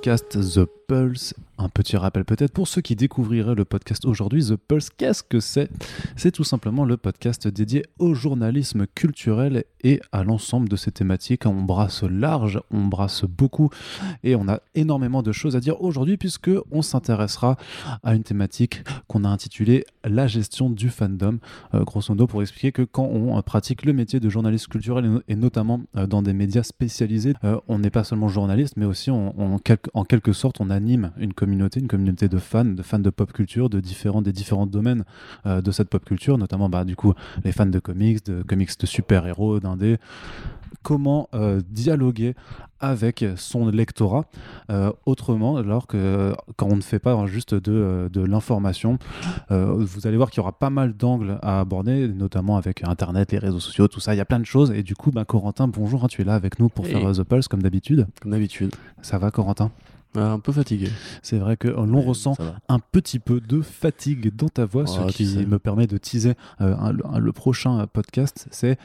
podcast The Pulse. Petit rappel peut-être pour ceux qui découvriraient le podcast aujourd'hui, The Pulse, qu'est-ce que c'est? C'est tout simplement le podcast dédié au journalisme culturel et à l'ensemble de ces thématiques. On brasse large, on brasse beaucoup et on a énormément de choses à dire aujourd'hui puisque on s'intéressera à une thématique qu'on a intitulée la gestion du fandom. Euh, grosso modo pour expliquer que quand on euh, pratique le métier de journaliste culturel et, no- et notamment euh, dans des médias spécialisés, euh, on n'est pas seulement journaliste mais aussi on- on- en quelque sorte on anime une communauté, une communauté de fans, de fans de pop culture, de différents, des différents domaines euh, de cette pop culture, notamment bah, du coup les fans de comics, de comics de super-héros, d'indés. Comment euh, dialoguer avec son lectorat euh, autrement, alors que quand on ne fait pas juste de, de l'information, vous allez voir qu'il y aura pas mal d'angles à aborder, notamment avec Internet, les réseaux sociaux, tout ça. Il y a plein de choses. Et du coup, ben, Corentin, bonjour, hein, tu es là avec nous pour faire The Pulse comme d'habitude. Comme d'habitude. Ça va, Corentin? Un peu fatigué. C'est vrai que euh, l'on ressent un petit peu de fatigue dans ta voix, Oh, ce qui me permet de teaser euh, un- un- le prochain euh, podcast. C'est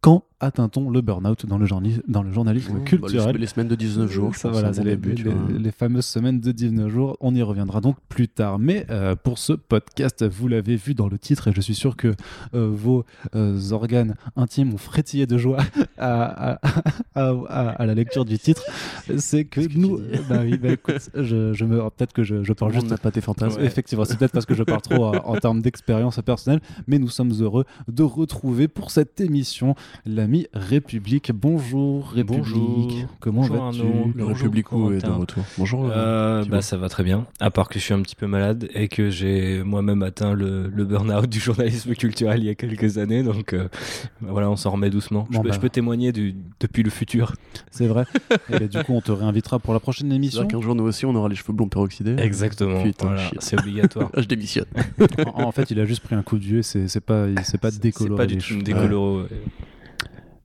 quand atteint-on le burn-out dans le, journi- dans le journalisme Bah, les, culturel les semaines de 19 jours, Ça, voilà, c'est les, début, les- fameuses semaines de 19 jours. On y reviendra donc plus tard. Mais euh, pour ce podcast, vous l'avez vu dans le titre et je suis sûr que euh, vos euh, organes intimes ont frétillé de joie à, à- à- à- à la lecture du titre. C'est que Qu'est-ce que nous. dis bah oui, bah écoute, je, je me, peut-être que je, parle juste n'a pas tes fantasmes. Effectivement, c'est peut-être parce que je parle trop en termes d'expérience personnelle, mais nous sommes heureux de retrouver pour cette émission l'ami République. Bonjour République. Bonjour. Comment Bonjour vas-tu? Le Bonjour, Républico est de retour? Bonjour. euh, bah ça va très bien, à part que je suis un petit peu malade et que j'ai moi-même atteint le, le burn-out du journalisme culturel il y a quelques années, donc euh, bah voilà, on s'en remet doucement. je, Bon, bah. je peux témoigner du, depuis le futur. C'est vrai. Et ben, du coup, on te réinvitera pour la prochaine émission. Qu'un jour, nous aussi, on aura les cheveux blonds peroxydés. Exactement, Putain, voilà, c'est obligatoire. Ah, je démissionne. en, en fait, il a juste pris un coup de vieux. C'est c'est pas, il- c'est pas décoloré. pas du tout décoloro.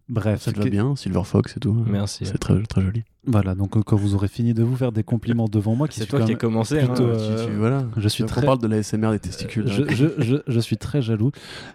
Bref, Ça te va bien, Silver Fox et tout? Merci. C'est très, très joli. Voilà. Donc, euh, quand vous aurez fini de vous faire des compliments devant moi, qui C'est toi quand qui as commencé. plutôt, hein. euh, Tu- tu- voilà. je suis très- On parle de la SMR des testicules. Je, je, je, je suis très jaloux.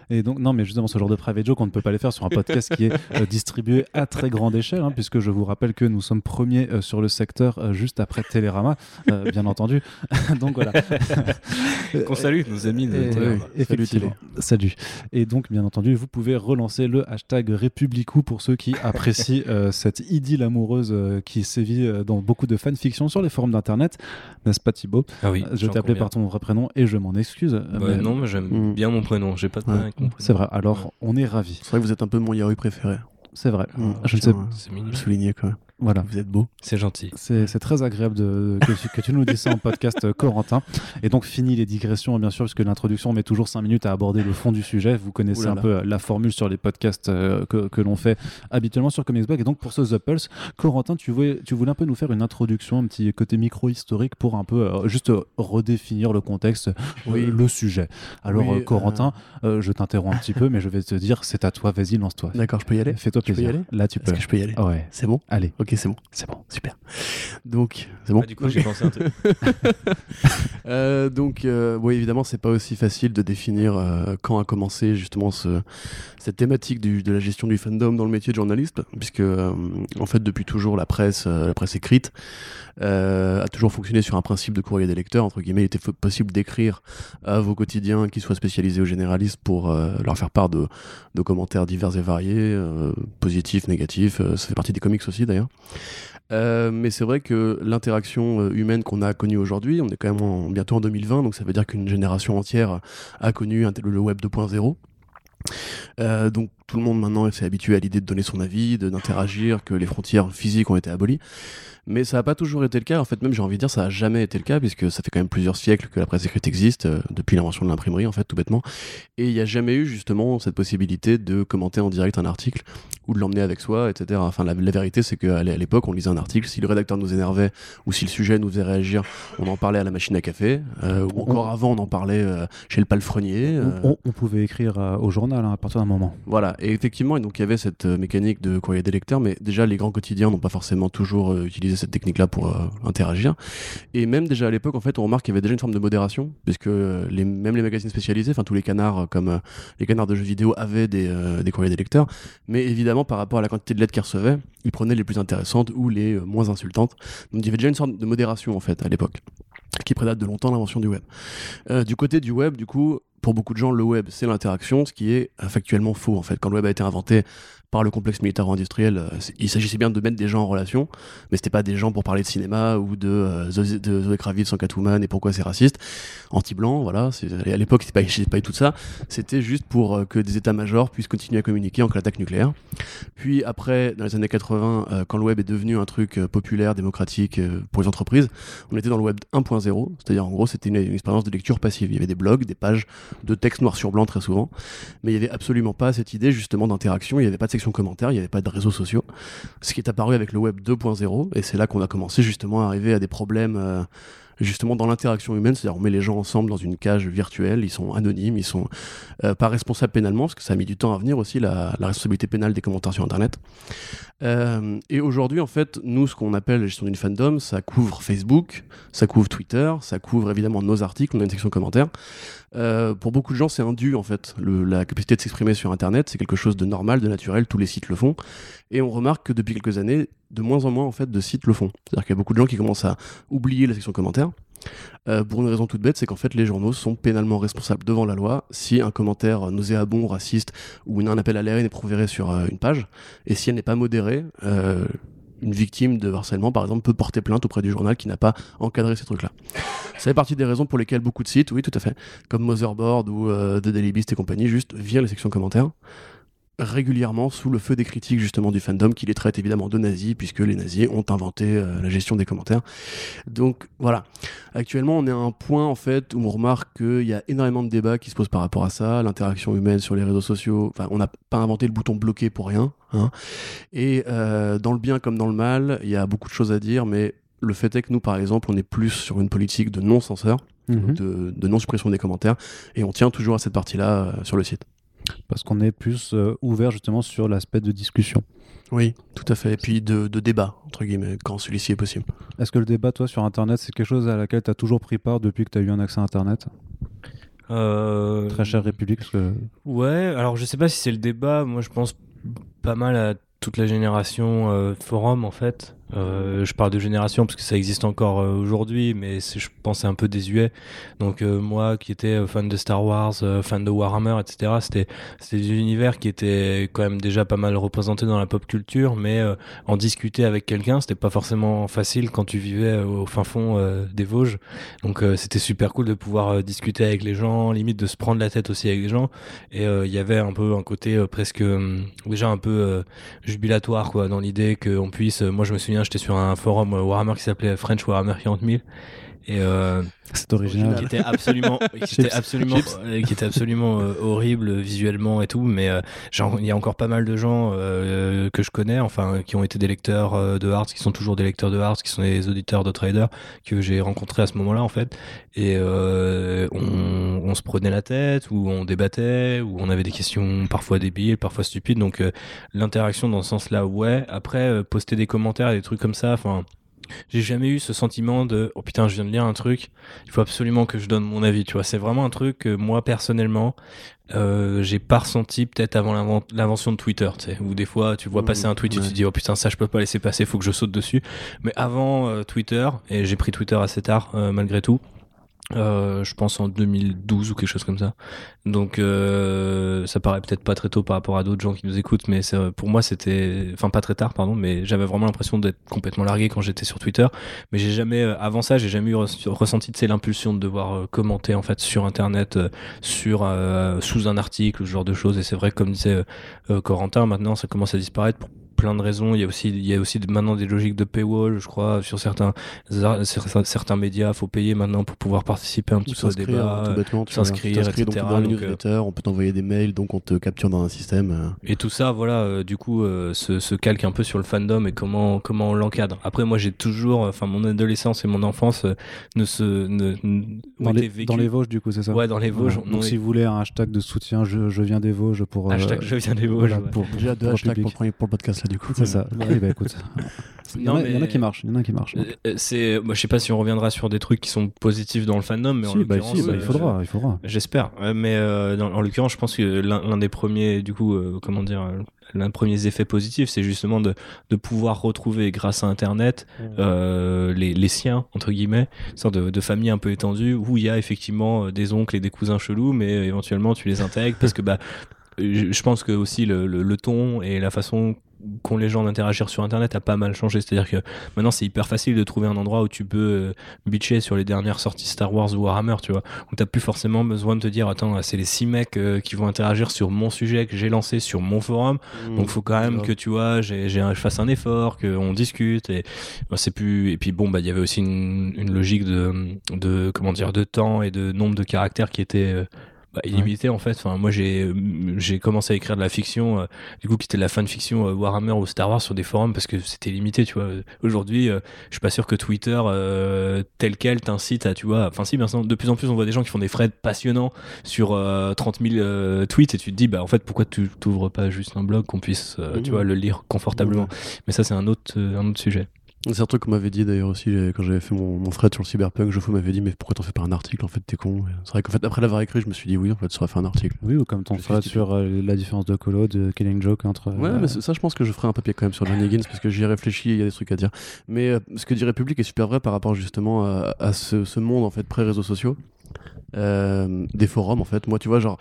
Et donc, non, mais justement, ce genre de private joke, on ne peut pas les faire sur un podcast qui est euh, distribué à très grande échelle, hein, puisque je vous rappelle que nous sommes premiers euh, sur le secteur euh, juste après Télérama, euh, bien entendu. donc voilà. Qu'on salue nos amis. de Et- Télérama. oui. Effectivement. Salut. Et donc, bien entendu, vous pouvez relancer le hashtag Républicou pour ceux qui apprécient euh, cette idylle amoureuse euh, qui sévit euh, dans beaucoup de fanfictions sur les forums d'internet. N'est-ce pas, Thibaut? Ah oui, Je t'ai appelé par ton vrai prénom et je m'en excuse. Bah, mais- Non, mais j'aime Mm. bien mon prénom. J'ai pas de problème Ouais. avec mon prénom. C'est vrai. Alors, on est ravis. C'est vrai que vous êtes un peu mon Yahoo préféré. C'est vrai. Mm. Je ne sais. euh, C'est mignon. Souligner quand même. Voilà. Vous êtes beau. C'est gentil. C'est très agréable de, que, tu- que tu nous dises ça en podcast, euh, Corentin. Et donc, fini les digressions, bien sûr, puisque l'introduction met toujours 5 minutes à aborder le fond du sujet. Vous connaissez là un là. peu la formule sur les podcasts euh, que, que l'on fait habituellement sur Comics Blog. Et donc, pour ce The Pulse, Corentin, tu voulais, tu voulais un peu nous faire une introduction, un petit côté micro-historique pour un peu euh, juste redéfinir le contexte, euh, Oui. le sujet. Alors, Oui, Corentin, euh, je t'interromps un petit peu, mais je vais te dire, c'est à toi, vas-y, lance-toi. D'accord, je peux y aller? Fais-toi Je peux y plaisir. aller? Là, tu peux. Est-ce que je peux y aller? Ouais, C'est bon? Allez, Ok, c'est bon. c'est bon. Super. Donc, c'est bon Ah, du coup, j'ai pensé un truc. Euh, donc, euh, oui, évidemment, c'est pas aussi facile de définir euh, quand a commencé justement ce- cette thématique du- de la gestion du fandom dans le métier de journaliste, puisque en fait, depuis toujours, la presse, la presse écrite, a toujours fonctionné sur un principe de courrier des lecteurs. Entre guillemets, il était possible d'écrire à vos quotidiens qui soient spécialisés aux généralistes pour leur faire part de, de commentaires divers et variés, positifs, négatifs. ça fait partie des comics aussi d'ailleurs. Euh, mais c'est vrai que l'interaction euh, humaine qu'on a connue aujourd'hui, on est quand même en- bientôt en 2020, donc ça veut dire qu'une génération entière a connu le web 2.0. Euh, donc tout le monde maintenant s'est habitué à l'idée de donner son avis, d'interagir, que les frontières physiques ont été abolies. Mais ça n'a pas toujours été le cas. En fait, même j'ai envie de dire, ça n'a jamais été le cas, puisque ça fait quand même plusieurs siècles que la presse écrite existe, euh, depuis l'invention de l'imprimerie, en fait, tout bêtement. Et il n'y a jamais eu justement cette possibilité de commenter en direct un article ou de l'emmener avec soi, etc. Enfin, la, la vérité, c'est qu'à l'époque, on lisait un article, si le rédacteur nous énervait ou si le sujet nous faisait réagir, on en parlait à la machine à café, euh, ou encore avant, on en parlait euh, chez le palefrenier. On, pouvait écrire au journal hein, à partir d'un moment. voilà, et effectivement, et donc il y avait cette mécanique de courrier des lecteurs, mais déjà les grands quotidiens n'ont pas forcément toujours euh, cette technique-là pour euh, interagir. Et même déjà à l'époque, en fait, on remarque qu'il y avait déjà une forme de modération, puisque euh, même les magazines spécialisés, enfin tous les canards euh, comme les canards de jeux vidéo avaient des, des courriers des lecteurs, mais évidemment par rapport à la quantité de lettres qu'ils recevaient, ils prenaient les plus intéressantes ou les moins insultantes. Donc il y avait déjà une sorte de modération en fait à l'époque, qui prédate de longtemps l'invention du web. Du côté du web, du coup, pour beaucoup de gens, le web, c'est l'interaction, ce qui est factuellement faux en fait. Quand le web a été inventé par le complexe militaro-industriel, euh, il s'agissait bien de mettre des gens en relation, mais c'était pas des gens pour parler de cinéma ou de, euh, Zoé- Kravitz en Catwoman et pourquoi c'est raciste, anti-blanc, voilà. À l'époque, c'était pas, pas eu tout ça. C'était juste pour euh, que des états-majors puissent continuer à communiquer en cas d'attaque nucléaire. Puis après, dans les années 80, euh, quand le web est devenu un truc populaire, démocratique pour les entreprises, on était dans le web 1.0, c'est-à-dire en gros c'était une, expérience de lecture passive. Il y avait des blogs, des pages de texte noir sur blanc très souvent, mais il n'y avait absolument pas cette idée justement d'interaction, il n'y avait pas de commentaires, il n'y avait pas de réseaux sociaux. Ce qui est apparu avec le web 2.0, et c'est là qu'on a commencé justement à arriver à des problèmes euh, justement dans l'interaction humaine, c'est-à-dire on met les gens ensemble dans une cage virtuelle, ils sont anonymes, ils sont euh, pas responsables pénalement, parce que ça a mis du temps à venir aussi, la, la responsabilité pénale des commentaires sur Internet. Euh, et aujourd'hui, en fait, nous, ce qu'on appelle la gestion d'une fandom, ça couvre Facebook, ça couvre Twitter, ça couvre évidemment nos articles, on a une section commentaires. Euh, pour beaucoup de gens, c'est un dû, en fait. La capacité de s'exprimer sur Internet, c'est quelque chose de normal, de naturel, tous les sites le font. Et on remarque que depuis quelques années, de moins en moins, en fait, de sites le font. C'est-à-dire qu'il y a beaucoup de gens qui commencent à oublier la section commentaires. Euh, pour une raison toute bête, c'est qu'en fait les journaux sont pénalement responsables devant la loi si un commentaire nauséabond, raciste ou un appel à la haine est proféré sur euh, une page, et si elle n'est pas modérée, une victime de harcèlement par exemple peut porter plainte auprès du journal qui n'a pas encadré ces trucs-là. Ça fait partie des raisons pour lesquelles beaucoup de sites, oui tout à fait, comme Motherboard ou euh, The Daily Beast et compagnie, juste virent les sections commentaires régulièrement sous le feu des critiques justement du fandom qui les traite évidemment de nazis puisque les nazis ont inventé euh, la gestion des commentaires. Donc voilà. Actuellement, on est à un point en fait où on remarque qu'il y a énormément de débats qui se posent par rapport à ça, l'interaction humaine sur les réseaux sociaux. Enfin, on n'a pas inventé le bouton bloqué pour rien. Hein. Et euh, dans le bien comme dans le mal, il y a beaucoup de choses à dire, mais le fait est que nous, par exemple, on est plus sur une politique de non-censeur, Mhm. de, de non-suppression des commentaires, et on tient toujours à cette partie-là euh, sur le site. Parce qu'on est plus euh, ouvert justement sur l'aspect de discussion. Oui, tout à fait. Et puis de, de débat, entre guillemets, quand celui-ci est possible. Est-ce que le débat, toi, sur Internet, c'est quelque chose à laquelle tu as toujours pris part depuis que tu as eu un accès à Internet? Euh, Très chère République, parce que Ouais, alors je sais pas si c'est le débat. Moi, je pense pas mal à toute la génération euh, forum en fait. Euh, je parle de génération parce que ça existe encore euh, aujourd'hui, mais je pense un peu désuet. Donc euh, moi qui étais fan de Star Wars, fan de Warhammer, etc. C'était des univers qui étaient quand même déjà pas mal représentés dans la pop culture, mais en discuter avec quelqu'un, c'était pas forcément facile quand tu vivais au fin fond des Vosges. Donc c'était super cool de pouvoir discuter avec les gens, limite de se prendre la tête aussi avec les gens. Et il y avait un peu un côté presque déjà un peu jubilatoire dans l'idée qu'on puisse. moi je me souviens, j'étais sur un forum Warhammer qui s'appelait French Warhammer 40 000 et euh, c'est original. qui était absolument, qui était absolument, euh, qui était absolument euh, horrible visuellement et tout. Mais euh, il y a encore pas mal de gens euh, que je connais, enfin, qui ont été des lecteurs euh, de Hearts, qui sont toujours des lecteurs de Hearts, qui sont des auditeurs de Trader, que j'ai rencontrés à ce moment-là en fait. Et euh, on, on se prenait la tête, ou on débattait, ou on avait des questions parfois débiles, parfois stupides. Donc euh, l'interaction dans ce sens-là, ouais. Après, euh, poster des commentaires, et des trucs comme ça, enfin. J'ai jamais eu ce sentiment de oh putain je viens de lire un truc il faut absolument que je donne mon avis tu vois. C'est vraiment un truc que moi personnellement euh, j'ai pas ressenti peut-être avant l'invent- l'invention de Twitter tu sais. Où des fois tu vois passer un tweet et tu te dis oh putain ça je peux pas laisser passer faut que je saute dessus. Mais avant euh, Twitter et j'ai pris Twitter assez tard euh, malgré tout euh, je pense en 2012 ou quelque chose comme ça. Donc euh, ça paraît peut-être pas très tôt par rapport à d'autres gens qui nous écoutent, mais c'est- pour moi c'était, enfin pas très tard pardon, mais j'avais vraiment l'impression d'être complètement largué quand j'étais sur Twitter. Mais j'ai jamais, euh, avant ça, j'ai jamais eu re- ressenti l'impulsion de devoir euh, commenter en fait sur Internet, euh, sur euh, sous un article, ce genre de choses. Et c'est vrai comme disait euh, euh, Corentin, maintenant ça commence à disparaître plein de raisons. Il y a aussi, il y a aussi maintenant des logiques de paywall, je crois, sur certains, certains, certains médias. Faut payer maintenant pour pouvoir participer un petit peu au débat. tout bêtement, tu vois. s'inscrire, donc etc., dans donc, newsletter, on peut t'envoyer des mails, donc on te capture dans un système. euh. Et tout ça, voilà, euh, du coup, euh, se, se calque un peu sur le fandom et comment comment on l'encadre. Après, moi, j'ai toujours, enfin, mon adolescence et mon enfance euh, ne se ne, Dans été les, vécues- dans les Vosges, du coup, c'est ça? Ouais, dans les Vosges. Donc, est- si vous voulez un hashtag de soutien, je, je viens des Vosges pour. euh, Hashtag je viens des Vosges. voilà, ouais. pour, pour- Déjà deux pour hashtags pour pour le podcast du coup. C'est ça. Oui, bah écoute. Il y, en Non, a, il y en a mais- qui marchent. Il y en a qui marchent. Euh, euh, C'est, moi, je sais pas si on reviendra sur des trucs qui sont positifs dans le fandom, mais en Si, bah, l'occurrence, si, bah, il euh, faudra. Il faudra. J'espère, mais euh, dans- en l'occurrence, je pense que l'un l'un des premiers, du coup, euh, comment dire, l'un des premiers effets positifs, c'est justement de, de pouvoir retrouver, grâce à Internet, euh, les, les siens, entre guillemets, une sorte de, de famille un peu étendue, où il y a effectivement des oncles et des cousins chelous, mais éventuellement tu les intègres, parce que bah, je je pense que aussi le, le, le ton et la façon qu'ont les gens d'interagir sur internet a pas mal changé. C'est à dire que maintenant c'est hyper facile de trouver un endroit où tu peux euh, bitcher sur les dernières sorties Star Wars ou Warhammer tu vois. Où t'as plus forcément besoin de te dire attends c'est les six mecs euh, qui vont interagir sur mon sujet que j'ai lancé sur mon forum. Donc faut quand même que tu vois j'ai j'ai un- je fasse un effort qu'on discute et bah, c'est plus et puis bon bah il y avait aussi une, une logique de de comment dire de temps et de nombre de caractères qui était euh, bah, illimité en fait. Enfin moi j'ai euh, j'ai commencé à écrire de la fiction euh, du coup qui était de la fanfiction euh, Warhammer ou Star Wars sur des forums parce que c'était limité tu vois. Aujourd'hui euh, je suis pas sûr que Twitter tel quel t'incite à tu vois enfin si maintenant de plus en plus on voit des gens qui font des threads passionnants sur euh, 30 000 euh, tweets et tu te dis bah en fait pourquoi tu t'ouvres pas juste un blog qu'on puisse euh, tu vois le lire confortablement. Mais ça c'est un autre un autre sujet C'est un truc qu'on m'avait dit d'ailleurs aussi quand j'avais fait mon, mon thread sur le cyberpunk. Joffo m'avait dit, mais pourquoi t'en fais pas un article En fait, t'es con. C'est vrai qu'en fait, après l'avoir écrit, je me suis dit, oui, en fait, ça aurait fait un article. Oui, ou comme ton thread sur euh, la différence de colo, de Killing Joke entre. Ouais, euh, mais ça, je pense que je ferai un papier quand même sur Johnny Higgins parce que j'y ai réfléchi, il y a des trucs à dire. Mais euh, ce que dit République est super vrai par rapport justement à, à ce, ce monde en fait pré-réseaux sociaux, euh, des forums en fait. Moi, tu vois, genre.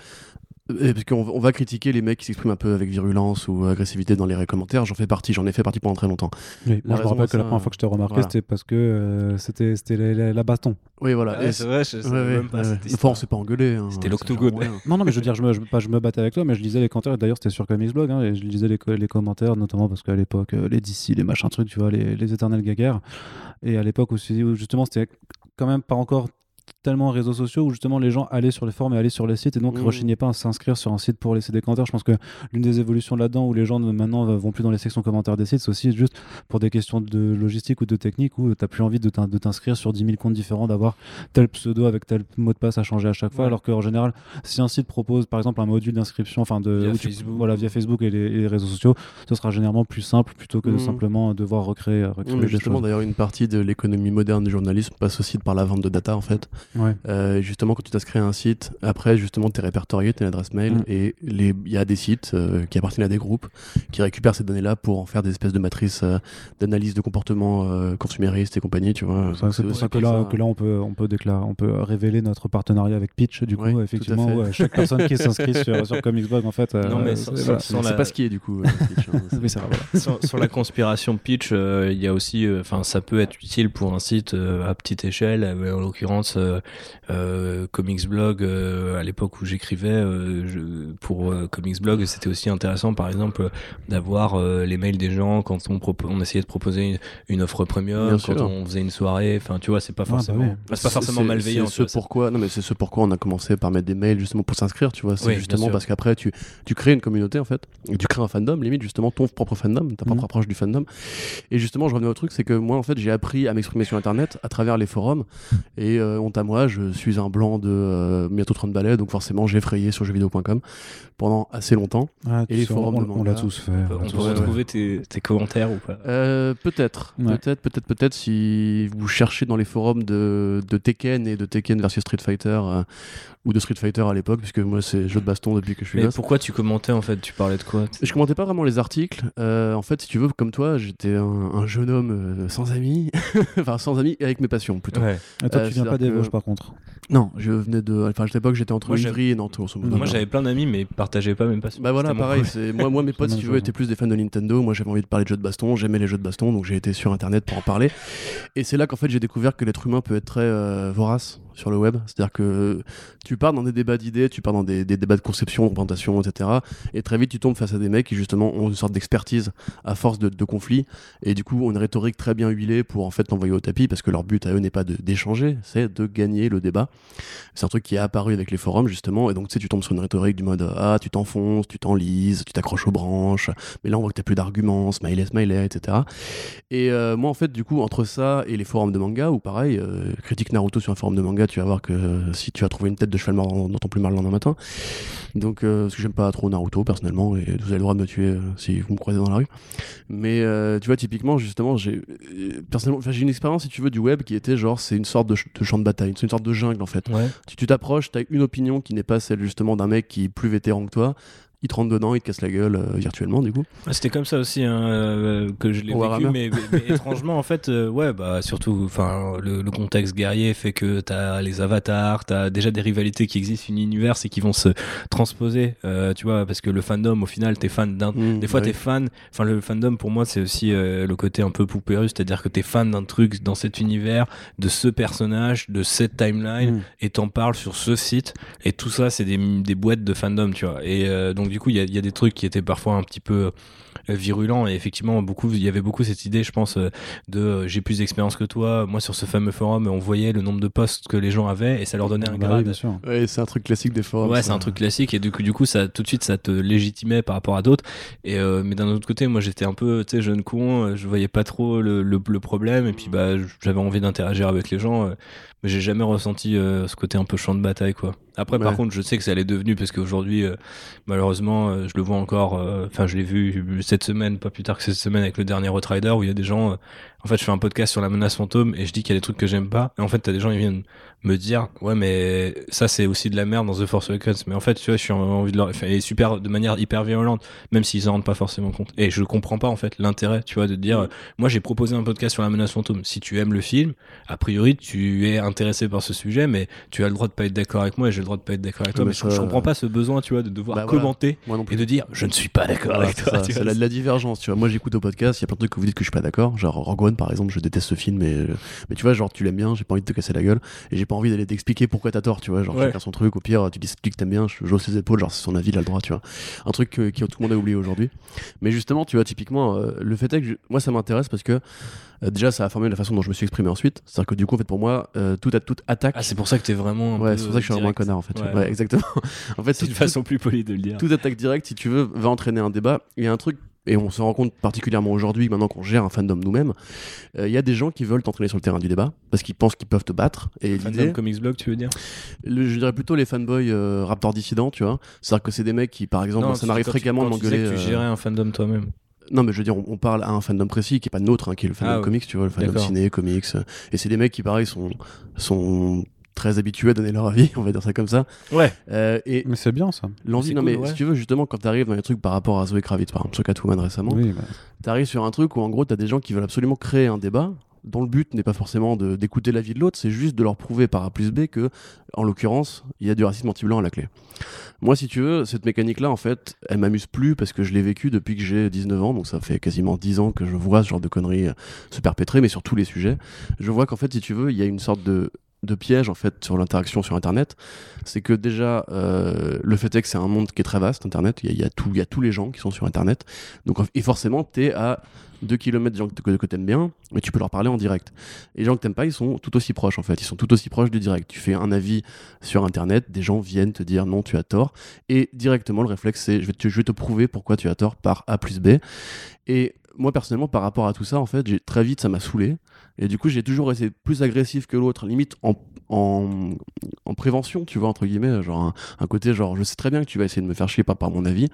Parce qu'on on va critiquer les mecs qui s'expriment un peu avec virulence ou agressivité dans les commentaires. J'en fais partie, j'en ai fait partie pendant très longtemps. oui, moi, je me raison rappelle que la première fois que je t'ai remarqué, voilà. c'était parce que euh, c'était c'était la, la- la baston. Oui, voilà. Et c'est- vrai je ouais, ouais, ouais, ouais. Enfin, on s'est pas engueulé. hein. C'était l'octogone. Non, non, mais je veux dire, je me, je, pas je me battais avec toi, mais je lisais les commentaires. D'ailleurs, c'était sur Comics Blog, hein, et je lisais les commentaires, notamment parce qu'à l'époque, euh, les DC, les machins trucs, tu vois, les, les éternels gaguerres. Et à l'époque aussi, où justement, c'était quand même pas encore tellement réseaux sociaux où justement les gens allaient sur les forums et allaient sur les sites et donc Mhm. rechignaient pas à s'inscrire sur un site pour laisser des commentaires. Je pense que l'une des évolutions là-dedans où les gens maintenant vont plus dans les sections commentaires des sites, c'est aussi juste pour des questions de logistique ou de technique où tu plus envie de t'in- de t'inscrire sur 10 000 comptes différents, d'avoir tel pseudo avec tel mot de passe à changer à chaque fois, Ouais. alors qu'en général, si un site propose par exemple un module d'inscription, enfin de Via tu- voilà via Facebook et les, et les réseaux sociaux, ce sera généralement plus simple plutôt que de Mhm. simplement devoir recréer, recréer justement, d'ailleurs, une partie de l'économie moderne du journalisme passe aussi par la vente de data, en fait. Ouais. Euh, justement, quand tu t'inscris à un site, après, justement, tu es répertorié, tu adresse mail, Mm. et il y a des sites euh, qui appartiennent à des groupes qui récupèrent ces données-là pour en faire des espèces de matrices euh, d'analyse de comportement euh, consumériste et compagnie, tu vois. C'est pour ça que là, ça. que là on, peut, on, peut déclarer, on peut révéler notre partenariat avec Pitch, du coup, Ouais, effectivement, où, euh, chaque personne qui s'inscrit sur, sur Comicsblog, en fait. euh, Non, mais c'est- sans- voilà. sans- C'est la- pas ce qui est, du coup. euh, Twitch, hein. Oui, c'est vrai, voilà. sur, sur la conspiration pitch, euh, il y a aussi, euh, enfin, ça peut être utile pour un site euh, à petite échelle. euh, en l'occurrence, euh, euh, Comics Blog, euh, à l'époque où j'écrivais euh, pour euh, Comics Blog, c'était aussi intéressant, par exemple, d'avoir euh, les mails des gens quand on, on essayait de proposer une, une offre premium, Bien quand sûr. on faisait une soirée. Enfin, tu vois, c'est pas Ah, bah forcément, c'est pas forcément malveillant. C'est ce pourquoi, non mais c'est ce pourquoi on a commencé par mettre des mails justement pour s'inscrire, tu vois. C'est Oui, justement parce qu'après tu, tu crées une communauté en fait, et tu crées un fandom, limite justement ton propre fandom, ta propre Mhm. approche du fandom. Et justement, je revenais au truc, c'est que moi en fait j'ai appris à m'exprimer sur internet à travers les forums. Et euh, honte à moi, je suis un blanc de euh, bientôt 30 balais, donc forcément j'ai frayé sur jeuxvideo.com pendant assez longtemps. Ah, Et les forums on, de on l'a tous fait. On peut, on tous peut retrouver tes, tes commentaires ou pas? Euh, peut-être, Ouais. peut-être, peut-être, peut-être si vous cherchez dans les forums de, de Tekken et de Tekken versus Street Fighter euh, ou de Street Fighter à l'époque, puisque moi c'est jeu de baston depuis que je suis Mais gosse. pourquoi tu commentais en fait? Tu parlais de quoi? Je commentais pas vraiment les articles. Euh, en fait, si tu veux, comme toi, j'étais un, un jeune homme euh, sans amis, enfin sans amis et avec mes passions plutôt. Ouais. Et toi, Euh, tu viens pas des que- Vosges, par contre? Non, je venais de. Enfin, à l'époque, j'étais entre Ivry et Nantes. Moi j'avais plein d'amis mais ils partageaient pas même pas. Bah voilà, pareil. C'est moi, moi, mes potes, si tu veux, étaient plus des fans de Nintendo. Moi, j'avais envie de parler de jeux de baston. J'aimais les jeux de baston, donc j'ai été sur Internet pour en parler. Et c'est là qu'en fait, j'ai découvert que l'être humain peut être très euh, vorace sur le web. C'est-à-dire que tu pars dans des débats d'idées, tu pars dans des, débats de conception, de présentation, etc. Et très vite, tu tombes face à des mecs qui justement ont une sorte d'expertise à force de, de conflits et du coup ont une rhétorique très bien huilée pour en fait t'envoyer au tapis parce que leur but à eux n'est pas d'échanger, c'est de gagner le débat. C'est un truc qui est apparu avec les forums justement et donc tu sais tu tombes sur une rhétorique du mode ah tu t'enfonces, tu t'enlises, tu t'accroches aux branches, mais là on voit que t'as plus d'arguments, smiley smiley, etc. Et euh, moi en fait du coup entre ça et les forums de manga ou pareil euh, critique Naruto sur un forum de manga tu vas voir que euh, si tu as trouvé une tête de cheval mort dans, dans ton plumard le lendemain matin Donc, euh, parce que j'aime pas trop Naruto personnellement, et vous avez le droit de me tuer euh, si vous me croisez dans la rue. Mais tu vois, typiquement, justement, j'ai personnellement, j'ai une expérience, si tu veux, du web qui était genre, c'est une sorte de, ch- de champ de bataille, c'est une sorte de jungle en fait. Ouais. Si tu t'approches, t'as une opinion qui n'est pas celle justement d'un mec qui est plus vétéran que toi. Il te rentre dedans, il te casse la gueule euh, virtuellement, du coup. Ah, C'était comme ça aussi hein, euh, que je l'ai vécu, mais, mais- mais étrangement en fait, euh, ouais, bah surtout, enfin, le, le contexte guerrier fait que t'as les avatars, t'as déjà des rivalités qui existent, une univers et qui vont se transposer, tu vois, parce que le fandom, au final, t'es fan d'un, Mmh, des fois, bah t'es fan. Enfin, le fandom pour moi, c'est aussi le côté un peu poupée russe, c'est-à-dire que t'es fan d'un truc dans cet univers, de ce personnage, de cette timeline, Mm. et t'en parles sur ce site. Et tout ça, c'est des, des boîtes de fandom, tu vois. Et donc, du coup, il y a, des trucs qui étaient parfois un petit peu euh, virulents. Et effectivement, beaucoup, il y avait beaucoup cette idée, je pense, euh, de euh, j'ai plus d'expérience que toi. Moi, sur ce fameux forum, on voyait le nombre de posts que les gens avaient et ça leur donnait un Bah oui, grade. bien sûr. Ouais, c'est un truc classique des forums. Ouais, c'est un truc classique et du coup, du coup, ça tout de suite, ça te légitimait par rapport à d'autres. Et euh, mais d'un autre côté, moi, j'étais un peu, tu sais, jeune con, je voyais pas trop le, le, le problème et puis bah, j'avais envie d'interagir avec les gens. mais j'ai jamais ressenti euh, ce côté un peu champ de bataille, quoi. Après, par contre, je sais que ça l'est devenu parce qu'aujourd'hui, euh, malheureusement, euh, je le vois encore. euh, Enfin, je l'ai vu cette semaine, pas plus tard que cette semaine, avec le dernier Rider où il y a des gens. Euh, en fait, je fais un podcast sur la menace fantôme et je dis qu'il y a des trucs que j'aime pas. Et en fait, t'as des gens qui viennent me dire, ouais, mais ça, c'est aussi de la merde dans The Force Awakens. Mais en fait, tu vois, je suis en envie de leur, enfin, et super, de manière hyper violente, même s'ils en rendent pas forcément compte. Et je comprends pas, en fait, l'intérêt, tu vois, de dire, Mm. euh, moi, j'ai proposé un podcast sur la menace fantôme. Si tu aimes le film, a priori, tu es intéressé par ce sujet, mais tu as le droit de pas être d'accord avec moi et j'ai le droit de pas être d'accord avec toi. Mais mais je, ça- je comprends pas ce besoin, tu vois, de devoir Bah, commenter et de dire, je ne suis pas d'accord Voilà, avec toi. c'est la, la divergence, tu vois. Moi, j'écoute au podcast, il y a plein de trucs que vous dites que je suis pas d'accord. Genre One, par exemple, je déteste ce film, mais, mais tu vois, genre, tu l'aimes bien, j'ai pas envie de te casser la gueule, et j'ai pas envie d'aller t'expliquer pourquoi t'as tort, tu vois. Genre, Ouais. chacun son truc, au pire, tu dis, que t'aimes bien, je j'ose ses épaules, genre, c'est son avis, il a le droit, tu vois. Un truc que, que tout le monde a oublié aujourd'hui. Mais justement, tu vois, typiquement, euh, le fait est que je- moi, ça m'intéresse parce que euh, déjà, ça a formé la façon dont je me suis exprimé ensuite. C'est-à-dire que du coup, en fait, pour moi, euh, toute, toute attaque. Ah, c'est pour ça que t'es vraiment. un ouais, c'est pour ça que je suis vraiment un connard, en fait. Ouais. Ouais, exactement. en fait, C'est une façon plus polie de le dire. toute attaque directe, si tu veux, va entraîner un débat. Il y a un truc, et on se rend compte particulièrement aujourd'hui, maintenant qu'on gère un fandom nous-mêmes, euh, il y a des gens qui veulent t'entraîner sur le terrain du débat parce qu'ils pensent qu'ils peuvent te battre. Et Fandom Comics Blog, tu veux dire le- je dirais plutôt les fanboys euh, Raptor dissidents, tu vois. C'est-à-dire que c'est des mecs qui, par exemple, ça m'arrive fréquemment de tu m'engueuler. Tu euh, gérais un fandom toi-même. Non, mais je veux dire, on, parle à un fandom précis qui est pas nôtre, hein, qui est le fandom Ah, comics, tu vois, le fandom ciné, comics. euh, et c'est des mecs qui, pareil, sont, sont très habitués à donner leur avis, on va dire ça comme ça. Ouais. Euh, et Mais c'est bien ça. l'envie, non, cool, mais ouais. si tu veux, justement, quand t'arrives dans les trucs par rapport à Zoé Kravitz, par exemple, sur Catwoman récemment, Oui, bah, t'arrives sur un truc où, en gros, t'as des gens qui veulent absolument créer un débat dont le but n'est pas forcément de- d'écouter l'avis de l'autre, c'est juste de leur prouver par A plus B que, en l'occurrence, il y a du racisme anti-blanc à la clé. Moi, si tu veux, cette mécanique-là, en fait, elle m'amuse plus parce que je l'ai vécu depuis que j'ai 19 ans, donc ça fait quasiment 10 ans que je vois ce genre de conneries euh, se perpétrer, mais sur tous les sujets. Je vois qu'en fait, si tu veux, il y a une sorte de, de piège, en fait, sur l'interaction sur Internet. C'est que déjà, euh, le fait est que c'est un monde qui est très vaste, Internet. Il y a, tout- y a tous les gens qui sont sur Internet. Donc, et forcément, t'es à 2 km des gens que, que, que t'aimes bien, mais tu peux leur parler en direct. Et les gens que t'aimes pas, ils sont tout aussi proches en fait. Ils sont tout aussi proches du direct. Tu fais un avis sur internet, des gens viennent te dire non, tu as tort. Et directement, le réflexe, c'est je vais te, je vais te prouver pourquoi tu as tort par A plus B. Et moi, personnellement, par rapport à tout ça, en fait, j'ai très vite, ça m'a saoulé. Et du coup, j'ai toujours essayé plus agressif que l'autre, limite en, en, en prévention, tu vois, entre guillemets. Genre un, côté, genre, je sais très bien que tu vas essayer de me faire chier par, par mon avis.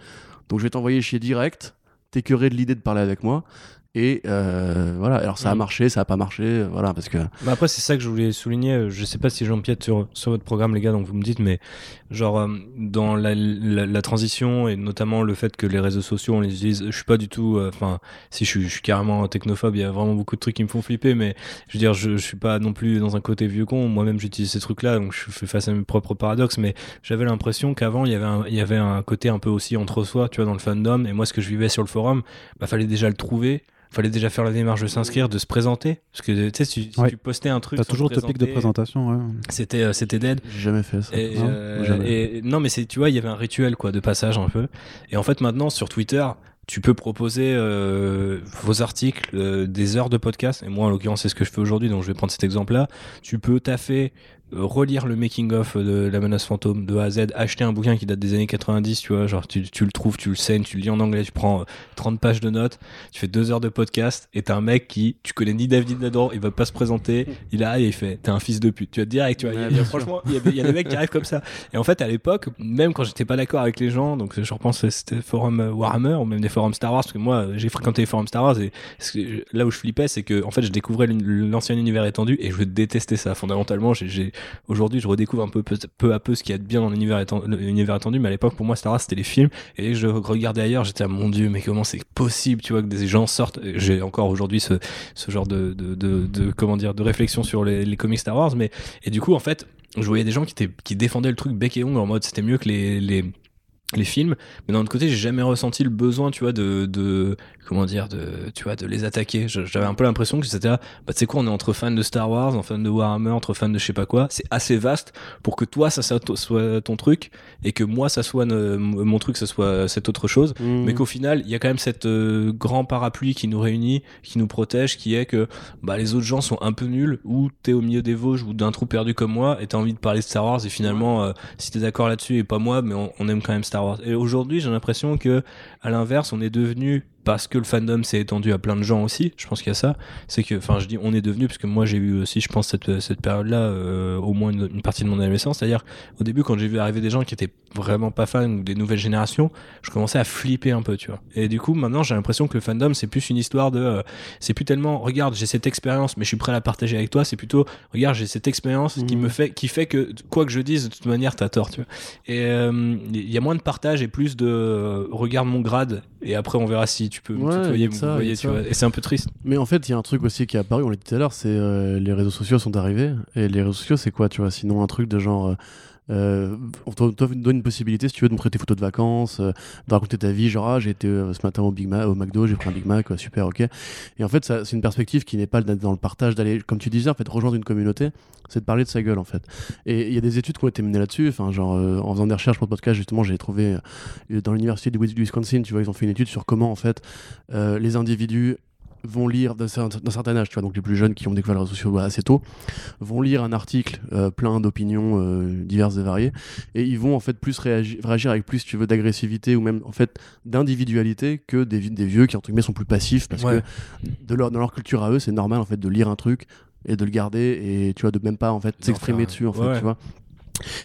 Donc, je vais t'envoyer chier direct, t'écœurer de l'idée de parler avec moi. Et euh, voilà, alors ça a Mhm. marché, ça a pas marché, euh, voilà, parce que. Mais après, c'est ça que je voulais souligner. euh, Je sais pas si j'empiète sur, sur votre programme, les gars, donc vous me dites, mais genre, euh, dans la, la, la transition et notamment le fait que les réseaux sociaux, on les utilise, je suis pas du tout, euh, enfin, si je suis, je suis carrément technophobe, il y a vraiment beaucoup de trucs qui me font flipper, mais je veux dire, je, je suis pas non plus dans un côté vieux con. Moi-même, j'utilise ces trucs-là, donc je fais face à mes propres paradoxes, mais j'avais l'impression qu'avant, il y avait un, il y avait un côté un peu aussi entre soi, tu vois, dans le fandom, et moi, ce que je vivais sur le forum, bah, fallait déjà le trouver fallait déjà faire la démarche de s'inscrire, de se présenter. Parce que tu sais, si, si Ouais. tu postais un truc. T'as toujours te topic de présentation, ouais. C'était euh, c'était dead. J'ai jamais fait ça. Et, Non, euh, jamais. et- non, mais c'est tu vois, il y avait un rituel quoi de passage un peu. Et en fait, maintenant sur Twitter, tu peux proposer euh, vos articles, euh, des heures de podcast. Et moi, en l'occurrence, c'est ce que je fais aujourd'hui, donc je vais prendre cet exemple-là. Tu peux taffer euh, relire le making of de la menace fantôme de A à Z, acheter un bouquin qui date des années 90, tu vois, genre tu, tu le trouves, tu le saignes, tu le lis en anglais, tu prends euh, 30 pages de notes, tu fais deux heures de podcast et t'as un mec qui, tu connais ni David Nador, il va pas se présenter, il a et il fait, t'es un fils de pute, tu vas direct, tu vois, Ouais, y a- franchement, il y, y a des mecs qui arrivent comme ça. Et en fait, à l'époque, même quand j'étais pas d'accord avec les gens, donc je repense c'était forum euh, Warhammer ou même des forums Star Wars, parce que moi j'ai fréquenté les forums Star Wars et là où je flippais, c'est que en fait je découvrais l'ancien univers étendu et je détestais ça. Fondamentalement, j'ai aujourd'hui je redécouvre un peu peu, à peu ce qu'il y a de bien dans l'univers étendu, mais à l'époque pour moi Star Wars c'était les films et je regardais ailleurs, j'étais ah, mon dieu, mais comment c'est possible, tu vois, que des gens sortent. J'ai encore aujourd'hui ce, genre de, comment dire de réflexion sur les, comics Star Wars, mais et du coup en fait je voyais des gens qui, défendaient le truc bec et ongle en mode c'était mieux que les, les films. Mais d'un autre côté j'ai jamais ressenti le besoin tu vois de, de comment dire de tu vois de les attaquer. J'avais un peu l'impression que c'était là, bah tu sais quoi on est entre fans de Star Wars en fans de Warhammer entre fans de je sais pas quoi. C'est assez vaste pour que toi ça, ça soit ton truc et que moi ça soit ne- mon truc ça soit cette autre chose. Mmh. mais qu'au final il y a quand même cette euh, grand parapluie qui nous réunit qui nous protège qui est que bah les autres gens sont un peu nuls ou t'es au milieu des Vosges ou d'un trou perdu comme moi et t'as envie de parler de Star Wars et finalement euh, si t'es d'accord là-dessus et pas moi mais on, on aime quand même Star Et aujourd'hui j'ai l'impression que à l'inverse on est devenu parce que le fandom s'est étendu à plein de gens aussi je pense qu'il y a ça c'est que enfin je dis on est devenu parce que moi j'ai eu aussi je pense cette, cette période là au moins une, une partie de mon adolescence. C'est à dire au début quand j'ai vu arriver des gens qui étaient vraiment pas fans ou des nouvelles générations je commençais à flipper un peu tu vois. Et du coup maintenant j'ai l'impression que le fandom c'est plus une histoire de euh, c'est plus tellement regarde j'ai cette expérience mais je suis prêt à la partager avec toi c'est plutôt regarde j'ai cette expérience qui Mhm. me fait qui fait que quoi que je dise de toute manière t'as tort tu vois. Et euh, il y a moins de partage et plus de euh, regarde mon grade et après on verra si tu peux me Ouais, tutoyer voyer de tu vois et c'est un peu triste Mais en fait, il y a un truc aussi qui est apparu, on l'a dit tout à l'heure, c'est euh, les réseaux sociaux sont arrivés. Et les réseaux sociaux, c'est quoi, tu vois? Sinon, un truc de genre. euh, euh, on te donne une possibilité, si tu veux, de montrer tes photos de vacances, euh, de raconter ta vie. Genre, ah, j'ai été euh, ce matin au, Big Mac, au McDo, j'ai pris un Big Mac, super, ok. Et en fait, c'est une perspective qui n'est pas dans le partage, d'aller, comme tu disais, en fait, rejoindre une communauté, c'est de parler de sa gueule, en fait. Et il y a des études qui ont été menées là-dessus. Enfin, genre, euh, en faisant des recherches pour le podcast, justement, j'ai trouvé euh, dans l'université du Wisconsin, tu vois, ils ont fait une étude sur comment, en fait, les individus vont lire d'un cer- d'un certain âge, tu vois, donc les plus jeunes qui ont découvert les réseaux sociaux assez tôt, vont lire un article euh, plein d'opinions euh, diverses et variées, et ils vont en fait plus réagir, réagir avec plus, si tu veux, d'agressivité ou même en fait d'individualité que des, vi- des vieux qui entre guillemets sont plus passifs parce Ouais. que de leur, dans leur culture à eux, c'est normal en fait de lire un truc et de le garder et tu vois de même pas en fait s'exprimer dessus en fait, ouais. tu vois.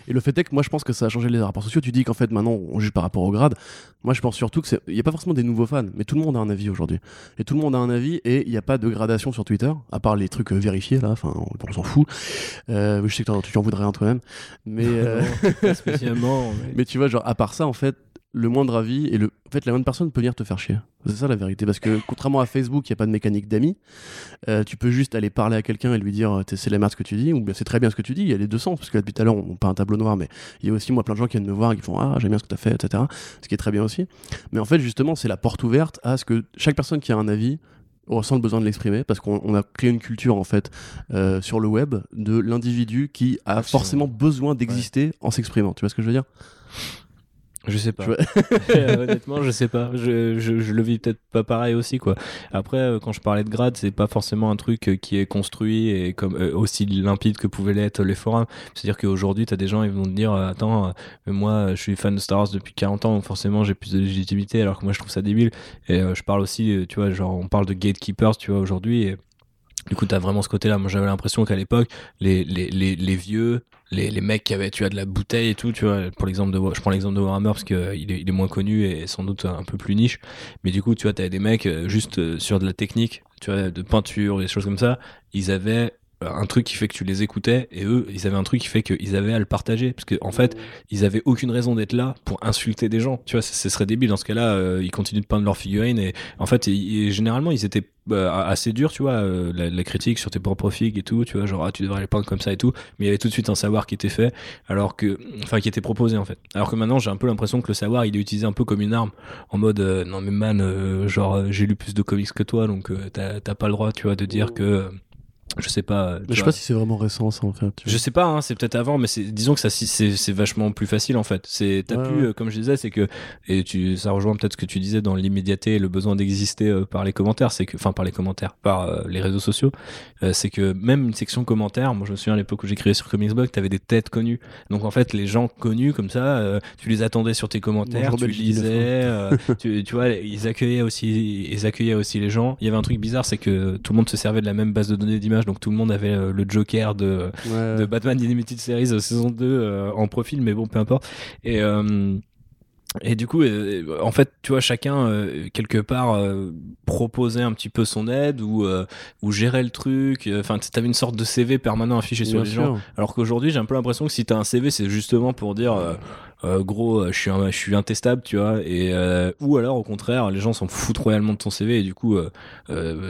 Et le fait est que moi je pense que ça a changé les rapports sociaux. Tu dis qu'en fait maintenant on juge par rapport au grade. Moi je pense surtout que c'est il y a pas forcément des nouveaux fans, mais tout le monde a un avis aujourd'hui. Et tout le monde a un avis et il n'y a pas de gradation sur Twitter, à part les trucs euh, vérifiés là. Enfin on, on s'en fout. Euh, je sais que tu en voudrais un toi-même, mais euh, Non, pas spécialement mais- mais tu vois genre à part ça en fait le moindre avis et le en fait la moindre personne peut venir te faire chier. C'est ça la vérité parce que contrairement à Facebook, il y a pas de mécanique d'amis. Euh, tu peux juste aller parler à quelqu'un et lui dire euh, c'est la merde ce que tu dis ou bien c'est très bien ce que tu dis. Il y a les deux sens parce que là, depuis tout à l'heure on pas un tableau noir, mais il y a aussi moi plein de gens qui viennent me voir et qui font ah j'aime bien ce que tu as fait, etc. Ce qui est très bien aussi. Mais en fait justement c'est la porte ouverte à ce que chaque personne qui a un avis ressent le besoin de l'exprimer parce qu'on on a créé une culture en fait euh, sur le web de l'individu qui a Absolument. forcément besoin d'exister en s'exprimant. Tu vois ce que je veux dire? Je sais pas. Honnêtement, je sais pas. Je, je, je le vis peut-être pas pareil aussi, quoi. Après, euh, quand je parlais de grade, c'est pas forcément un truc euh, qui est construit et comme euh, aussi limpide que pouvaient l'être les forums. C'est-à-dire qu'aujourd'hui, t'as des gens, ils vont te dire, attends, euh, mais moi, je suis fan de Star Wars depuis 40 ans, donc forcément, j'ai plus de légitimité, alors que moi, je trouve ça débile. Et euh, je parle aussi, tu vois, genre, on parle de gatekeepers, tu vois, aujourd'hui. Et du coup, t'as vraiment ce côté-là. Moi, j'avais l'impression qu'à l'époque, les, les, les, les vieux, les, les mecs qui avaient, tu vois, de la bouteille et tout, tu vois, pour l'exemple de, je prends l'exemple de Warhammer parce qu'il est, il est moins connu et sans doute un peu plus niche. Mais du coup, tu vois, t'avais des mecs euh, juste euh, sur de la technique, tu vois, de peinture, des choses comme ça. Ils avaient euh, un truc qui fait que tu les écoutais et eux, ils avaient un truc qui fait qu'ils avaient à le partager. Parce que, en fait, ils avaient aucune raison d'être là pour insulter des gens. Tu vois, ce serait débile. Dans ce cas-là, euh, ils continuent de peindre leurs figurines et en fait, généralement, ils étaient euh, assez durs, tu vois, euh, la, la critique sur tes propres figues et tout, tu vois, genre, ah, tu devrais les peindre comme ça et tout. Mais il y avait tout de suite un savoir qui était fait, alors que, enfin, qui était proposé en fait. Alors que maintenant, j'ai un peu l'impression que le savoir, il est utilisé un peu comme une arme, en mode, euh, non mais man, euh, genre, j'ai lu plus de comics que toi, donc t'as t'as pas le droit, tu vois, de dire que je sais pas. Mais je sais pas si c'est vraiment récent ça en fait. Je sais pas, hein, c'est peut-être avant, mais disons que ça, c'est, vachement plus facile en fait. C'est, t'as Ouais, plus, ouais. euh, comme je disais, c'est que, et tu, ça rejoint peut-être ce que tu disais dans l'immédiateté et le besoin d'exister euh, par les commentaires, c'est que, enfin par les commentaires, par euh, les réseaux sociaux, euh, c'est que même une section commentaires, moi je me souviens à l'époque où j'écrivais sur Comicsblog, t'avais des têtes connues. Donc en fait, les gens connus comme ça, euh, tu les attendais sur tes commentaires, Bonjour, tu lisais, euh, tu, tu vois, ils accueillaient aussi, ils accueillaient aussi les gens. Il y avait un truc bizarre, c'est que tout le monde se servait de la même base de données d'images, donc tout le monde avait euh, le Joker de Ouais. de Batman Animated Series euh, saison 2 euh, en profil, mais bon, peu importe. Et, euh, et du coup, euh, en fait, tu vois, chacun, euh, quelque part, euh, proposait un petit peu son aide ou, euh, ou gérait le truc. Enfin, tu avais une sorte de CV permanent affiché sur les sûr. gens. Alors qu'aujourd'hui, j'ai un peu l'impression que si t'as un CV, c'est justement pour dire. gros, je suis, un- je suis intestable, tu vois, et ou alors au contraire, les gens s'en foutent royalement de ton CV et du coup,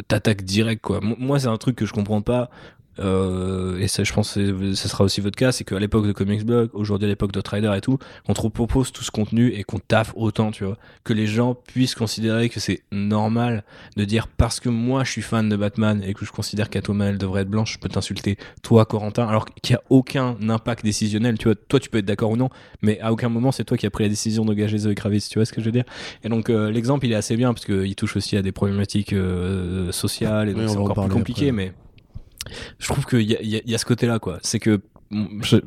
t'attaques direct, quoi. Moi, c'est un truc que je comprends pas. Euh, et ça, je pense que ce sera aussi votre cas, c'est qu'à l'époque de Comics Blog, aujourd'hui à l'époque d'Outrider et tout, on te propose tout ce contenu et qu'on taffe autant, tu vois, que les gens puissent considérer que c'est normal de dire parce que moi je suis fan de Batman et que je considère qu'Atoma elle devrait être blanche, je peux t'insulter, toi Corentin, alors qu'il n'y a aucun impact décisionnel, tu vois, toi tu peux être d'accord ou non, mais à aucun moment c'est toi qui as pris la décision d'engager Zoe Kravitz, tu vois ce que je veux dire. Et donc euh, l'exemple il est assez bien parce qu'il touche aussi à des problématiques euh, sociales et donc Oui, c'est en encore plus compliqué, après. mais je trouve qu'il y a, y a- ce côté-là, quoi. C'est que mm, je,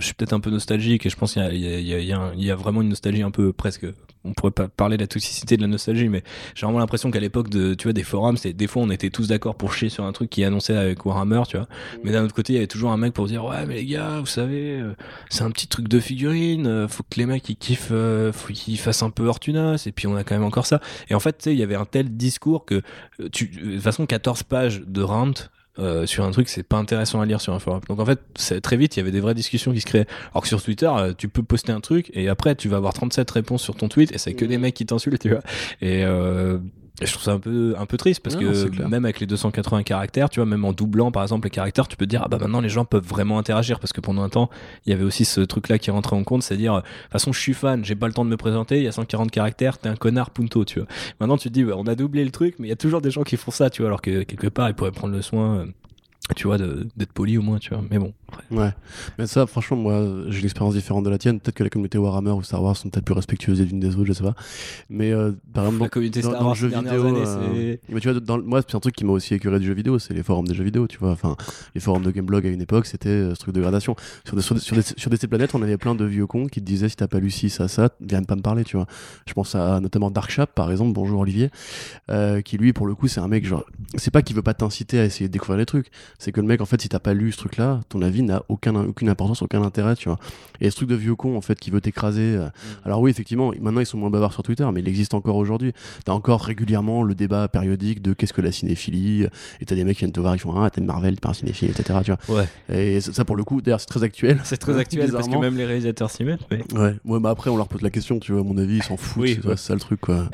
suis peut-être un peu nostalgique et je pense qu'il y a, vraiment une nostalgie un peu presque. On pourrait pas parler de la toxicité de la nostalgie, mais j'ai vraiment l'impression qu'à l'époque de, tu vois, des forums, c'est des fois on était tous d'accord pour chier sur un truc qui annonçait avec Warhammer, tu vois. Mais d'un autre côté, il y avait toujours un mec pour dire ouais, mais les gars, vous savez, euh, c'est un petit truc de figurine. euh, Faut que les mecs ils kiffent, euh, faut qu'ils fassent un peu Ortunas. Et puis on a quand même encore ça. Et en fait, tu sais, il y avait un tel discours que tu, de toute façon, 14 pages de rant euh, sur un truc, c'est pas intéressant à lire sur un forum. Donc en fait, c'est- très vite, il y avait des vraies discussions qui se créaient. Alors que sur Twitter, euh, tu peux poster un truc et après, tu vas avoir 37 réponses sur ton tweet et c'est que des mecs qui t'insultent, tu vois. Et euh, et je trouve ça un peu, un peu triste parce non, que même avec les 280 caractères, tu vois, même en doublant par exemple les caractères, tu peux te dire, ah bah maintenant les gens peuvent vraiment interagir parce que pendant un temps, il y avait aussi ce truc-là qui rentrait en compte, c'est-à-dire, euh, de toute façon, je suis fan, j'ai pas le temps de me présenter, il y a 140 caractères, t'es un connard, punto, tu vois. Maintenant, tu te dis, on a doublé le truc, mais il y a toujours des gens qui font ça, tu vois, alors que quelque part, ils pourraient prendre le soin, euh, tu vois, de- d'être poli au moins, tu vois. Mais bon. Après. Ouais, mais ça, franchement, moi, j'ai une expérience différente de la tienne. Peut-être que la communauté Warhammer ou Star Wars sont peut-être plus respectueuses les unes des autres, je sais pas. Mais euh, par exemple, La communauté dans, Star dans Wars le jeu vidéo, années, euh, mais tu vois, dans, moi, c'est un truc qui m'a aussi écœuré du jeu vidéo, c'est les forums des jeux vidéo, tu vois. Enfin, les forums de Gameblog à une époque, c'était euh, ce truc de gradation. Sur des, sur, des, sur, des, sur des planètes, on avait plein de vieux cons qui te disaient si t'as pas lu ci, ça, ça, viens pas me parler, tu vois. Je pense à notamment Dark Chap, par exemple, bonjour Olivier, euh, qui lui, pour le coup, c'est un mec, genre, c'est pas qu'il veut pas t'inciter à essayer de découvrir les trucs, c'est que le mec, en fait, si t'as pas lu ce truc-là, ton avis n'a aucun, aucune importance, aucun intérêt, tu vois. Et ce truc de vieux con, en fait, qui veut t'écraser. euh, Alors oui, effectivement, maintenant ils sont moins bavards sur Twitter, mais il existe encore aujourd'hui. T'as encore régulièrement le débat périodique de qu'est-ce que la cinéphilie, et t'as des mecs qui viennent te voir, ils font ah t'aimes Marvel, t'es pas un cinéphile, etc. Tu vois. Ouais. Et ça, pour le coup, d'ailleurs c'est très actuel. C'est très actuel parce que même les réalisateurs s'y mettent. Mais... Ouais, ouais, mais après on leur pose la question, tu vois, à mon avis, ils s'en foutent, Oui, c'est ouais. ça le truc, quoi.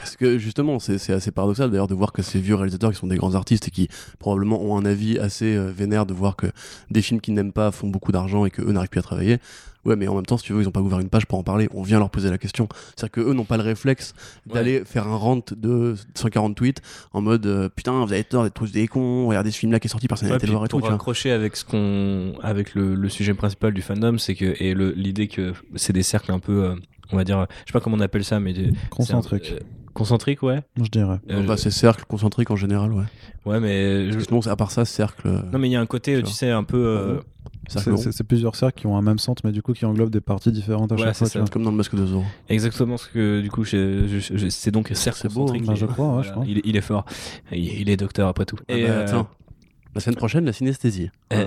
Parce que justement, c'est c'est assez paradoxal d'ailleurs de voir que ces vieux réalisateurs qui sont des grands artistes et qui probablement ont un avis assez euh, vénère de voir que des films qu'ils n'aiment pas font beaucoup d'argent et que eux n'arrivent plus à travailler. Ouais, mais en même temps, si tu veux, ils ont pas ouvert une page pour en parler. On vient leur poser la question. C'est-à-dire que eux n'ont pas le réflexe d'aller faire un rant de 140 tweets en mode euh, putain, vous avez tort d'être tous des cons. Regardez ce film-là qui est sorti, personne n'a Ouais, été voir et tout. pour raccrocher avec ce qu'on, avec le, le sujet principal du fandom, c'est que et l'idée que c'est des cercles un peu, euh, on va dire, je sais pas comment on appelle ça, mais des, Concentrique, ouais. je dirais. Euh, Enfin, c'est cercle concentrique en général, ouais. ouais, mais je- c'est- à part ça, cercle. euh, non, mais il y a un côté, Tu sais, un peu. euh, cercle C'est- plusieurs cercles qui ont un même centre, mais du coup qui englobent des parties différentes à Ouais, chaque c'est fois. ça. Comme dans le masque de Zorro. exactement ce que du coup, c'est donc cercle C'est beau, concentrique. hein. Bah, je crois, ouais, je crois. Il, est- il est fort. Il, il est docteur après tout. Ah Et, bah, euh, attends. La semaine prochaine, la synesthésie. euh,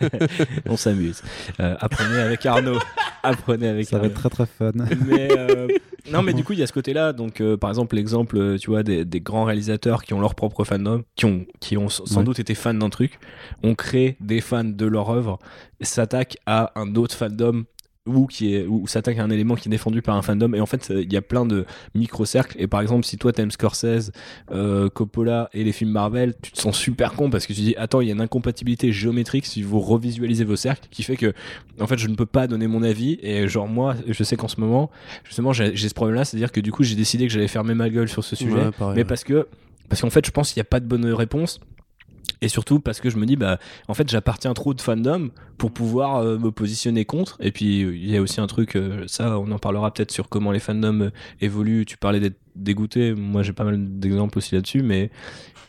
on s'amuse. Euh, apprenez avec Arnaud. apprenez avec Ça va Arnaud. être très très fun. mais euh, non mais du coup il y a ce côté là donc euh, par exemple l'exemple tu vois des, des grands réalisateurs qui ont leur propre fandom qui ont qui ont sans Ouais. doute été fans d'un truc on crée des fans de leur œuvre s'attaquent à un autre fandom ou qui est ou s'attaque à un élément qui est défendu par un fandom. Et en fait il y a plein de micro cercles et par exemple si toi t'aimes Scorsese euh, Coppola et les films Marvel tu te sens super con parce que tu dis attends il y a une incompatibilité géométrique si vous revisualisez vos cercles qui fait que en fait je ne peux pas donner mon avis. Et genre moi je sais qu'en ce moment justement j'ai j'ai ce problème là c'est à dire que du coup j'ai décidé que j'allais fermer ma gueule sur ce sujet. Ouais, pareil, mais ouais. parce que parce qu'en fait je pense qu'il n'y a pas de bonne réponse Et surtout parce que je me dis, bah, en fait, j'appartiens trop de fandom pour pouvoir euh, me positionner contre. Et puis, il y a aussi un truc, euh, ça, on en parlera peut-être sur comment les fandoms euh, évoluent. Tu parlais d'être dégoûté. Moi, j'ai pas mal d'exemples aussi là-dessus, mais.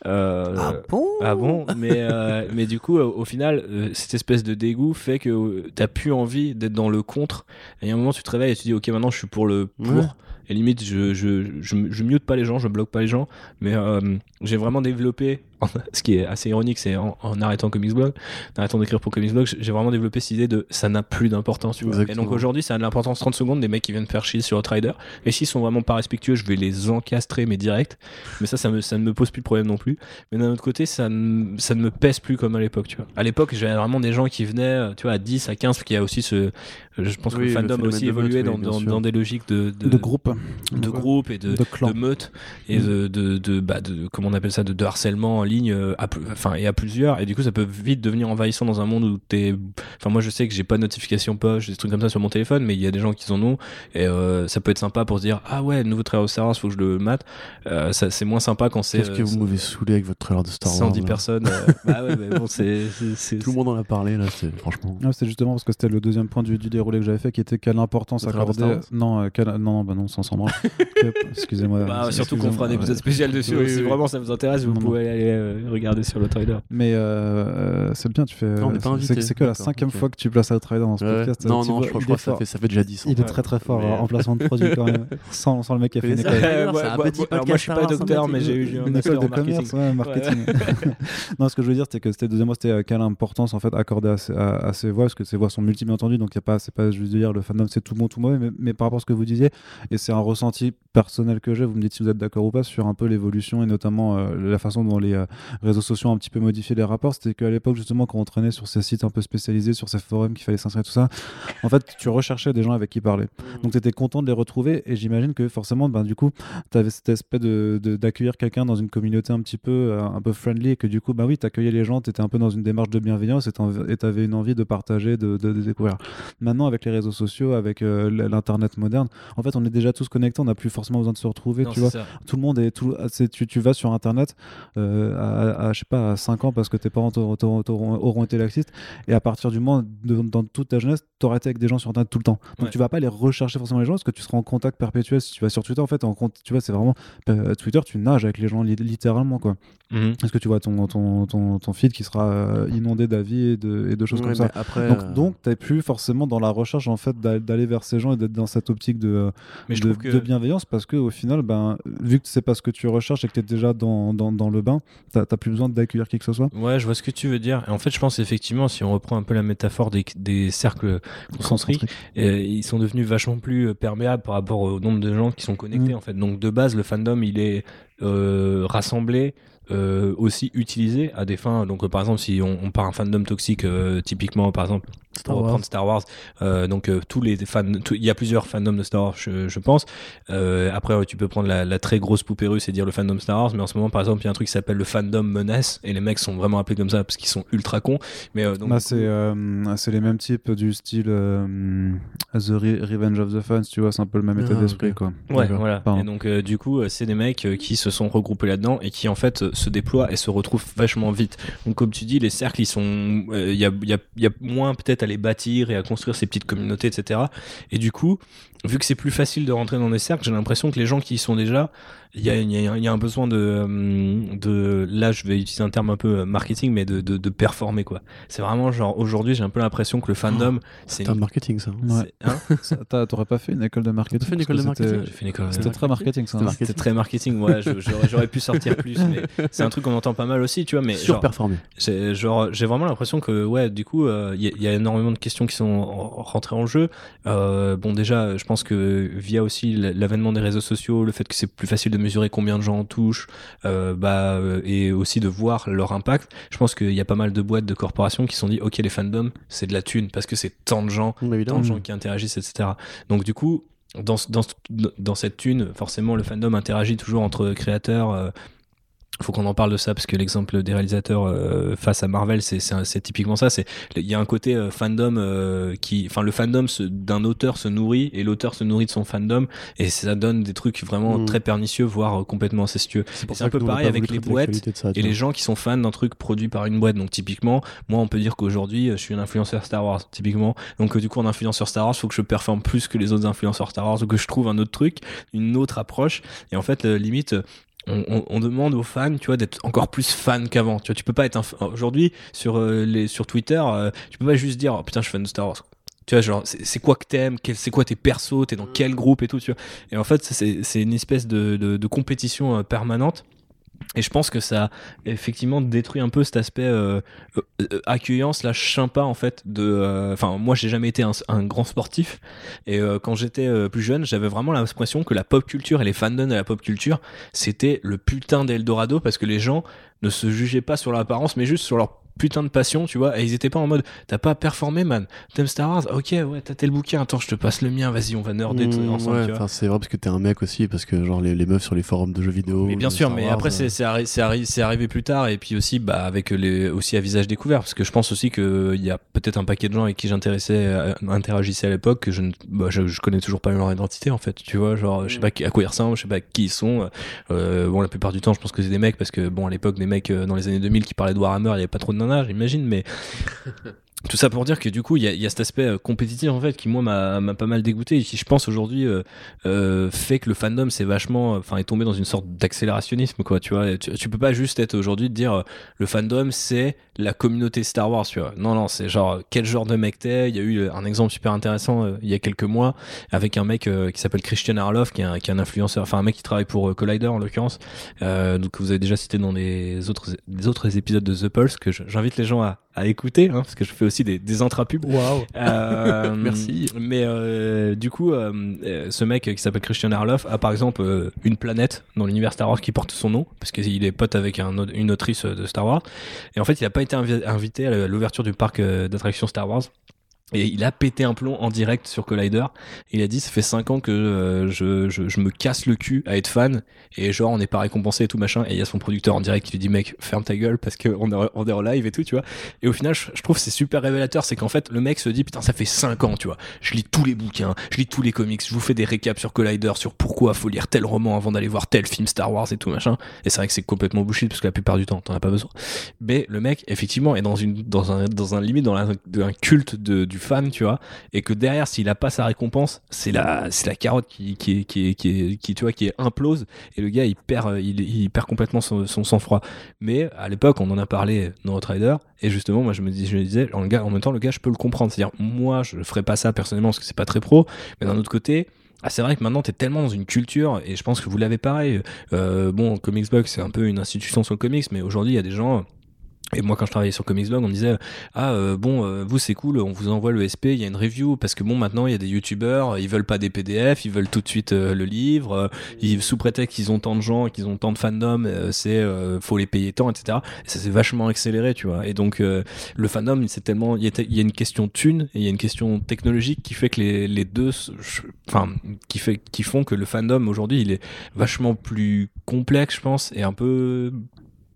ah bon? Ah bon? Mais, mais du coup, au final, cette espèce de dégoût fait que t'as plus envie d'être dans le contre. Et à un moment, tu te réveilles et tu dis, ok, maintenant, je suis pour le pour. Et limite, je, je, je, je, mute pas les gens, je bloque pas les gens, mais j'ai vraiment développé ce qui est assez ironique, c'est en, arrêtant Comics Blog, en arrêtant d'écrire pour Comics Blog, j'ai vraiment développé cette idée de ça n'a plus d'importance. Et donc aujourd'hui, ça a de l'importance 30 secondes des mecs qui viennent faire chier sur Outrider. Et s'ils sont vraiment pas respectueux, je vais les encastrer, mais direct. Mais ça, ça, me, ça ne me pose plus de problème non plus. Mais d'un autre côté, ça ne, ça ne me pèse plus comme à l'époque, tu vois. À l'époque, j'avais vraiment des gens qui venaient, euh, tu vois, à 10, à 15, parce qu'il y a aussi ce. Je pense que le fandom a aussi évolué dans, dans, des logiques de, de, De groupe et de, de, meute et mm. de, de, bah, de, comment on appelle ça, de, harcèlement en ligne euh, à, enfin et à plusieurs. Et du coup ça peut vite devenir envahissant dans un monde où t'es enfin moi je sais que j'ai pas de notification poche des trucs comme ça sur mon téléphone mais il y a des gens qui en ont. Et euh, ça peut être sympa pour se dire ah ouais le nouveau trailer de Star Wars faut que je le mate. Euh, ça c'est moins sympa quand c'est qu'est-ce que vous m'avez saoulé avec votre trailer de Star Wars 110 personnes bah ouais mais bon c'est tout le monde en a parlé là c'est franchement. Ah, c'est justement parce que c'était le deuxième point du, du déroulé que j'avais fait qui était quelle importance accorder non non non bah non sans s'en excusez-moi bah, surtout qu'on fera un épisode spécial dessus si vraiment ça vous intéresse vous pouvez aller regarder sur le trailer mais euh, c'est bien, tu fais. C'est que la cinquième fois que tu places Outrider dans ce podcast. Non, non, je crois, que ça fait, ça fait déjà 10 ans. Il est très très fort en placement de produit quand même. Sans, sans le mec qui a fait une école. Moi je suis pas docteur, mais j'ai eu une école de commerce, marketing. Non, ce que je veux dire, c'est que c'était deuxième mois, c'était quelle importance en fait accordée à ces voix, parce que ces voix sont multiples, bien entendu, donc c'est pas juste dire le fandom c'est tout bon, tout mauvais, mais par rapport à ce que vous disiez, et c'est un ressenti personnel que j'ai, vous me dites si vous êtes d'accord ou pas sur un peu l'évolution et notamment la façon dont les réseaux sociaux ont un petit peu modifié les rapports, c'était qu'à l'époque, justement, quand on traînait sur ces sites un peu spécialisés, sur ces forums qu'il fallait s'inscrire, tout ça, en fait, tu recherchais des gens avec qui parler. Mmh. Donc, tu étais content de les retrouver et j'imagine que forcément, ben, du coup, tu avais cet aspect d'accueillir de, d'accueillir quelqu'un dans une communauté un petit peu, euh, un peu friendly et que du coup, bah oui, tu accueillais les gens, tu étais un peu dans une démarche de bienveillance et tu avais une envie de partager, de, de, découvrir. Maintenant, avec les réseaux sociaux, avec euh, l'Internet moderne, en fait, on est déjà tous connectés, on n'a plus forcément besoin de se retrouver, tu vois. Tout le monde est. Tout, tu, tu vas sur Internet euh, à, à, je sais pas, à 5 ans parce que tes parents auront été laxistes. Et à partir du moment, dans toute ta jeunesse, tu auras été avec des gens sur Internet tout le temps. Donc tu vas pas aller rechercher forcément les gens parce que tu seras en contact perpétuel. Si tu vas sur Twitter, en fait, en compte, tu vois, c'est vraiment. Euh, Twitter, tu nages avec les gens littéralement, quoi. Mhm. Est-ce que tu vois ton, ton, ton, ton feed qui sera euh, inondé d'avis et de, et de choses comme ça après, Donc, euh, donc tu n'es plus forcément dans la recherche en fait d'aller vers ces gens et d'être dans cette optique de, de, bienveillance parce que au final, ben, vu que c'est pas ce que tu recherches et que tu es déjà dans, dans, dans le bain, tu n'as plus besoin d'accueillir qui que ce soit. Ouais, je vois ce que tu veux dire. Et en fait, je pense effectivement, si on reprend un peu la métaphore des, des cercles concentriques, euh, ils sont devenus vachement plus perméables par rapport au nombre de gens qui sont connectés. Mm. En fait, donc de base, le fandom, il est rassemblé euh, aussi utilisé à des fins. Donc, euh, par exemple, si on, on part un fandom toxique, euh, typiquement, par exemple, Star Wars. prendre Star Wars, donc tous les fans, il y a plusieurs fandoms de Star Wars, je, pense. après, tu peux prendre la, très grosse poupée russe et dire le fandom Star Wars, mais en ce moment, par exemple, il y a un truc qui s'appelle le fandom menace, et les mecs sont vraiment appelés comme ça parce qu'ils sont ultra cons. Mais donc, bah, c'est les mêmes types du style The Revenge of the Fans, tu vois, c'est un peu le même état ah, d'esprit, quoi. Ouais, voilà. Et donc, du coup, c'est des mecs qui se sont regroupés là-dedans et qui, en fait, se déploie et se retrouve vachement vite. Donc comme tu dis, les cercles, ils sont, il euh, y, a, y, a, y, a, moins peut-être à les bâtir et à construire ces petites communautés, etc. Et du coup, vu que c'est plus facile de rentrer dans des cercles, j'ai l'impression que les gens qui y sont déjà, il y a, y a, un besoin de, euh, de, là je vais utiliser un terme un peu euh, marketing, mais de, de, de performer quoi. C'est vraiment genre aujourd'hui j'ai un peu l'impression que le fandom oh, c'est un marketing ça. Ouais. Hein T'aurais pas fait une école de marketing? Fait une école de marketing? C'était très marketing ça. C'était très marketing, ouais. J'aurais pu sortir plus, mais c'est un truc qu'on entend pas mal aussi, tu vois. Mais surperformer. Genre j'ai vraiment l'impression que ouais du coup euh, il y, a énormément de questions qui sont rentrées en jeu. Euh, bon déjà je pense que via aussi l'avènement des réseaux sociaux, le fait que c'est plus facile de mesurer combien de gens en touchent, euh, bah, euh, et aussi de voir leur impact. Je pense qu'il y a pas mal de boîtes de corporations qui se sont dit, ok, les fandoms, c'est de la thune parce que c'est tant de gens, tant de gens qui interagissent, etc. Donc du coup, dans, dans, dans cette thune, forcément, le fandom interagit toujours entre créateurs. Euh, faut qu'on en parle de ça parce que l'exemple des réalisateurs euh, face à Marvel c'est typiquement ça c'est il y a un côté euh, fandom euh, qui enfin le fandom d'un auteur se nourrit et l'auteur se nourrit de son fandom et ça donne des trucs vraiment Mm. très pernicieux voire complètement incestueux. C'est un peu pareil avec les boîtes ça, et les gens qui sont fans d'un truc produit par une boîte. Donc typiquement moi on peut dire qu'aujourd'hui je suis un influenceur Star Wars typiquement. Donc du coup en influenceur Star Wars faut que je performe plus que les autres influenceurs Star Wars ou que je trouve un autre truc une autre approche. Et en fait limite on, on- on demande aux fans, tu vois, d'être encore plus fans qu'avant. Tu vois, tu peux pas être un aujourd'hui sur euh, les sur Twitter, euh, tu peux pas juste dire oh, putain, je suis fan de Star Wars. Tu vois, genre, c'est quoi que t'aimes C'est quoi tes persos T'es dans quel groupe et tout, tu vois Et en fait, c'est c'est une espèce de, de, de compétition euh, permanente. Et je pense que ça effectivement détruit un peu cet aspect euh, euh, euh, accueillant slash sympa en fait de euh, enfin moi j'ai jamais été un, grand sportif. Et quand j'étais plus jeune j'avais vraiment l'impression que la pop culture et les fandoms de la pop culture c'était le putain d'Eldorado parce que les gens ne se jugeaient pas sur l'apparence mais juste sur leur putain de passion tu vois et ils étaient pas en mode t'as pas performé man t'aimes Star Wars ok ouais t'as tel bouquin attends je te passe le mien vas-y on va nerder Mmh, ensemble ouais, tu vois. enfin, c'est vrai parce que t'es un mec aussi, parce que genre les, les meufs sur les forums de jeux vidéo. Mais bien de sûr, Star mais Wars, après euh, c'est c'est arri- c'est arri- c'est arrivé plus tard et puis aussi bah avec les aussi à visage découvert parce que je pense aussi que il y a peut-être un paquet de gens avec qui j'intéressais euh, interagissais à l'époque que je ne bah, je, je connais toujours pas leur identité en fait, tu vois, genre je sais pas qui- à quoi ils ressemblent, je sais pas qui ils sont. Euh, bon la plupart du temps, je pense que c'est des mecs parce que bon à l'époque des mecs euh, dans les années 2000 qui parlaient de Warhammer, il y avait pas trop de nanas, j'imagine mais tout ça pour dire que du coup, il y a, y a cet aspect euh, compétitif en fait qui moi m'a pas mal dégoûté et qui je pense aujourd'hui euh, euh, fait que le fandom c'est vachement, enfin est tombé dans une sorte d'accélérationnisme quoi. Tu vois, tu, peux pas juste être aujourd'hui de dire euh, le fandom c'est la communauté Star Wars. Tu vois, non non c'est genre quel genre de mec t'es. Il y a eu euh, un exemple super intéressant euh, il y a quelques mois avec un mec euh, qui s'appelle Christian Arloff qui est un, qui est un influenceur, enfin un mec qui travaille pour euh, Collider en l'occurrence, euh, donc que vous avez déjà cité dans les autres des autres épisodes de The Pulse que j'invite les gens à, à écouter hein, parce que je fais aussi des, des intrapubs. Waouh. Euh, Merci. Mais euh, du coup, euh, ce mec qui s'appelle Christian Arloff a par exemple une planète dans l'univers Star Wars qui porte son nom parce qu'il est pote avec un, une autrice de Star Wars. Et en fait, il a pas été invi- invité à l'ouverture du parc d'attractions Star Wars. Et il a pété un plomb en direct sur Collider. Il a dit, ça fait 5 ans que euh, je, je, je me casse le cul à être fan. Et genre, on n'est pas récompensé et tout machin. Et il y a son producteur en direct qui lui dit, mec, ferme ta gueule parce qu'on est, on est en live et tout, tu vois. Et au final, je, je trouve c'est super révélateur. C'est qu'en fait, le mec se dit, putain, ça fait 5 ans, tu vois. Je lis tous les bouquins, je lis tous les comics, je vous fais des récaps sur Collider, sur pourquoi faut lire tel roman avant d'aller voir tel film Star Wars et tout machin. Et c'est vrai que c'est complètement bullshit parce que la plupart du temps, t'en as pas besoin. Mais le mec, effectivement, est dans une, dans un, dans un limite, dans de- un culte de, du fan, tu vois. Et que derrière, s'il a pas sa récompense, c'est la, c'est la carotte qui, qui, qui, qui, qui, tu vois, qui implose. Et le gars, il perd, euh, il, perd complètement son, son sang-froid. Mais à l'époque, on en a parlé dans Outrider. Et justement, moi, je me, dis, je me disais, en, en même temps, le gars, je peux le comprendre. C'est-à-dire, moi, je ferais pas ça personnellement parce que c'est pas très pro. Mais d'un autre côté, ah, c'est vrai que maintenant, t'es tellement dans une culture, et je pense que vous l'avez pareil. Euh, bon, Comics Box, c'est un peu une institution sur le comics, mais aujourd'hui, il y a des gens. Et moi, quand je travaillais sur Comics Blog, on me disait Ah, euh, bon, euh, vous, c'est cool, on vous envoie le SP, il y a une review, parce que bon, maintenant, il y a des youtubeurs, ils veulent pas des PDF, ils veulent tout de suite euh, le livre, euh, ils, sous prétexte qu'ils ont tant de gens, qu'ils ont tant de fandom, c'est faut les payer tant, etc. Et ça s'est vachement accéléré, tu vois. Et donc, le fandom, c'est tellement. Il y, a, une question thune et il y a une question technologique qui fait que les, deux. Enfin, qui, fait, qui font que le fandom aujourd'hui, il est vachement plus complexe, je pense, et un peu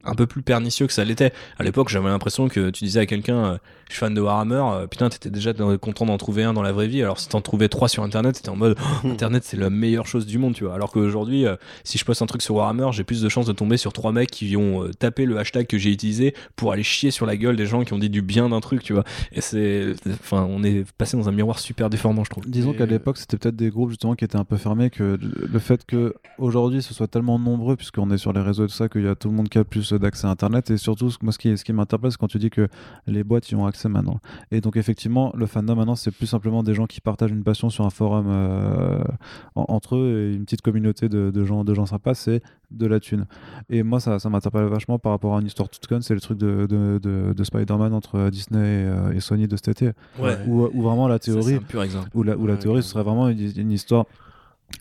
un peu plus pernicieux que ça l'était. À l'époque, j'avais l'impression que tu disais à quelqu'un, euh, je suis fan de Warhammer, euh, putain, t'étais déjà dans- content d'en trouver un dans la vraie vie. Alors si t'en trouvais trois sur Internet, t'étais en mode, Oh, Internet c'est la meilleure chose du monde, tu vois. Alors qu'aujourd'hui, euh, si je poste un truc sur Warhammer, j'ai plus de chances de tomber sur trois mecs qui ont euh, tapé le hashtag que j'ai utilisé pour aller chier sur la gueule des gens qui ont dit du bien d'un truc, tu vois. Et c'est, enfin, on est passé dans un miroir super déformant, je trouve. Disons Et, qu'à l'époque, c'était peut-être des groupes justement qui étaient un peu fermés, que le- fait que aujourd'hui ce soit tellement nombreux, puisqu'on est sur les réseaux et tout ça, qu'il y a tout le monde qui a plus d'accès à Internet. Et surtout, moi, ce qui, ce qui m'interpelle, c'est quand tu dis que les boîtes y ont accès maintenant. Et donc, effectivement, le fandom maintenant, c'est plus simplement des gens qui partagent une passion sur un forum euh, en- entre eux et une petite communauté de, de gens, de gens sympas, c'est de la thune. Et moi, ça, ça m'interpelle vachement par rapport à une histoire toute conne, c'est le truc de, de, de- de Spider-Man entre Disney et, euh, et Sony de cet été, Ouais. où, où vraiment la Ça, c'est théorie un pur exemple. où la, où la Ouais, théorie, ce serait vraiment une, une histoire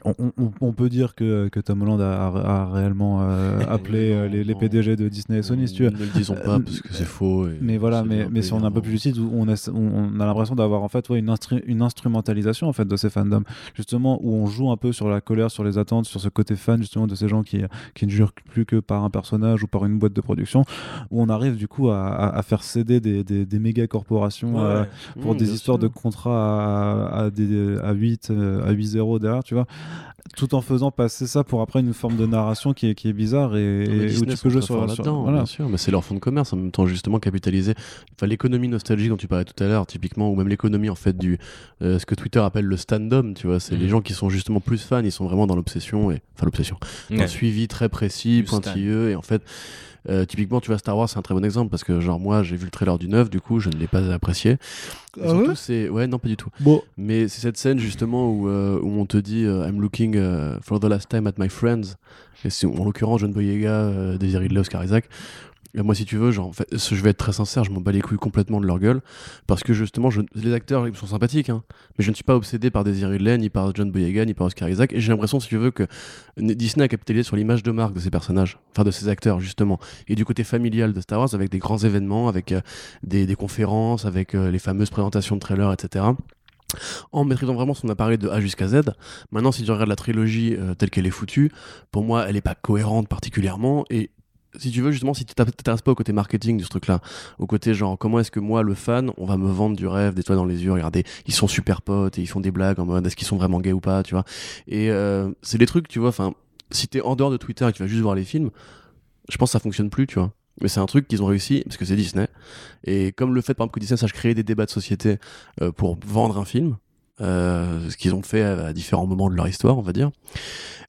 on, on- on peut dire que, que Tom Holland a, a- a réellement euh, appelé Non, euh, les. PDG de Disney et Sony, si tu veux. Ne le disons pas Euh, parce que c'est faux. et Mais voilà, mais, mais si on est un peu plus lucide, on a, on a l'impression d'avoir en fait ouais, une, instru- une instrumentalisation en fait de ces fandoms, justement où on joue un peu sur la colère, sur les attentes, sur ce côté fan justement de ces gens qui, qui ne jurent plus que par un personnage ou par une boîte de production, où on arrive du coup à, faire céder des, des, des méga corporations euh, pour Mmh, des histoires de contrats à, à, des, à 8 euh, à 8-0 derrière, tu vois, tout en faisant passer ça pour après une forme de narration qui est, qui est bizarre et, et où tu peux jouer sur, sur- là-dedans, voilà. bien sûr, mais c'est leur fonds de commerce en même temps justement capitaliser. Enfin, l'économie nostalgique dont tu parlais tout à l'heure, typiquement, ou même l'économie en fait du euh, ce que Twitter appelle le stand-up, tu vois, c'est Mhm. les gens qui sont justement plus fans, ils sont vraiment dans l'obsession et enfin l'obsession, Ouais. le suivi très précis, pointilleux et en fait. Euh, typiquement, tu vois, Star Wars, c'est un très bon exemple parce que, genre, moi, j'ai vu le trailer du 9, du coup, je ne l'ai pas apprécié. Ah surtout, ouais c'est. Ouais, non, pas du tout. Bon, Mais c'est cette scène justement où, euh, où on te dit euh, I'm looking for the last time at my friends. Et c'est en l'occurrence John Boyega, Daisy Ridley, Oscar Isaac. Moi, si tu veux, genre, en fait, je vais être très sincère, je m'en bats les couilles complètement de leur gueule. Parce que justement, les acteurs ils sont sympathiques, hein, mais je ne suis pas obsédé par Daisy Ridley, ni par John Boyega, ni par Oscar Isaac. Et j'ai l'impression, si tu veux, que Disney a capitalisé sur l'image de marque de ces personnages, enfin de ces acteurs, justement. Et du côté familial de Star Wars, avec des grands événements, avec euh, des, des conférences, avec euh, les fameuses présentations de trailers, etc en maîtrisant vraiment son appareil de A jusqu'à Z. Maintenant, si tu regardes la trilogie euh, telle qu'elle est foutue, pour moi, elle n'est pas cohérente particulièrement. Et si tu veux, justement, si tu t'intéresses pas au côté marketing de ce truc-là, au côté genre, comment est-ce que moi, le fan, on va me vendre du rêve, des toits dans les yeux, regardez, ils sont super potes et ils font des blagues en mode est-ce qu'ils sont vraiment gays ou pas, tu vois. Et euh, c'est des trucs, tu vois, enfin, si t'es en dehors de Twitter et que tu vas juste voir les films, je pense que ça fonctionne plus, tu vois. Mais c'est un truc qu'ils ont réussi parce que c'est Disney. Et comme le fait, par exemple, que Disney sache créer des débats de société euh, pour vendre un film, euh, ce qu'ils ont fait à, différents moments de leur histoire, on va dire.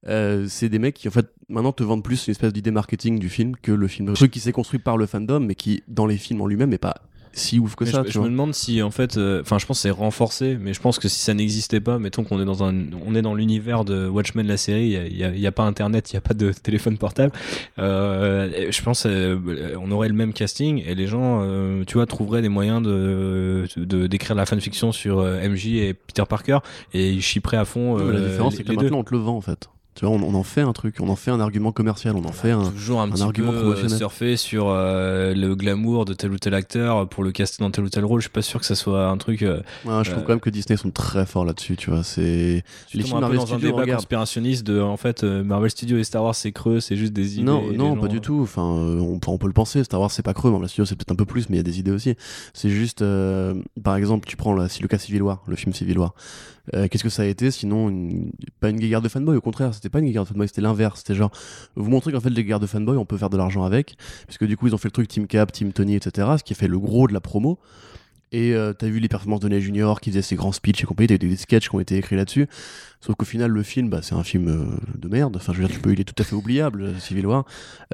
Euh, c'est des mecs qui en fait maintenant te vendent plus une espèce d'idée marketing du film que le film. Un truc qui s'est construit par le fandom, mais qui dans les films en lui-même n'est pas si ouf que Mais ça. je, tu je vois. me demande si en fait, euh, enfin, je pense que c'est renforcé, mais je pense que si ça n'existait pas, mettons qu'on est dans un, on est dans l'univers de Watchmen la série, il y a, il y a pas Internet, il y a pas de téléphone portable. Euh, je pense euh, on aurait le même casting et les gens, euh, tu vois, trouveraient des moyens de de- d'écrire la fanfiction sur euh, MJ et Peter Parker et ils chipperaient à fond. Non, la différence, c'est que maintenant on te le vend en fait. Tu vois, on, on en fait un truc, on en fait un argument commercial, on en fait un. toujours un, un petit argument peu euh, promotionnel. surfer sur euh, le glamour de tel ou tel acteur pour le caster dans tel ou tel rôle. Je suis pas sûr que ça soit un truc. euh, Ouais, je trouve Euh, quand même que Disney sont très forts là-dessus, tu vois. C'est les films Marvel dans un Studios, débat conspirationniste de en fait Marvel Studios et Star Wars c'est creux c'est juste des idées Non, non, pas du tout. Enfin, on, peut- on peut le penser. Star Wars, c'est pas creux. Marvel Studios, c'est peut-être un peu plus, mais il y a des idées aussi. C'est juste, par exemple, tu prends la, si le cas Civil War, le film Civil War. Euh, Qu'est-ce que ça a été sinon une- pas une guéguerre de fanboy Au contraire, c'était pas une guéguerre de fanboy, c'était l'inverse. C'était genre, vous montrez qu'en fait, les guerres de fanboy, on peut faire de l'argent avec. Parce que du coup, ils ont fait le truc Team Cap, Team Tony, etc. Ce qui a fait le gros de la promo. Et euh, t'as vu les performances de Ney Junior qui faisait ses grands speeches et compagnie, t'as des sketchs qui ont été écrits là-dessus. Sauf qu'au final, le film, bah, c'est un film euh, de merde. Enfin, je veux dire, tu peux, il est tout à fait oubliable, Civil War.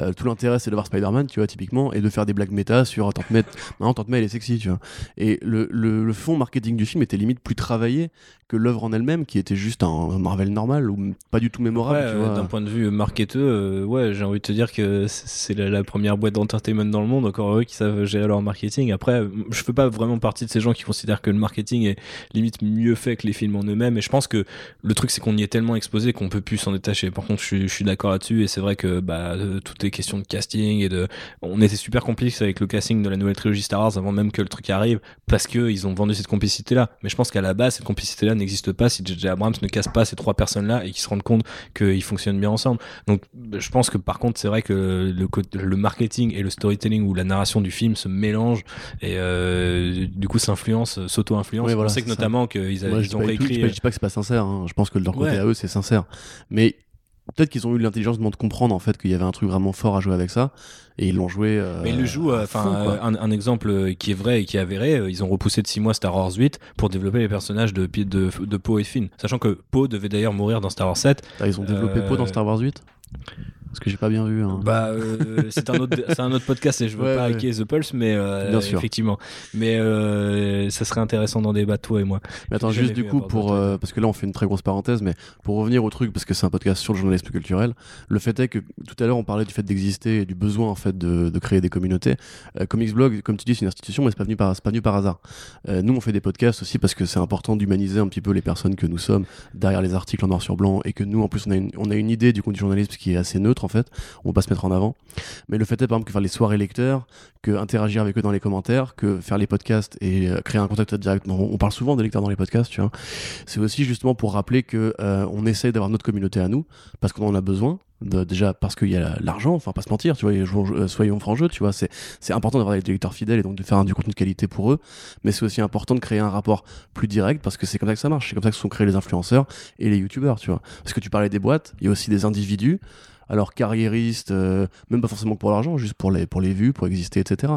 Euh, tout l'intérêt, c'est de voir Spider-Man, tu vois, typiquement, et de faire des blagues méta sur Tante May. Maintenant, Tante May, elle est sexy, tu vois. Et le, le fond marketing du film était limite plus travaillé que l'œuvre en elle-même, qui était juste un, Marvel normal ou pas du tout mémorable, Ouais, d'un point de vue marketeux, euh, ouais, j'ai envie de te dire que c'est- la, la première boîte d'entertainment dans le monde, encore eux qui savent gérer leur marketing. Après, je fais pas vraiment partie de ces gens qui considèrent que le marketing est limite mieux fait que les films en eux-mêmes. Et je pense que le truc, c'est qu'on y est tellement exposé qu'on peut plus s'en détacher. Par contre, je suis, je suis d'accord là-dessus. Et c'est vrai que bah, euh, tout est question de casting et de. On était super complice avec le casting de la nouvelle trilogie Star Wars avant même que le truc arrive parce que ils ont vendu cette complicité-là. Mais je pense qu'à la base, cette complicité-là n'existe pas si J.J. Abrams ne casse pas ces trois personnes-là et qu'ils se rendent compte qu'ils fonctionnent bien ensemble. Donc, je pense que par contre, c'est vrai que le, le marketing et le storytelling ou la narration du film se mélangent et euh, du coup s'influencent, s'auto-influencent. Ouais, voilà, On sait que ça. notamment qu'ils Moi, ils je dis ont tout- je dis réécrit. pas- je dis pas que c'est pas sincère. hein. Je pense que de leur côté Ouais. à eux, c'est sincère. Mais peut-être qu'ils ont eu l'intelligence de comprendre en fait qu'il y avait un truc vraiment fort à jouer avec ça, et ils l'ont joué. euh, Mais ils le jouent, à enfin, euh, un, un exemple euh, qui est vrai et qui est avéré, euh, ils ont repoussé de 6 mois Star Wars 8 pour développer les personnages de, de Poe et Finn. Sachant que Poe devait d'ailleurs mourir dans Star Wars 7. Ah, ils ont développé euh, Poe dans Star Wars 8 Parce que j'ai pas bien vu. hein. Bah, euh, c'est un autre, c'est un autre podcast et je veux Ouais, pas ouais. hacker The Pulse, mais euh, Bien sûr. effectivement. Mais euh, ça serait intéressant d'en débattre toi et moi. Mais attends, juste du coup, pour, euh, parce que là on fait une très grosse parenthèse, mais pour revenir au truc, parce que c'est un podcast sur le journalisme culturel, le fait est que tout à l'heure on parlait du fait d'exister et du besoin en fait de, de créer des communautés. Euh, Comics Blog, comme tu dis, c'est une institution, mais c'est pas venu par, pas venu par hasard. Nous on fait des podcasts aussi parce que c'est important d'humaniser un petit peu les personnes que nous sommes derrière les articles en noir sur blanc et que nous en plus on a une, on a une idée du coup du journalisme qui est assez neutre en fait. On va pas se mettre en avant. Mais le fait est par exemple que faire les soirées lecteurs, que interagir avec eux dans les commentaires, que faire les podcasts et euh, créer un contact direct. On parle souvent des lecteurs dans les podcasts, tu vois. C'est aussi justement pour rappeler que euh, on essaye d'avoir notre communauté à nous parce qu'on en a besoin. Déjà parce qu'il y a l'argent, enfin pas se mentir, tu vois, euh, soyons francs jeu, tu vois, c'est important d'avoir des lecteurs fidèles et donc de faire un- du contenu de qualité pour eux, mais c'est aussi important de créer un rapport plus direct parce que c'est comme ça que ça marche, c'est comme ça que sont créés les influenceurs et les youtubeurs, tu vois. Parce que tu parlais des boîtes, il y a aussi des individus alors carriéristes, euh, même pas forcément pour l'argent, juste pour les, pour les vues, pour exister, etc.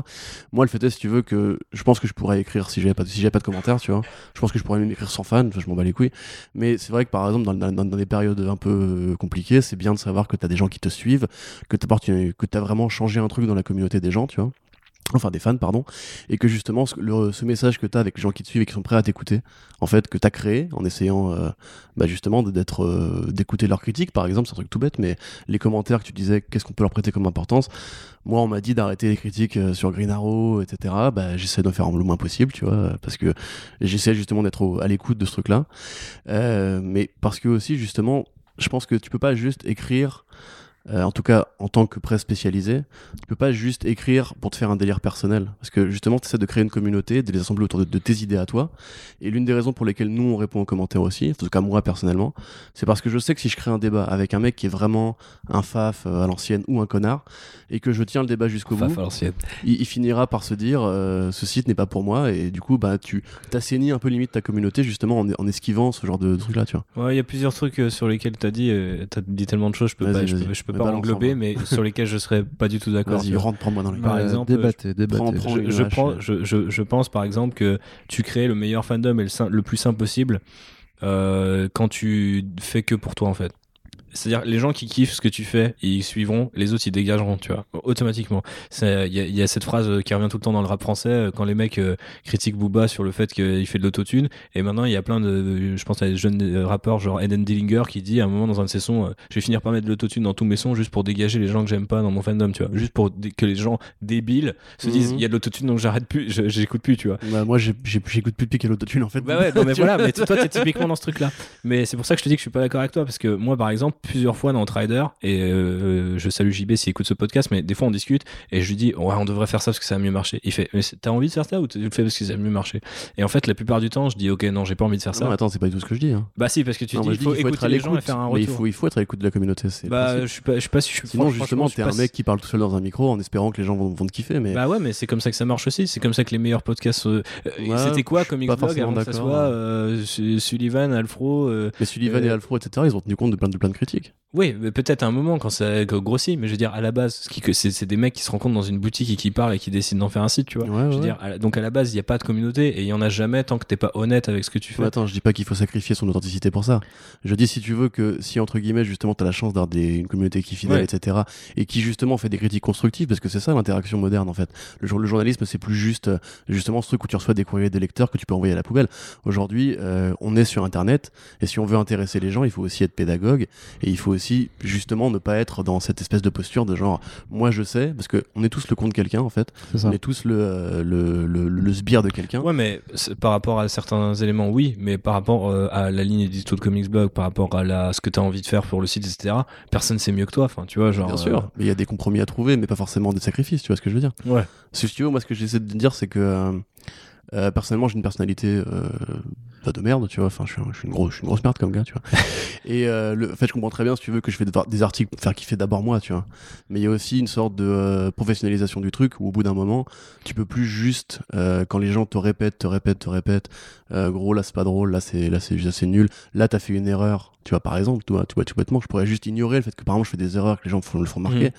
Moi, le fait est, si tu veux, que je pense que je pourrais écrire si j'avais pas, si pas de commentaires, tu vois. Je pense que je pourrais même écrire sans fans, je m'en bats les couilles. Mais c'est vrai que par exemple, dans, dans- dans des périodes un peu euh, compliquées, c'est bien de savoir que tu as des gens qui te suivent, que tu as vraiment changé un truc dans la communauté des gens, tu vois. Enfin, des fans, pardon. Et que justement, ce, message que tu as avec les gens qui te suivent et qui sont prêts à t'écouter, en fait, que tu as créé en essayant euh, bah, justement d'être euh, d'écouter leurs critiques, par exemple, c'est un truc tout bête, mais les commentaires que tu disais, qu'est-ce qu'on peut leur prêter comme importance? Moi, on m'a dit d'arrêter les critiques euh, sur Green Arrow, etc. Bah, j'essaie de faire le moins possible, tu vois, parce que j'essaie justement d'être à l'écoute de ce truc-là. Euh, mais parce que aussi, justement, je pense que tu peux pas juste écrire. Euh, en tout cas, en tant que presse spécialisée, tu peux pas juste écrire pour te faire un délire personnel. Parce que justement, tu essaies de créer une communauté, de les assembler autour de, de tes idées à toi. Et l'une des raisons pour lesquelles nous, on répond aux commentaires aussi, en tout cas moi personnellement, c'est parce que je sais que si je crée un débat avec un mec qui est vraiment un faf euh, à l'ancienne ou un connard, et que je tiens le débat jusqu'au bout, Faf à l'ancienne. il, il finira par se dire euh, ce site n'est pas pour moi et du coup bah tu t'assainis un peu limite ta communauté justement en, en esquivant ce genre de truc là tu vois Ouais, il y a plusieurs trucs euh, sur lesquels tu as dit, euh, t'as dit tellement de choses, je peux pas, je vas-y. peux, je peux Mais pas englober, en mais sur lesquels je serais pas du tout d'accord. vas-y rentre prends-moi dans les Par Euh, exemple, débattez, débattez. prends- prends- je, je prends- je, je- je pense par exemple que tu crées le meilleur fandom et le, le plus simple possible euh, quand tu fais que pour toi en fait. C'est-à-dire les gens qui kiffent ce que tu fais, ils suivront, les autres ils dégageront, tu vois, automatiquement. C'est- Il y, a- y a cette phrase euh, qui revient tout le temps dans le rap français euh, quand les mecs euh, critiquent Booba sur le fait qu'il fait de l'autotune. Et maintenant il y a plein de, je pense à des jeunes euh, rappeurs genre Eden Dillinger qui dit à un moment dans un de ses sons, euh, je vais finir par mettre de l'autotune dans tous mes sons juste pour dégager les gens que j'aime pas dans mon fandom, tu vois, juste pour que les gens débiles se disent Mhm. il y a de l'autotune donc j'arrête plus, j'écoute plus, tu vois. Bah, moi j'écoute plus depuis quel autotune en fait Bah ouais, non mais voilà, mais toi t'es typiquement dans ce truc là. Mais c'est pour ça que je te dis que je suis pas d'accord avec toi parce que moi par exemple, plusieurs fois dans Outrider, et euh, je salue JB s'il écoute ce podcast, mais des fois on discute et je lui dis ouais, on devrait faire ça parce que ça a mieux marché. Il fait mais t'as envie de faire ça ou tu le fais parce que ça a mieux marché? Et en fait, la plupart du temps, je dis ok, non, j'ai pas envie de faire ça. non attends c'est pas du tout ce que je dis hein. Bah si, parce que tu Non, dis il je faut dis écouter être à les gens et faire un mais il retour. faut, il faut être à l'écoute de la communauté c'est le Bah je suis pas, je suis pas, je suis sinon justement je t'es un mec qui parle tout seul dans un micro en espérant que les gens vont, vont te kiffer mais Bah ouais, mais c'est comme ça que ça marche aussi. C'est comme ça que les meilleurs podcasts. euh, euh, Ouais, C'était quoi je pas Blog avant que ça soit euh, Su- Sullivan, Alfro euh, mais Sullivan Euh, et Alfro etc ils ont tenu compte de plein de plein de critiques Oui, mais peut-être à un moment quand ça grossit, mais je veux dire, à la base, ce qui- que c'est c'est des mecs qui se rencontrent dans une boutique et qui parlent et qui décident d'en faire un site, tu vois. Ouais, je veux ouais. dire, à la- donc à la base, il n'y a pas de communauté et il y en a jamais tant que t'es pas honnête avec ce que tu fais. Mais attends, je dis pas qu'il faut sacrifier son authenticité pour ça. Je dis si tu veux que, si entre guillemets, justement, t'as la chance d'avoir des- une communauté qui est fidèle, Ouais. etc., et qui justement fait des critiques constructives, parce que c'est ça l'interaction moderne en fait. Le, jour- le journalisme, c'est plus juste, euh, justement, ce truc où tu reçois des courriers des lecteurs que tu peux envoyer à la poubelle. Aujourd'hui, euh, on est sur Internet, et si on veut intéresser les gens, il faut aussi être pédagogue, et il faut aussi, justement, ne pas être dans cette espèce de posture de genre, moi je sais, parce que on est tous le compte de quelqu'un en fait, C'est ça. on est tous le, euh, le, le, le sbire de quelqu'un. Ouais, mais par rapport à certains éléments, oui, mais par rapport euh, à la ligne édito de Comics Blog, par rapport à la, ce que tu as envie de faire pour le site, etc., personne sait mieux que toi. Enfin, tu vois, genre. Bien sûr, mais il y a des compromis à trouver, mais pas forcément des sacrifices, tu vois ce que je veux dire. euh, ouais. Si tu veux, moi, ce que j'essaie de dire, c'est que euh, personnellement, j'ai une personnalité euh, pas de merde, tu vois. Enfin, je suis, un- je suis une grosse, je suis une grosse merde comme gars, tu vois. Et euh, le en fait, je comprends très bien, si tu veux, que je fais des- articles pour faire kiffer d'abord moi, tu vois. Mais il y a aussi une sorte de euh, professionnalisation du truc où, au bout d'un moment, tu peux plus juste, euh, quand les gens te répètent, te répètent, te répètent, euh, gros, là, c'est pas drôle, là, c'est là, c'est nul, là, t'as fait une erreur. Tu vois, par exemple, toi, tu vois, tout bêtement, je pourrais juste ignorer le fait que, par exemple, je fais des erreurs, que les gens me font, le font marquer. Mhm.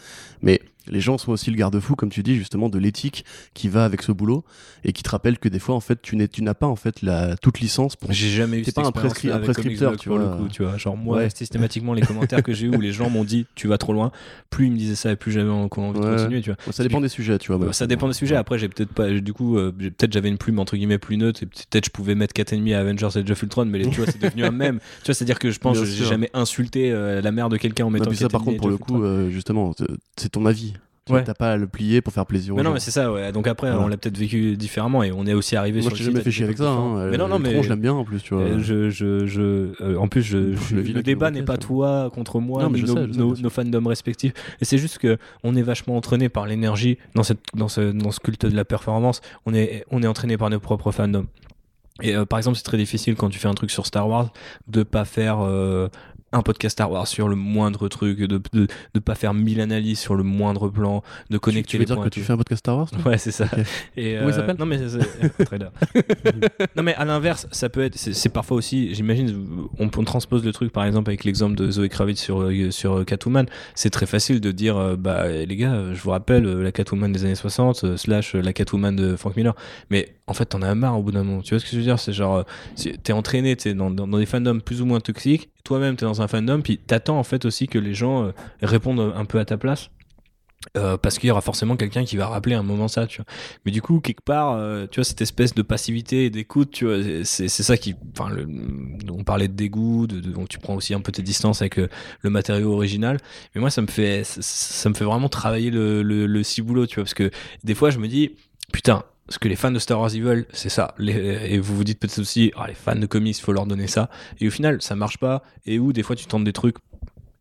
Mais les gens sont aussi le garde-fou, comme tu dis, justement, de l'éthique qui va avec ce boulot et qui te rappelle que des fois, en fait, tu n'es, tu n'as pas en fait la toute licence pour. J'ai jamais eu cette pas un prescri- un prescripteur, tu pour vois. le coup, tu vois. Genre moi, Ouais. systématiquement les commentaires que j'ai eu où les gens m'ont dit tu vas trop loin, plus ils me disaient ça et plus j'avais en- envie de continuer, tu vois. Ça dépend des sujets, tu vois. Bah, ça dépend des sujets. Après, j'ai peut-être pas. Du coup, euh, peut-être j'avais une plume entre guillemets plus neutre et peut-être je pouvais mettre 4,5 à Avengers et of Ultron, mais les- tu vois, c'est devenu un mème. Tu vois, c'est-à-dire que je pense que j'ai jamais insulté euh, la mère de quelqu'un en Non, mettant puis ça, par 4,5 contre, pour le coup, euh, justement, c'est ton avis. Ouais. T'as pas à le plier pour faire plaisir aux Mais non, gens. mais c'est ça, ouais. Donc après, Voilà. on l'a peut-être vécu différemment et on est aussi arrivé Moi, sur le t'ai jamais fait chier avec ça. Hein. Mais non, non, mais. je l'aime bien en plus, tu vois. Euh, je, je, je, euh, en plus, je, Le je- débat n'est pas toi contre moi, Non, mais nos, sais, nos fandoms respectifs. Et c'est juste que on est vachement entraîné par l'énergie dans, cette, dans, ce, dans ce culte de la performance. On est, on est entraîné par nos propres fandoms. Et euh, par exemple, c'est très difficile quand tu fais un truc sur Star Wars de pas faire euh, un podcast Star Wars sur le moindre truc, de, de, de pas faire mille analyses sur le moindre plan, de Tu, connecter tu veux les dire points. que tu fais un podcast Star Wars Ouais, c'est ça. Ok. Et, Comment il euh, s'appelle Non, mais Trader. non, mais à l'inverse, ça peut être. C'est parfois aussi. J'imagine, on, on transpose le truc, par exemple, avec l'exemple de Zoé Kravitz sur, euh, sur Catwoman. C'est très facile de dire, euh, bah, les gars, euh, je vous rappelle euh, la Catwoman des années 60, euh, slash euh, la Catwoman de Frank Miller. Mais en fait, t'en as marre au bout d'un moment. Tu vois ce que je veux dire? C'est genre, euh, t'es entraîné, t'es dans, des fandoms plus ou moins toxiques. Toi-même, t'es dans un fandom, puis t'attends en fait aussi que les gens euh, répondent un peu à ta place. Euh, parce qu'il y aura forcément quelqu'un qui va rappeler un moment ça, tu vois. Mais du coup, quelque part, tu vois, cette espèce de passivité et d'écoute, tu vois, c'est ça qui, enfin, on parlait de dégoût, de, donc tu prends aussi un peu tes distances avec le matériau original. Mais moi, ça me fait, ça me fait vraiment travailler le, le, le ciboulot, tu vois, parce que des fois, je me dis, putain. Ce que les fans de Star Wars ils veulent, c'est ça. Les- et vous vous dites peut-être aussi, ah, les fans de comics, il faut leur donner ça. Et au final, ça marche pas. Et où des fois, tu tentes des trucs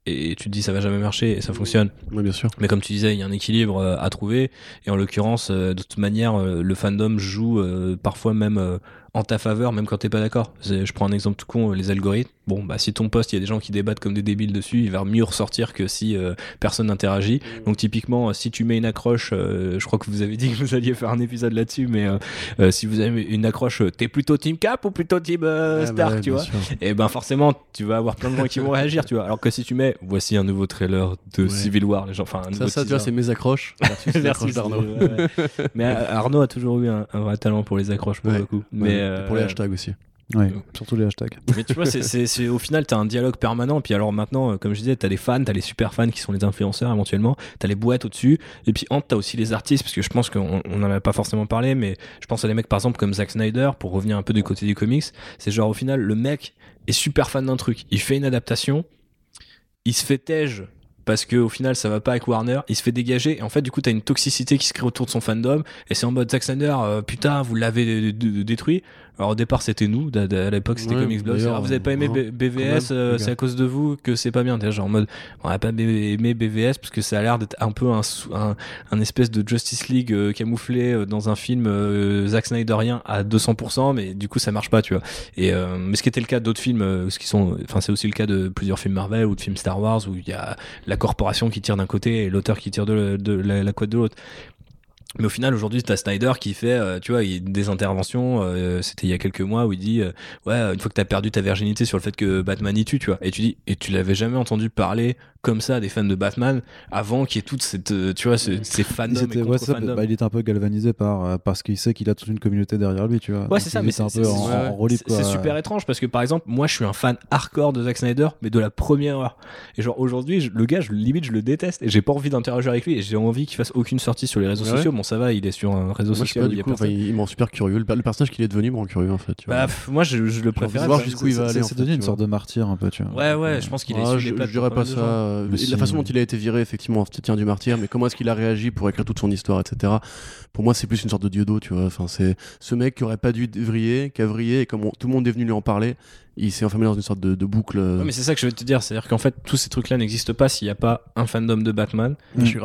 et tu te dis ça va jamais marcher et ça fonctionne. Oui, bien sûr. Mais comme tu disais, il y a un équilibre euh, à trouver. Et en l'occurrence, euh, de toute manière, euh, le fandom joue parfois même en ta faveur, même quand t'es pas d'accord. Je prends un exemple tout con, euh, les algorithmes. Bon, bah si ton post, il y a des gens qui débattent comme des débiles dessus, il va mieux ressortir que si euh, personne n'interagit. Donc typiquement, euh, si tu mets une accroche, euh, je crois que vous avez dit que vous alliez faire un épisode là-dessus, mais euh, si vous avez une accroche, t'es plutôt Team Cap ou plutôt Team Ah, Stark, bah ouais, tu vois sûr. et ben forcément tu vas avoir plein de gens qui vont réagir tu vois alors que si tu mets voici un nouveau trailer de Ouais. Civil War les gens enfin un nouveau Ça, ça, tu vois, c'est mes accroches. ouais, ouais. mais Arnaud a toujours eu un, un vrai talent pour les accroches pour le coup mais et euh, pour les hashtags aussi. Ouais, surtout les hashtags. mais tu vois c'est, au final t'as un dialogue permanent. Puis alors maintenant euh, comme je disais t'as les fans t'as les super fans qui sont les influenceurs éventuellement. T'as les boîtes au dessus et puis entre t'as aussi les artistes parce que je pense qu'on on en a pas forcément parlé mais je pense à des mecs par exemple comme Zack Snyder pour revenir un peu du côté du comics. C'est genre au final le mec est super fan d'un truc. Il fait une adaptation. Il se fait tège parce que au final ça va pas avec Warner, il se fait dégager et en fait du coup t'as une toxicité qui se crée autour de son fandom et c'est en mode Zack Snyder euh, putain vous l'avez dé- dé- détruit. Alors au départ c'était nous, à l'époque c'était Ouais, Comics Blog, Ah, vous avez pas aimé hein, BVS, euh, c'est à cause de vous que c'est pas bien. Genre en mode on a pas aimé BVS parce que ça a l'air d'être un peu un, sou- un, un espèce de Justice League euh, camouflé euh, dans un film euh, Zack Snyderien à 200% mais du coup ça marche pas tu vois. Et euh, mais ce qui était le cas d'autres films, ce qui sont, enfin c'est aussi le cas de plusieurs films Marvel ou de films Star Wars où il y a la corporation qui tire d'un côté et l'auteur qui tire de, de la, la couette de l'autre. Mais au final, aujourd'hui, t'as Snyder qui fait, euh, tu vois, il- des interventions. euh, C'était il y a quelques mois où il dit, euh, ouais, une fois que t'as perdu ta virginité sur le fait que Batman y tue, tu vois. Et tu dis, et tu l'avais jamais entendu parler comme ça des fans de Batman avant qu'il y ait toute cette, euh, tu vois, ce- ces était- ouais, bah, il était un peu galvanisé par, euh, parce qu'il sait qu'il a toute une communauté derrière lui, tu vois. Ouais, c'est ça, mais super étrange parce que par exemple, moi je suis un fan hardcore de Zack Snyder, mais de la première heure. Et genre aujourd'hui, le gars, je, limite, je le déteste et j'ai pas envie d'interagir avec lui et j'ai envie qu'il fasse aucune sortie sur les réseaux ouais sociaux. Bon, ça va, il est sur un réseau Moi, social il y du a coup, enfin, personne. il, il me rend super curieux. Le, le personnage qu'il est devenu me rend curieux, en fait. tu vois. Bah, moi je, je le préfère. voir jusqu'où il va aller, en C'est devenu une sorte de martyr, un peu, tu vois. Ouais, ouais, je pense qu'il est Ah, je, dirais pas ça. Si. La façon dont il a été viré, effectivement, tient du martyr, mais comment est-ce qu'il a réagi pour écrire toute son histoire, etc. Pour moi, c'est plus une sorte de dieudo, tu vois. Enfin, c'est ce mec qui aurait pas dû vriller, qui a vrillé, et comme on- tout le monde est venu lui en parler, il s'est enfermé dans une sorte de, de boucle. euh, Ouais, mais c'est ça que je veux te dire, c'est-à-dire qu'en fait, tous ces trucs-là n'existent pas s'il n'y a pas un fandom de Batman,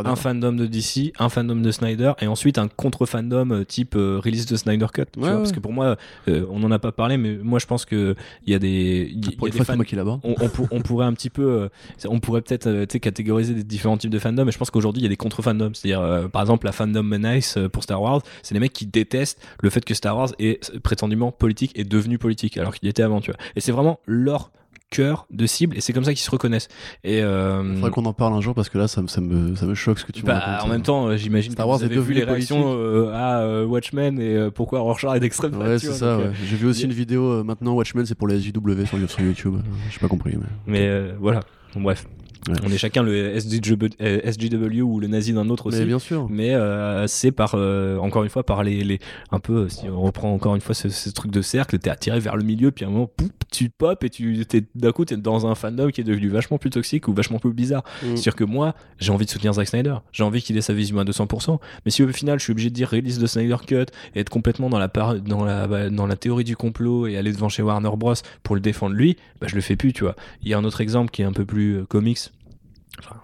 un fandom de DC, un fandom de Snyder, et ensuite un contre-fandom euh, type euh, release de Snyder Cut. tu Ouais, vois, ouais. Parce que pour moi, euh, on n'en a pas parlé, mais moi je pense qu'il y a des, il y- Pour y a une des fois, fans c'est moi qui l'aborde. on, on pour- on pourrait un petit peu, euh, on pourrait peut-être euh, catégoriser des différents types de fandom. Et je pense qu'aujourd'hui il y a des contre-fandoms. C'est-à-dire, euh, par exemple, la fandom Menace euh, pour Star Wars, c'est des mecs qui détestent le fait que Star Wars est prétendument politique et devenu politique, alors qu'il était avant, tu vois. Et c'est vraiment leur cœur de cible et c'est comme ça qu'ils se reconnaissent. Et euh, Faudrait qu'on en parle un jour parce que là, ça, me- ça me, ça me choque ce que tu bah, racontes. en même temps, euh, j'imagine que Star vous avez vu les réactions euh, à euh, Watchmen et pourquoi Rorschach est d'extrême Ouais, c'est ça. ouais. J'ai vu aussi une vidéo maintenant Watchmen, c'est pour les SJW sur, sur YouTube. J'ai pas compris. Mais... Mais voilà. Bon, bref. Ouais. On est chacun le SJW, euh, ou le nazi d'un autre aussi. Mais bien sûr. Mais euh, c'est par, euh, encore une fois, par les, les- un peu, si on reprend encore une fois ce, ce truc de cercle, t'es attiré vers le milieu, puis à un moment, pouf, tu pop et tu, d'un coup, t'es dans un fandom qui est devenu vachement plus toxique ou vachement plus bizarre. Mm. C'est-à-dire que moi, j'ai envie de soutenir Zack Snyder, j'ai envie qu'il ait sa vision à 200%, mais si au final, je suis obligé de dire release de Snyder Cut et être complètement dans la, par- dans la, bah, dans la théorie du complot et aller devant chez Warner Bros. pour le défendre lui, bah, je le fais plus, tu vois. Il y a un autre exemple qui est un peu plus comics.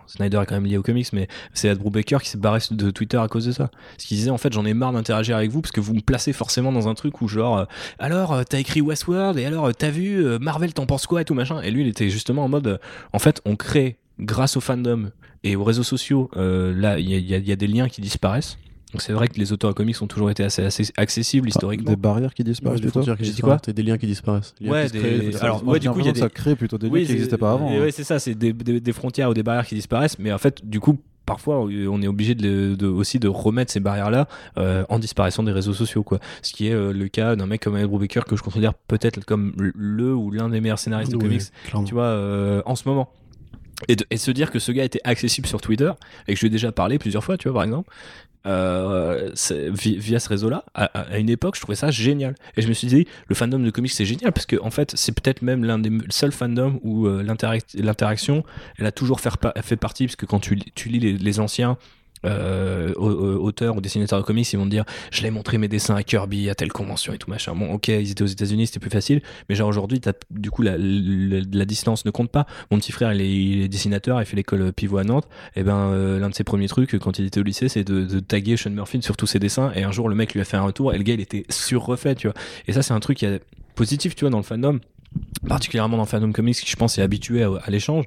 Snyder est quand même lié aux comics, mais c'est Ed Brubaker qui s'est barré de Twitter à cause de ça. Parce qu'il disait en fait j'en ai marre d'interagir avec vous parce que vous me placez forcément dans un truc où genre euh, alors euh, t'as écrit Westworld et alors euh, t'as vu Marvel t'en penses quoi et tout machin. Et lui il était justement en mode en fait on crée grâce au fandom et aux réseaux sociaux là il y a des liens qui disparaissent. Donc c'est vrai que les auteurs comics ont toujours été assez, assez accessibles historiquement. Des barrières qui Ouais, disparaissent des plutôt frontières qui J'ai dit disparaissent, quoi des liens qui disparaissent. Liens Ouais, qui des- créent, des- alors, ouais, du coup, il y a des- ça crée plutôt des liens Oui, qui c'est- n'existaient pas avant. hein. ouais, c'est ça, c'est des, des- des frontières ou des barrières qui disparaissent, mais en fait, du coup, parfois, on est obligé de, de- aussi de remettre ces barrières-là euh, en disparaissant des réseaux sociaux, quoi. Ce qui est euh, le cas d'un mec comme Ed Brubaker que je considère peut-être comme le ou l'un des meilleurs scénaristes de Ouais, comics, clairement. tu vois, euh, en ce moment. Et, se dire que ce gars était accessible sur Twitter et que je lui ai déjà parlé plusieurs fois, tu vois, par exemple. euh, via ce réseau-là, à, une époque, je trouvais ça génial. Et je me suis dit, le fandom de comics, c'est génial parce que, en fait, c'est peut-être même l'un des seuls fandoms où euh, l'interac- l'interaction, elle a toujours fait, fait partie, parce que quand tu, tu lis les, les anciens. Euh, au- au- auteurs ou dessinateurs de comics, ils vont dire je l'ai montré mes dessins à Kirby à telle convention et tout machin. Bon, ok, ils étaient aux États-Unis, c'était plus facile, mais genre aujourd'hui, du coup, la, distance ne compte pas. Mon petit frère, il est, dessinateur, il fait l'école pivot à Nantes. Et ben, euh, l'un de ses premiers trucs quand il était au lycée, c'est de, de taguer Sean Murphy sur tous ses dessins. Et un jour, le mec lui a fait un retour et le gars, il était sur-refait, tu vois. Et ça, c'est un truc qui est positif, tu vois, dans le fandom particulièrement dans Fandom Comics qui je pense est habitué à, à l'échange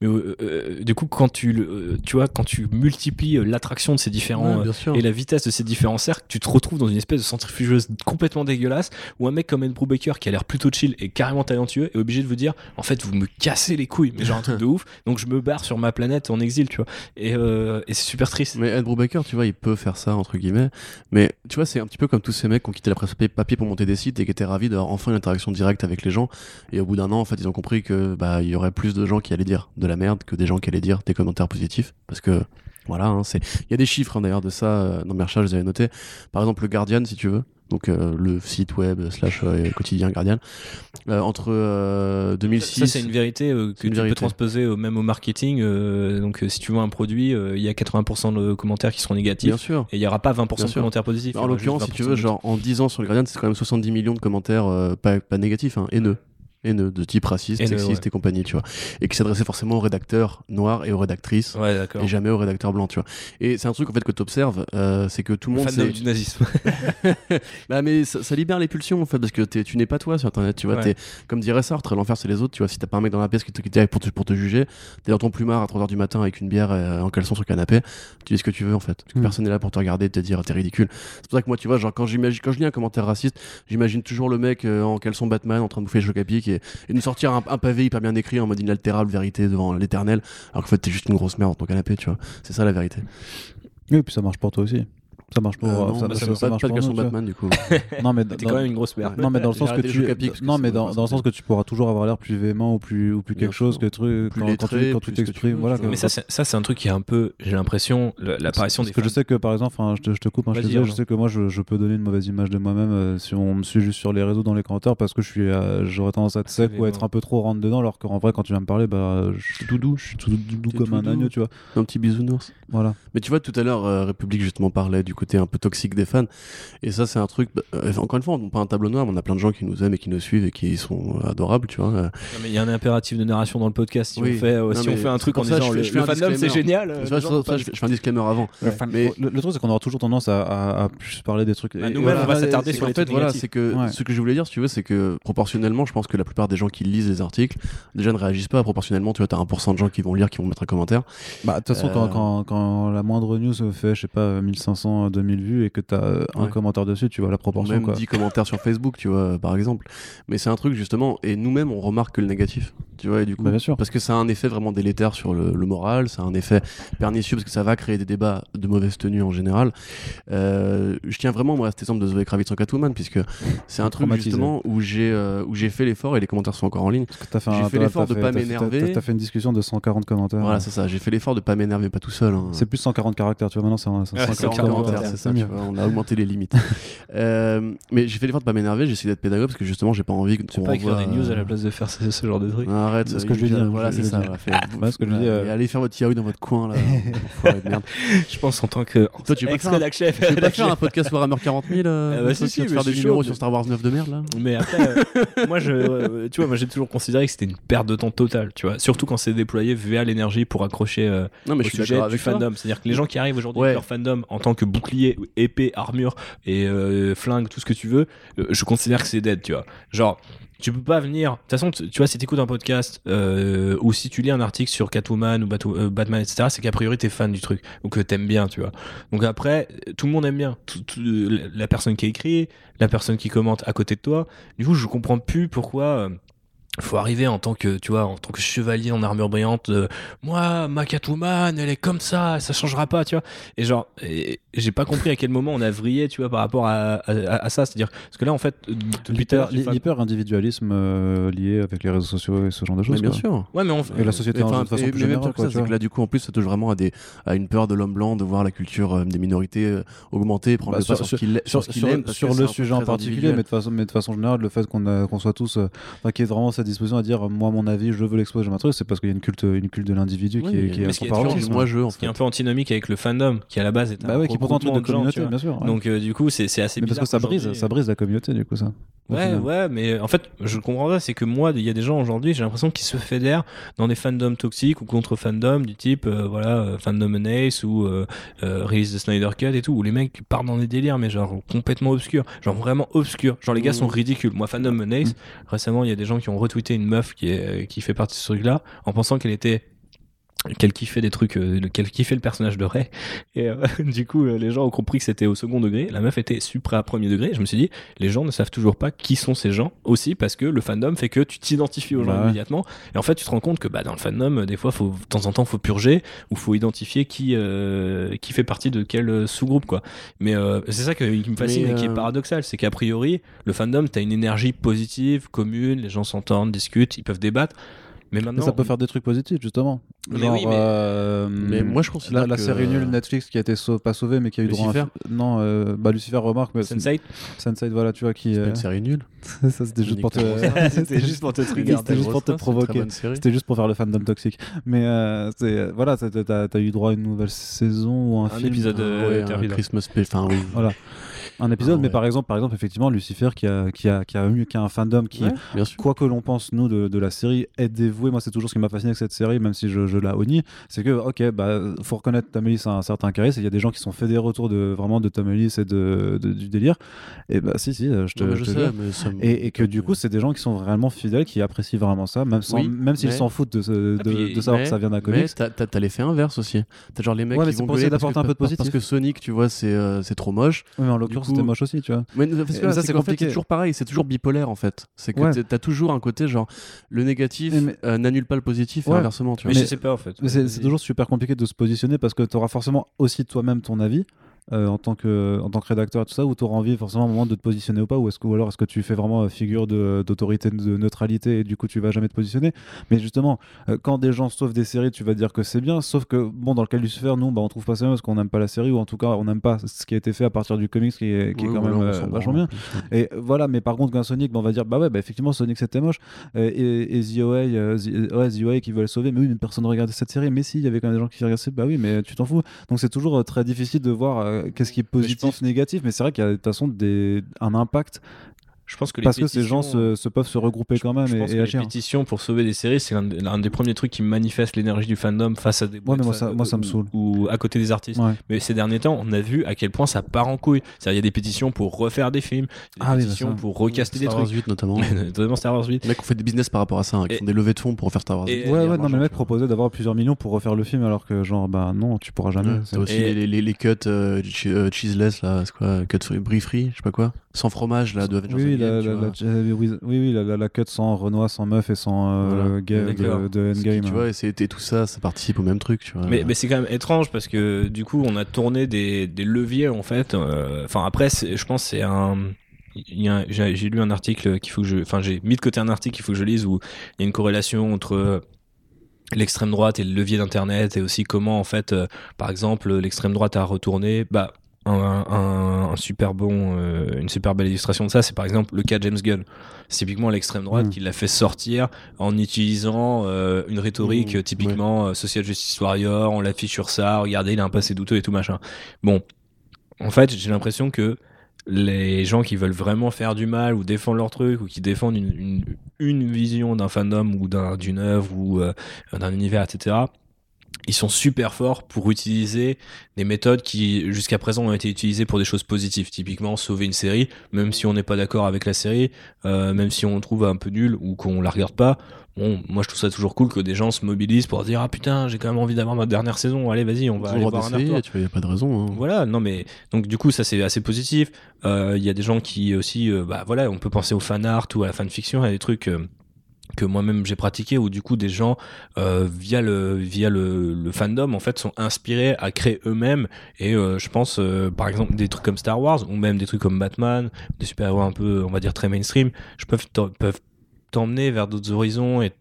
mais euh, euh, du coup quand tu euh, tu vois quand tu multiplies l'attraction de ces différents Ouais, et la vitesse de ces différents cercles, tu te retrouves dans une espèce de centrifugeuse complètement dégueulasse où un mec comme Ed Brubaker qui a l'air plutôt chill et carrément talentueux est obligé de vous dire en fait vous me cassez les couilles mais genre un truc de ouf donc je me barre sur ma planète en exil tu vois et, et c'est super triste Mais Ed Brubaker, tu vois, il peut faire ça, entre guillemets. Mais tu vois, c'est un petit peu comme tous ces mecs qui ont quitté la presse papier pour monter des sites et qui étaient ravis d'avoir enfin une interaction directe avec les gens. Et au bout d'un an, en fait, ils ont compris que bah, il y aurait plus de gens qui allaient dire de la merde que des gens qui allaient dire des commentaires positifs. Parce que, voilà, hein, c'est... il y a des chiffres hein, d'ailleurs de ça euh, dans mes recherches, je les avais notés. Par exemple, le Guardian, si tu veux. Donc euh, le site web slash euh, quotidien Guardian. Euh, entre euh, 2006... ça c'est une vérité que une tu vérité. peux transposer même au marketing donc si tu vois un produit il y a 80% de commentaires qui seront négatifs Bien sûr. et il y aura pas 20% Bien de commentaires positifs En l'occurrence, si tu 20% veux, genre en 10 ans sur le Guardian, c'est quand même 70 millions de commentaires euh, pas, pas négatifs, hein, haineux. Haineux, de type raciste, Haineux, sexiste ouais. et compagnie, tu vois. Et qui s'adressait forcément aux rédacteurs noirs et aux rédactrices. ouais Et jamais aux rédacteurs blancs, tu vois. Et c'est un truc en fait que tu observes, c'est que tout le monde. c'est- du nazisme bah, mais ça, ça libère les pulsions en fait, parce que tu n'es pas toi sur internet, tu vois. Ouais. t'es- comme dirait Sartre, l'enfer c'est les autres, tu vois. Si t'as pas un mec dans la pièce qui te, qui pour te, pour te juger, t'es dans ton plumard à 3h du matin avec une bière euh, en caleçon sur le canapé, tu dis ce que tu veux en fait. Parce que Mm. personne n'est là pour te regarder te dire t'es ridicule. C'est pour ça que moi, tu vois, genre quand, quand je lis un commentaire raciste, j'imagine toujours le mec euh, en caleçon Batman en train de bouffer le choc et, nous sortir un, pavé hyper bien écrit en mode inaltérable vérité devant l'éternel, alors qu'en fait t'es juste une grosse merde dans ton canapé, tu vois. C'est ça la vérité. Oui, puis ça marche pour toi aussi. Ça marche pour. Euh, non, ça, bah, ça- ça, ça pas, marche pas de vois. Batman du coup. Non, mais dans- quand même une grosse merde Non, mais dans le sens que tu. Non, mais dans, dans le se sens que tu pourras toujours avoir l'air plus véhément ou plus, ou plus quelque chose que truc quand, quand lettré, tu quand tu t'exprimes. Voilà. mais ça c'est, ça c'est un truc qui est un peu j'ai l'impression l'apparition des Parce que je sais que par exemple, enfin, je, te, je te coupe, hein, je, sais que moi je, je peux donner une mauvaise image de moi-même euh, si on me suit juste sur les réseaux dans les commentaires parce que je suis, euh, j'aurais tendance à être sec ou à être un peu trop rentre dedans alors qu'en vrai quand tu viens me parler, bah, je suis tout doux, je suis tout doux comme un agneau, tu vois. Un petit bisounours. Voilà. Mais tu vois, tout à l'heure, euh, République justement parlait du côté un peu toxique des fans. Et ça, c'est un truc. bah, euh, encore une fois, on n'a pas un tableau noir, mais on a plein de gens qui nous aiment et qui nous suivent et qui sont adorables, tu vois. Non, mais il y a un impératif de narration dans le podcast. Si Oui. on fait, euh, Non, si on fait un truc en ça, disant je fais- le, le un fandom c'est génial. euh, ça, ça, je, fais, un disclaimer avant. Mais Mais- le, le truc, c'est qu'on aura toujours tendance à, à- à plus parler des trucs. Bah, nous-mêmes, et on va s'attarder sur les fait, trucs voilà, c'est que Ouais. ce que je voulais dire, si tu veux, c'est que proportionnellement, je pense que la plupart des gens qui lisent les articles déjà ne réagissent pas. Proportionnellement, tu vois, t'as 1% de gens qui vont lire, qui vont mettre un commentaire. Bah, de toute façon, quand, quand, quand la moindre news fait, je sais pas, 1500, millions 2000 vues et que tu as un Ouais. commentaire dessus, tu vois la proportion. même quoi. 10 commentaires sur Facebook, tu vois, par exemple. Mais c'est un truc justement, et nous-mêmes on remarque que le négatif, tu vois, et du coup, Bah, bien sûr. parce que ça a un effet vraiment délétère sur le, le moral, ça a un effet pernicieux parce que ça va créer des débats de mauvaise tenue en général. Euh, je tiens vraiment moi à cet exemple de Zoé Kravitz en Catwoman, puisque c'est un truc justement où j'ai euh, où j'ai fait l'effort et les commentaires sont encore en ligne. J'ai un- fait l'effort de fait- pas m'énerver. t'as- fait une discussion de 140 commentaires. Voilà, c'est ça. J'ai fait l'effort de pas m'énerver, pas tout seul. hein. C'est plus 140 caractères, tu vois, maintenant c'est un- c'est Ouais, 140 140 c'est ça, tu vois, on a augmenté les limites. Euh, mais j'ai fait l'effort de pas m'énerver, j'ai essayé d'être pédagogue parce que justement j'ai pas envie que Tu pas écrire des news à la place de faire ce, ce genre de truc. Arrête, C'est ce que je lui dis, hein, Voilà, c'est ça. ce que je euh, et Allez faire votre yaoi dans votre coin là. Je pense en tant que. Toi, tu veux pas faire un- ex-rédac chef. Tu veux pas faire un podcast Warhammer 40 000 euh, Ah bah faire des numéros sur Star Wars 9 de merde là Mais après, euh, moi, je, euh, tu vois, moi, j'ai toujours considéré que c'était une perte de temps totale, tu vois. Surtout quand c'est déployé via l'énergie pour accrocher euh, Non, mais au je suis sujet du fandom. C'est-à-dire que les gens qui arrivent aujourd'hui avec leur fandom en tant que épée, armure et euh, flingue, tout ce que tu veux, euh, je considère que c'est dead, tu vois. Genre. Tu peux pas venir. De toute façon, tu vois, si t'écoutes un podcast euh, ou si tu lis un article sur Catwoman ou Batman, etc., c'est qu'a priori t'es fan du truc ou que t'aimes bien, tu vois. Donc après, tout le monde aime bien. La- personne qui écrit, la personne qui commente à côté de toi. Du coup, je comprends plus pourquoi. Faut arriver en tant que tu vois en tant que chevalier en armure brillante euh, moi ma Catwoman elle est comme ça ça changera pas tu vois et genre j'ai pas compris à quel moment on a vrillé tu vois par rapport à, à, à ça c'est à dire parce que là en fait L'hyper- individualisme euh, lié avec les réseaux sociaux et ce genre de Mais choses. bien quoi. sûr. ouais mais on Et la société en- Enfin, de façon et- plus mais générale, c'est que là, du coup, en plus, ça touche vraiment à, des, à une peur de l'homme blanc de voir la culture euh, des minorités euh, augmenter, prendre Bah, le pas sur- sur, ce qu'il a- sur, sur aime. sur le sujet en particulier, mais de, façon, mais de façon générale, le fait qu'on qu'on soit tous, euh, enfin, qu'il y ait vraiment cette disposition à dire, euh, moi, mon avis, je veux l'exposer, je truc, c'est parce qu'il y a une culte, une culte de l'individu Oui, qui est, qui est mais à ce son qui est paroxysme. différent, moi, je, en ce qui est fait. un peu antinomique avec le fandom qui à la base est un Bah ouais, qui est pourtant un truc de communauté, bien sûr. ouais. donc euh, du coup c'est c'est assez mais parce que ça brise, ça brise la communauté, du coup, ça. Ouais, final. ouais, mais en fait, je comprends pas, c'est que moi, il y a des gens aujourd'hui, j'ai l'impression qu'ils se fédèrent dans des fandoms toxiques ou contre fandoms du type, euh, voilà, euh, fandom Ace ou euh, euh, release de Snyder Cut et tout, où les mecs partent dans des délires, mais genre complètement obscurs, genre vraiment obscurs. Genre les gars sont Mhm. ridicules. Moi, fandom Ace, récemment, il y a des gens qui ont retweeté une meuf qui, est, qui fait partie de ce truc-là en pensant qu'elle était qu'elle kiffait des trucs, euh, qu'elle kiffait le personnage de Ray. Et euh, du coup, euh, les gens ont compris que c'était au second degré. La meuf était supra à premier degré. Je me suis dit, les gens ne savent toujours pas qui sont ces gens aussi parce que le fandom fait que tu t'identifies aux gens Bah ouais. immédiatement. Et en fait, tu te rends compte que bah, dans le fandom, euh, des fois, faut, de temps en temps, faut purger ou faut identifier qui, euh, qui fait partie de quel sous-groupe, quoi. Mais euh, c'est ça que- qui me fascine et qui est paradoxal. C'est qu'a priori, le fandom, t'as une énergie positive, commune, les gens s'entendent, discutent, ils peuvent débattre. Mais maintenant, ça peut faire des trucs positifs, justement. Mais Genre, oui, mais- euh, Mais moi, je considère la, la que- série nulle Netflix qui a été sau- pas sauvée, mais qui a eu droit à Lucifer Non, euh, bah Lucifer remarque, mais Sense8, Sense8, voilà, tu vois, qui. C'est euh, une série nulle. ça, c'était juste pour te. C'était juste pour te trigger. C'était juste pour te provoquer. C'était juste pour faire le fandom toxique. Mais euh, c'est- voilà, t'as- t'as t'as eu droit à une nouvelle saison ou un, Un film. épisode euh, Ouais, un Christmas. Enfin, oui. Voilà. Un épisode, Ah mais ouais. par exemple, par exemple, effectivement, Lucifer qui a, qui a, qui a, eu, qui a un fandom qui, Ouais, bien sûr. quoi que l'on pense, nous, de, de la série, est dévoué. Moi, c'est toujours ce qui m'a fasciné avec cette série, même si je, je la honnie. C'est que, ok, bah, faut reconnaître Tom Ellis a un certain charisme. Il y a des gens qui sont fédérés autour de, vraiment de Tom Ellis et de, de- du délire. Et bah, si, si, je te, Non, mais je je te sais, jure. mais ça me- Et, et que du coup, c'est des gens qui sont vraiment fidèles, qui apprécient vraiment ça, même, sans, Oui, même s'ils mais- s'en foutent de, ce- de, Ah, puis- de savoir mais- que ça vient d'un Mais comics. t'as- t'as t'as l'effet inverse aussi. T'as genre les mecs Ouais, mais qui vont pour parce d'apporter que- un peu de parce positif. que Sonic, tu vois, c'est euh, c'est trop moche. Oui, mais en l'occurrence, coup- c'était moche aussi, tu vois. Mais parce que Mais là, ça, c'est compliqué. c'est toujours pareil, c'est toujours bipolaire en fait. C'est que Ouais. t'as toujours un côté genre le négatif Mais- mais- euh, n'annule pas le positif et inversement, tu Mais, vois. je sais pas en fait. Mais c'est c'est toujours super compliqué de se positionner parce que tu auras forcément aussi toi-même ton avis. Euh, en, tant que, en tant que rédacteur et tout ça, où tu auras envie forcément à un moment de te positionner ou pas, ou, est-ce que, ou alors est-ce que tu fais vraiment euh, figure de- d'autorité, de, neutralité et du coup tu vas jamais te positionner? Mais justement, euh, quand des gens sauvent des séries, tu vas dire que c'est bien, sauf que bon, dans le cas de Lucifer, nous bah, on trouve pas ça bien parce qu'on n'aime pas la série, ou en tout cas on n'aime pas ce qui a été fait à partir du comics qui est, qui est quand même euh, vachement bien. Et voilà, mais par contre, qu'un Sonic, bah, on va dire, bah ouais, bah effectivement, Sonic c'était moche. Euh, et, et The OA, The, ouais, The OA qui veulent sauver, mais oui, mais personne ne regardait cette série. Mais si, il y avait quand même des gens qui regardaient, bah oui, mais tu t'en fous. Donc c'est toujours très difficile de voir qu'est-ce qui est positif, pense- négatif. Mais c'est vrai qu'il y a de toute façon des, un impact Je pense que les Parce que ces gens se, se peuvent se regrouper quand même je et, pense et que les pétitions pour sauver des séries, c'est l'un des premiers trucs qui manifeste l'énergie du fandom face à des Ouais, boîtes mais moi, ça- moi, ça me ou- saule. Ou à côté des artistes. Ouais. Mais ces derniers temps, on a vu à quel point ça part en couille. C'est-à-dire, il y a des pétitions pour refaire des films, des Ah oui, bah pétitions ça. pour recaster des Star Wars trucs. 8 notamment. Notamment Star Wars 8. Les mecs ont fait des business par rapport à ça, hein, qui Et- font des levées de fonds pour refaire Star Wars. Et- 8. Ouais, ouais, non, mais l'argent, le mec tu vois. proposait d'avoir plusieurs millions pour refaire le film, alors que, genre, bah non, tu pourras jamais. C'est- T'as aussi Et- les, les, les cuts euh, che- euh, cheeseless, là, c'est quoi Cut free, brie free, je sais pas quoi. Sans fromage, là, de La, la, la- euh, oui, oui, oui, la, la, la cut sans Renoir, sans meuf et sans euh, Voilà. gay de, de qui, Endgame. Tu vois, et, tout ça, ça participe au même truc, tu vois. Mais, mais c'est quand même étrange parce que du coup, on a tourné des, des leviers en fait. euh, Enfin, après, je pense que c'est un. J'ai lu un article qu'il faut que je. Enfin, j'ai mis de côté un article qu'il faut que je lise où il y a une corrélation entre l'extrême droite et le levier d'internet et aussi comment en fait, euh, par exemple, l'extrême droite a retourné. Bah, un, un- un super bon, euh, une super belle illustration de ça, c'est par exemple le cas de James Gunn. C'est typiquement l'extrême droite Mm. qui l'a fait sortir en utilisant euh, une rhétorique Mm, euh, typiquement euh, social justice warrior, on l'affiche sur ça, regardez, il a un passé douteux et tout machin. Bon, en fait, j'ai l'impression que les gens qui veulent vraiment faire du mal ou défendre leur truc ou qui défendent une, une, une vision d'un fandom ou d'un- d'une œuvre ou euh, d'un univers, etc., ils sont super forts pour utiliser des méthodes qui jusqu'à présent ont été utilisées pour des choses positives. Typiquement, sauver une série, même si on n'est pas d'accord avec la série, euh, même si on trouve un peu nul ou qu'on la regarde pas. Bon, moi je trouve ça toujours cool que des gens se mobilisent pour dire ah putain j'ai quand même envie d'avoir ma dernière saison. Allez vas-y on va aller voir un Arthur. tu vois, y a pas de raison. hein. Voilà, non mais donc du coup ça c'est assez positif. Euh, Il y a des gens qui aussi, euh, bah voilà, on peut penser au fan art ou à la fanfiction, il y a des trucs euh, que moi-même j'ai pratiqué où du coup des gens euh, via le via le, fandom en fait sont inspirés à créer eux-mêmes. Et euh, je pense euh, par exemple des trucs comme Star Wars ou même des trucs comme Batman, des super-héros un peu on va dire très mainstream, je peuvent peuvent t'emmener vers d'autres horizons et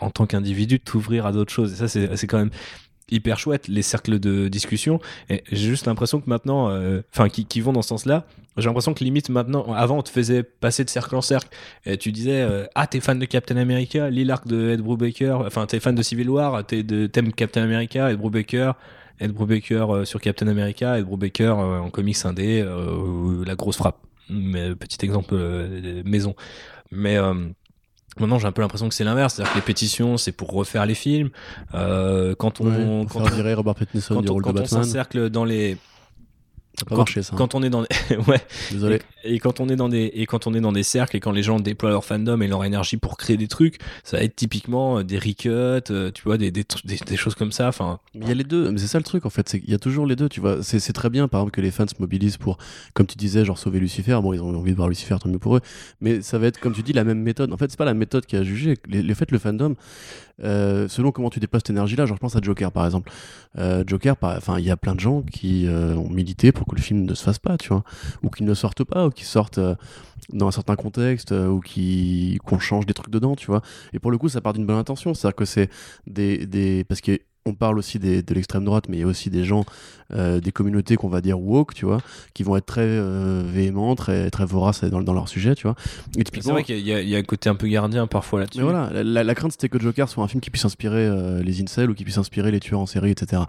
en tant qu'individu t'ouvrir à d'autres choses. Et ça c'est quand même hyper chouette les cercles de discussion. Et j'ai juste l'impression que maintenant euh, enfin qui, vont dans ce sens-là j'ai l'impression que limite maintenant avant on te faisait passer de cercle en cercle. Et tu disais euh, ah t'es fan de Captain America l'arc de Ed Brubaker enfin t'es fan de Civil War t'es de t'aimes Captain America Ed Brubaker Ed Brubaker euh, sur Captain America Ed Brubaker en comics indé la grosse frappe. Mais petit exemple maison. Mais Maintenant, j'ai un peu l'impression que c'est l'inverse, c'est-à-dire que les pétitions, c'est pour refaire les films. Euh, quand on, quand, Robert quand on, de quand on s'encercle dans les, Ça pas quand- marché ça. hein. quand on est dans, ouais, Désolé. et quand on est dans des et quand on est dans des cercles et quand les gens déploient leur fandom et leur énergie pour créer des trucs ça va être typiquement euh, des recuts euh, tu vois des, des, des, des choses comme ça enfin Il y a les deux, mais c'est ça le truc en fait, qu'il y a toujours les deux, tu vois. C'est c'est très bien par exemple que les fans se mobilisent pour, comme tu disais, genre sauver Lucifer. Bon, ils ont envie de voir Lucifer, tant mieux pour eux. Mais ça va être, comme tu dis, la même méthode. En fait, c'est pas la méthode qui a jugé. Les, les fait, le fandom, euh, selon comment tu déplaces cette énergie-là, je pense à Joker par exemple. Euh, Joker, enfin, il y a plein de gens qui euh, ont milité pour que le film ne se fasse pas, tu vois, ou qu'il ne sorte pas, ou qu'il sorte euh, dans un certain contexte, ou qui- qu'on change des trucs dedans, tu vois. Et pour le coup, ça part d'une bonne intention, c'est-à-dire que c'est des, des, parce que on parle aussi des- de l'extrême droite, mais il y a aussi des gens, euh, des communautés qu'on va dire woke, tu vois, qui vont être très euh, véhéments, très, très voraces dans, dans leur sujet, tu vois. C'est vrai qu'il y, a- il y a un côté un peu gardien parfois là-dessus mais voilà, la, la- la crainte c'était que Joker soit un film qui puisse inspirer euh, les incels ou qui puisse inspirer les tueurs en série, etc.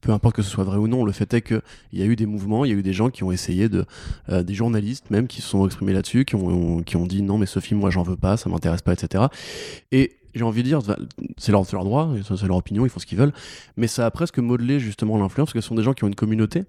Peu importe que ce soit vrai ou non, le fait est qu'il y a eu des mouvements, il y a eu des gens qui ont essayé de. euh, des journalistes même qui se sont exprimés là-dessus, qui ont, qui ont dit non, mais ce film, moi j'en veux pas, ça m'intéresse pas, etc. Et j'ai envie de dire, c'est leur, c'est leur droit, c'est leur opinion, ils font ce qu'ils veulent, mais ça a presque modelé justement l'influence, parce que ce sont des gens qui ont une communauté,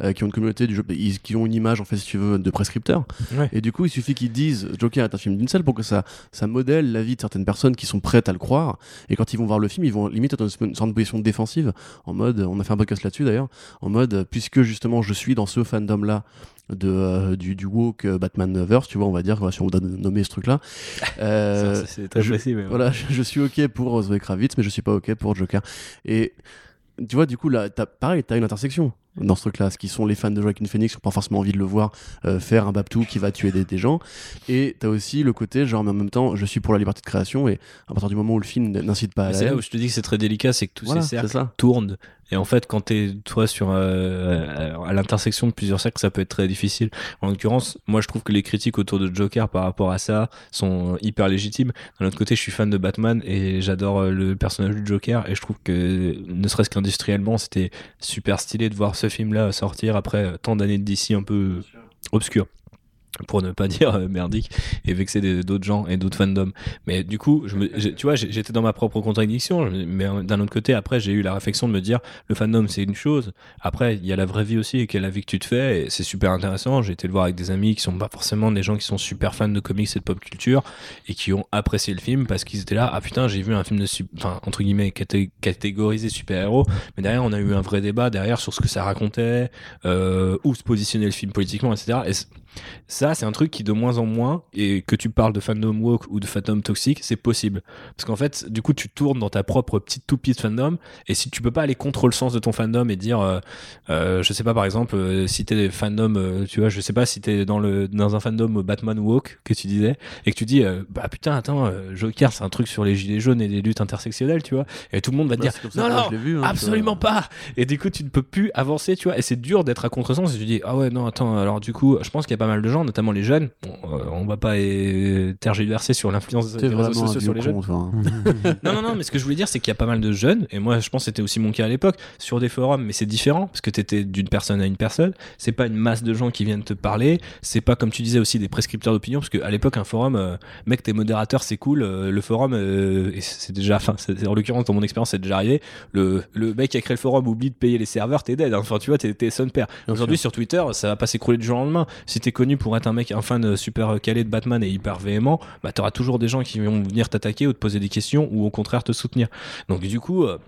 euh, qui ont une communauté du jeu, ils- qui ont une image, en fait, si tu veux, de prescripteurs. Ouais. Et du coup, il suffit qu'ils disent Joker est un film d'incel pour que ça, ça modèle la vie de certaines personnes qui sont prêtes à le croire. Et quand ils vont voir le film, ils vont limite être dans une sorte de position défensive, en mode, on a fait un podcast là-dessus d'ailleurs, en mode, puisque justement je suis dans ce fandom-là, de, euh, du, du woke euh, Batman-verse, tu vois, on va dire, si on doit nommer ce truc-là. Euh, c'est très je- précis mais ouais. voilà, je, je suis ok pour Zoé Kravitz, mais je suis pas ok pour Joker. Et tu vois, du coup, là, t'as, pareil, t'as une intersection dans ce truc-là, ce qui sont les fans de Joaquin Phoenix qui n'ont pas forcément envie de le voir euh, faire un Babtou qui va tuer des, des gens. Et t'as aussi le côté, genre, mais en même temps, je suis pour la liberté de création, et à partir du moment où le film n'incite pas à c'est là où je te dis que c'est très délicat c'est que tous voilà, ces cercles tournent et en fait quand t'es toi sur euh, à l'intersection de plusieurs cercles ça peut être très difficile. En l'occurrence moi je trouve que les critiques autour de Joker par rapport à ça sont hyper légitimes. D'un autre côté je suis fan de Batman et j'adore euh, le personnage du Joker et je trouve que ne serait-ce qu'industriellement c'était super stylé de voir ce film là sortir après euh, tant d'années de DC un peu obscur pour ne pas dire euh, merdique et vexer d'autres gens et d'autres fandoms. Mais du coup je me, j'ai- tu vois j'étais dans ma propre contradiction. Mais euh, d'un autre côté après j'ai eu la réflexion de me dire le fandom c'est une chose. Après il y a la vraie vie aussi et quelle la vie que tu te fais et c'est super intéressant. J'ai été le voir avec des amis qui sont pas forcément des gens qui sont super fans de comics et de pop culture et qui ont apprécié le film parce qu'ils étaient là ah putain j'ai vu un film de enfin entre guillemets caté- catégorisé super héros mais derrière on a eu un vrai débat derrière sur ce que ça racontait euh, où se positionner le film politiquement etc et c- ça, c'est un truc qui de moins en moins, et que tu parles de fandom woke ou de fandom toxique, c'est possible. Parce qu'en fait, du coup, tu tournes dans ta propre petite toupie de fandom, et si tu peux pas aller contre le sens de ton fandom et dire, euh, euh, je sais pas, par exemple, euh, si t'es fandom, tu vois, je sais pas si t'es dans, le, dans un fandom Batman woke, que tu disais, et que tu dis, bah putain, attends, Joker, c'est un truc sur les gilets jaunes et les luttes intersectionnelles, tu vois, et tout le monde va te Bah, dire, non, non, vu, hein, Absolument pas. Et du coup, tu ne peux plus avancer, tu vois. Et c'est dur d'être à contresens. Et tu dis, ah ouais, non, attends. Alors du coup, je pense qu'il y a pas mal de gens, notamment les jeunes. Bon, euh, on va pas euh, tergiverser sur l'influence des réseaux sociaux sur les jeunes. hein. Non, non, non, mais ce que je voulais dire, c'est qu'il y a pas mal de jeunes, et moi je pense que c'était aussi mon cas à l'époque, sur des forums, mais c'est différent, parce que t'étais d'une personne à une personne, c'est pas une masse de gens qui viennent te parler, c'est pas comme tu disais aussi des prescripteurs d'opinion, parce qu'à l'époque, un forum, euh, mec, t'es modérateur, c'est cool, euh, le forum, euh, et c'est déjà, enfin, en l'occurrence, dans mon expérience, c'est déjà arrivé, le, le mec qui a créé le forum oublie de payer les serveurs, t'es dead, hein. enfin, tu vois, t'es, son père. Aujourd'hui, sur Twitter, ça va pas s'écrouler du jour au lendemain. Si t'es connu pour un mec, un fan super calé de Batman et hyper véhément, bah t'auras toujours des gens qui vont venir t'attaquer ou te poser des questions ou au contraire te soutenir. Donc du coup, euh,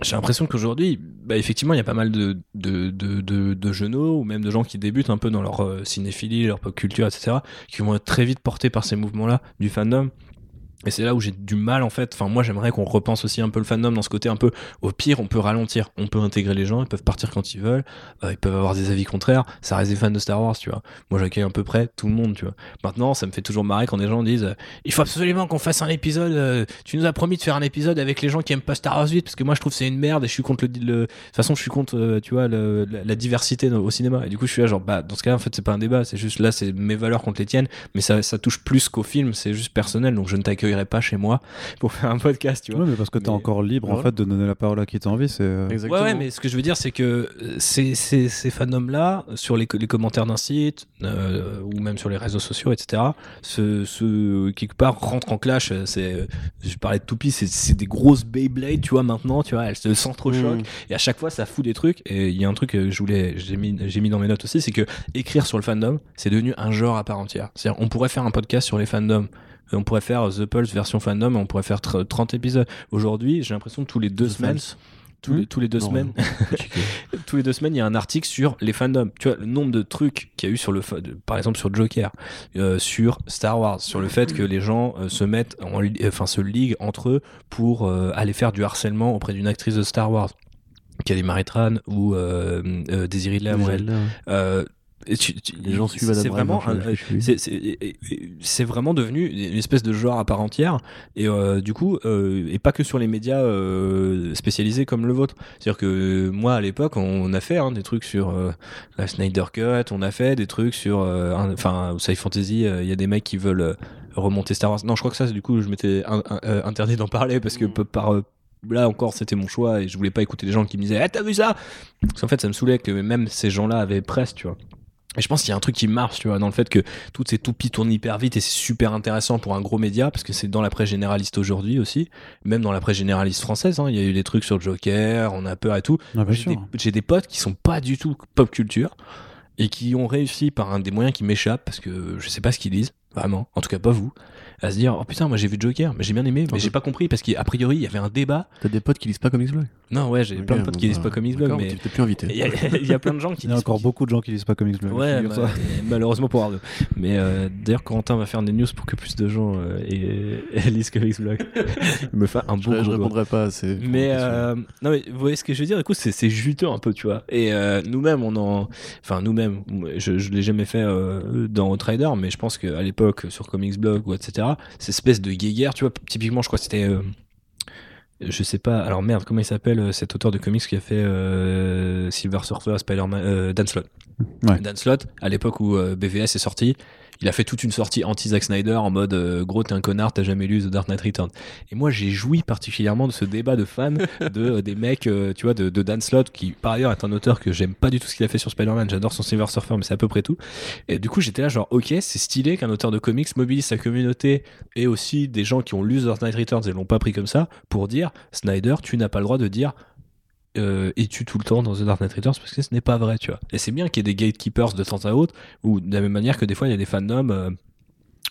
j'ai l'impression qu'aujourd'hui, bah, effectivement, il y a pas mal de, de, de, de, jeunots ou même de gens qui débutent un peu dans leur euh, cinéphilie, leur pop culture, etc., qui vont être très vite portés par ces mouvements-là du fandom. Et c'est là où j'ai du mal en fait. Enfin, moi j'aimerais qu'on repense aussi un peu le fandom dans ce côté un peu. Au pire, on peut ralentir, on peut intégrer les gens, ils peuvent partir quand ils veulent, euh, ils peuvent avoir des avis contraires. Ça reste des fans de Star Wars, tu vois. Moi j'accueille à peu près tout le monde, tu vois. Maintenant, ça me fait toujours marrer quand des gens disent euh, il faut absolument qu'on fasse un épisode. euh, tu nous as promis de faire un épisode avec les gens qui aiment pas Star Wars 8 parce que moi je trouve c'est une merde et je suis contre le. De toute façon, je suis contre, tu vois, la, diversité au cinéma. Et du coup, je suis là genre bah dans ce cas-là, en fait, c'est pas un débat, c'est juste là, c'est mes valeurs contre les tiennes, mais ça, ça touche plus qu'au film, c'est juste personnel. Donc je ne t'accueillerai pas chez moi pour faire un podcast, tu vois. Ouais, mais parce que t'es Mais- encore libre en fait de donner la parole à qui t'as envie. C'est euh, Exactement. Ouais, ouais, mais ce que je veux dire, c'est que euh, ces, ces, ces fandoms-là, sur les, les commentaires d'un site, euh, ou même sur les réseaux sociaux, etc., ce, ce, quelque part, rentrent en clash. C'est, je parlais de Toupie, c'est, c'est des grosses Beyblade, tu vois, maintenant, tu vois, elles se sentent trop choc. Mmh. Et à chaque fois, ça fout des trucs. Et il y a un truc que je voulais, j'ai mis, j'ai mis dans mes notes aussi, c'est que écrire sur le fandom, c'est devenu un genre à part entière. C'est-à-dire, on pourrait faire un podcast sur les fandoms. On pourrait faire The Pulse version fandom, et on pourrait faire tr- 30 épisodes. Aujourd'hui, j'ai l'impression que tous les deux The semaines, Fans. tous les, tous les deux Non, semaines, Chiqué. tous les deux semaines, il y a un article sur les fandoms. Tu vois, le nombre de trucs qu'il y a eu sur le, de- par exemple sur Joker, euh, sur Star Wars, sur le fait que les gens euh, se mettent, en, enfin se liguent entre eux pour euh, aller faire du harcèlement auprès d'une actrice de Star Wars, Kelly Maritran ou euh, euh, Desiree Là, tu- tu- Les gens suivent C'est vraiment, c'est- vraiment devenu une espèce de genre à part entière. Et euh, du coup euh, et pas que sur les médias euh, spécialisés comme le vôtre. C'est à dire que moi à l'époque on a fait hein, des trucs sur euh, la Snyder Cut on a fait des trucs sur euh, enfin Sci Fantasy euh, il y a des mecs qui veulent remonter Star Wars. Non je crois que ça du coup je m'étais un- un- euh, interdit d'en parler parce que Mm. par euh, Là encore, c'était mon choix et je voulais pas écouter les gens qui me disaient Eh, t'as vu ça? Parce qu'en fait, ça me saoulait que même ces gens-là avaient presse, tu vois. Et je pense qu'il y a un truc qui marche, tu vois, dans le fait que toutes ces toupies tournent hyper vite et c'est super intéressant pour un gros média parce que c'est dans la presse généraliste aujourd'hui aussi, même dans la presse généraliste française. hein, Il y a eu des trucs sur Joker, on a peur et tout. Ah, des, j'ai des potes qui sont pas du tout pop culture et qui ont réussi par un des moyens qui m'échappent parce que je sais pas ce qu'ils lisent, vraiment, en tout cas pas vous, à se dire oh putain, moi j'ai vu Joker, mais j'ai bien aimé, mais j'ai pas compris parce qu'a priori il y avait un débat. T'as des potes qui lisent pas Comics Blog Non, ouais, j'ai plein de potes qui lisent bah, pas Comics Blog, mais T'es plus invité. il y, a- plein de gens qui Il y a encore beaucoup de gens qui lisent pas Comics Blog. Ouais, ma- malheureusement pour Arnaud. Mais euh, d'ailleurs, Corentin va faire des news pour que plus de gens euh, lisent Comics Blog. Il me fait un Je, bon je répondrai pas à ces. Mais euh, non mais vous voyez ce que je veux dire, écoute c'est c'est juteux un peu tu vois. Et nous-mêmes on en, enfin nous-mêmes, je, je l'ai jamais fait dans Outrider, mais je pense qu'à l'époque sur Comics Blog ou etc, cette espèce de guéguerre, tu vois, typiquement je crois que c'était, euh, je sais pas, alors merde comment il s'appelle euh, cet auteur de comics qui a fait euh, Silver Surfer, Spider-Man, Dan Slott. Ouais. Dan Slott, à l'époque où BVS est sorti, il a fait toute une sortie anti Zack Snyder en mode euh, gros t'es un connard, t'as jamais lu The Dark Knight Returns. Et moi j'ai joui particulièrement de ce débat de fans de des mecs, tu vois, de, de Dan Slott qui par ailleurs est un auteur que j'aime pas du tout ce qu'il a fait sur Spider-Man. J'adore son Silver Surfer, mais c'est à peu près tout. Et du coup j'étais là genre ok c'est stylé qu'un auteur de comics mobilise sa communauté et aussi des gens qui ont lu The Dark Knight Returns et l'ont pas pris comme ça pour dire Snyder tu n'as pas le droit de dire euh, et tu tout le temps dans The Dark Knight Returns parce que ce n'est pas vrai, tu vois. Et c'est bien qu'il y ait des gatekeepers de temps à autre, ou de la même manière que des fois il y a des fandoms euh,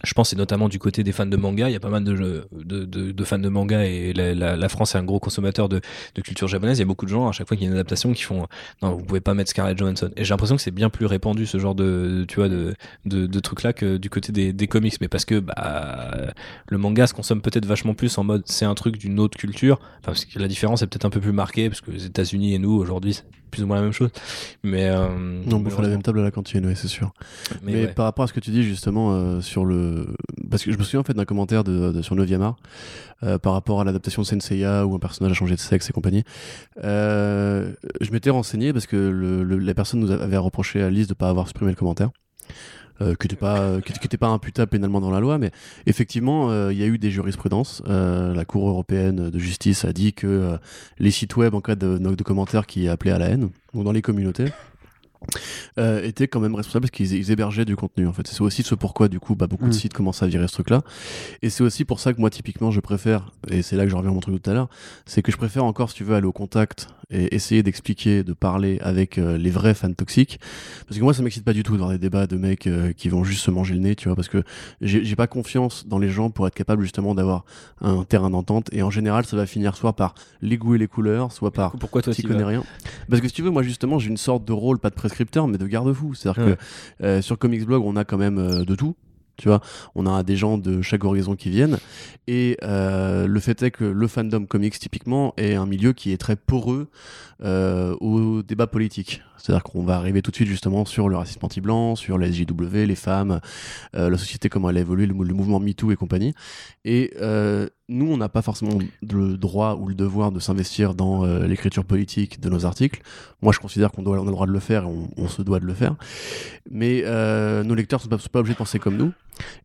je pense c'est notamment du côté des fans de manga. Il y a pas mal de, fans de manga et la, France est un gros consommateur de, culture japonaise. Il y a beaucoup de gens à chaque fois qu'il y a une adaptation qui font non vous pouvez pas mettre Scarlett Johansson. Et j'ai l'impression que c'est bien plus répandu ce genre de tu vois de, trucs là que du côté des, comics. Mais parce que bah le manga se consomme peut-être vachement plus en mode c'est un truc d'une autre culture. Parce que la différence est peut-être un peu plus marquée parce que les États-Unis et nous aujourd'hui plus ou moins la même chose. Mais euh, non, on fait la même table à la cantine, oui, c'est sûr. Mais, par rapport à ce que tu dis justement euh, sur le parce que je me souviens en fait d'un commentaire de, sur 9 art euh, par rapport à l'adaptation de Senseiya où un personnage a changé de sexe et compagnie. Je m'étais renseigné parce que le, la personne nous avait reproché à Lise de pas avoir supprimé le commentaire. Euh, qui n'était pas qui, était pas imputable pénalement dans la loi, mais effectivement, il y a eu des jurisprudences. la Cour européenne de justice a dit que les sites web en cas de, de commentaires qui appelaient à la haine, ou dans les communautés, euh, étaient quand même responsables parce qu'ils hébergeaient du contenu en fait. C'est aussi ce pourquoi du coup bah, beaucoup de mm. sites commencent à virer ce truc là. Et c'est aussi pour ça que moi typiquement je préfère, et c'est là que je reviens à mon truc tout à l'heure, c'est que je préfère encore si tu veux aller au contact et essayer d'expliquer, de parler avec euh, les vrais fans toxiques. Parce que moi ça m'excite pas du tout dans des débats de mecs euh, qui vont juste se manger le nez, tu vois, parce que j'ai pas confiance dans les gens pour être capable justement d'avoir un terrain d'entente. Et en général ça va finir soit par les goûts et les couleurs, soit par... pourquoi toi tu connais rien Parce que si tu veux, moi justement j'ai une sorte de rôle, pas de prescripteur, mais de garde-fou. C'est-à-dire que euh, sur Comics Blog, on a quand même de tout. Tu vois, on a des gens de chaque horizon qui viennent. Et euh, le fait est que le fandom comics, typiquement, est un milieu qui est très poreux au débat politique. C'est-à-dire qu'on va arriver tout de suite justement sur le racisme anti-blanc, sur la SJW, les femmes, euh, la société, comment elle a évolué, le, mouvement MeToo et compagnie. Et euh, nous, on n'a pas forcément le droit ou le devoir de s'investir dans euh, l'écriture politique de nos articles. Moi, je considère qu'on on a le droit de le faire et on, se doit de le faire. Mais nos lecteurs ne sont pas, obligés de penser comme nous.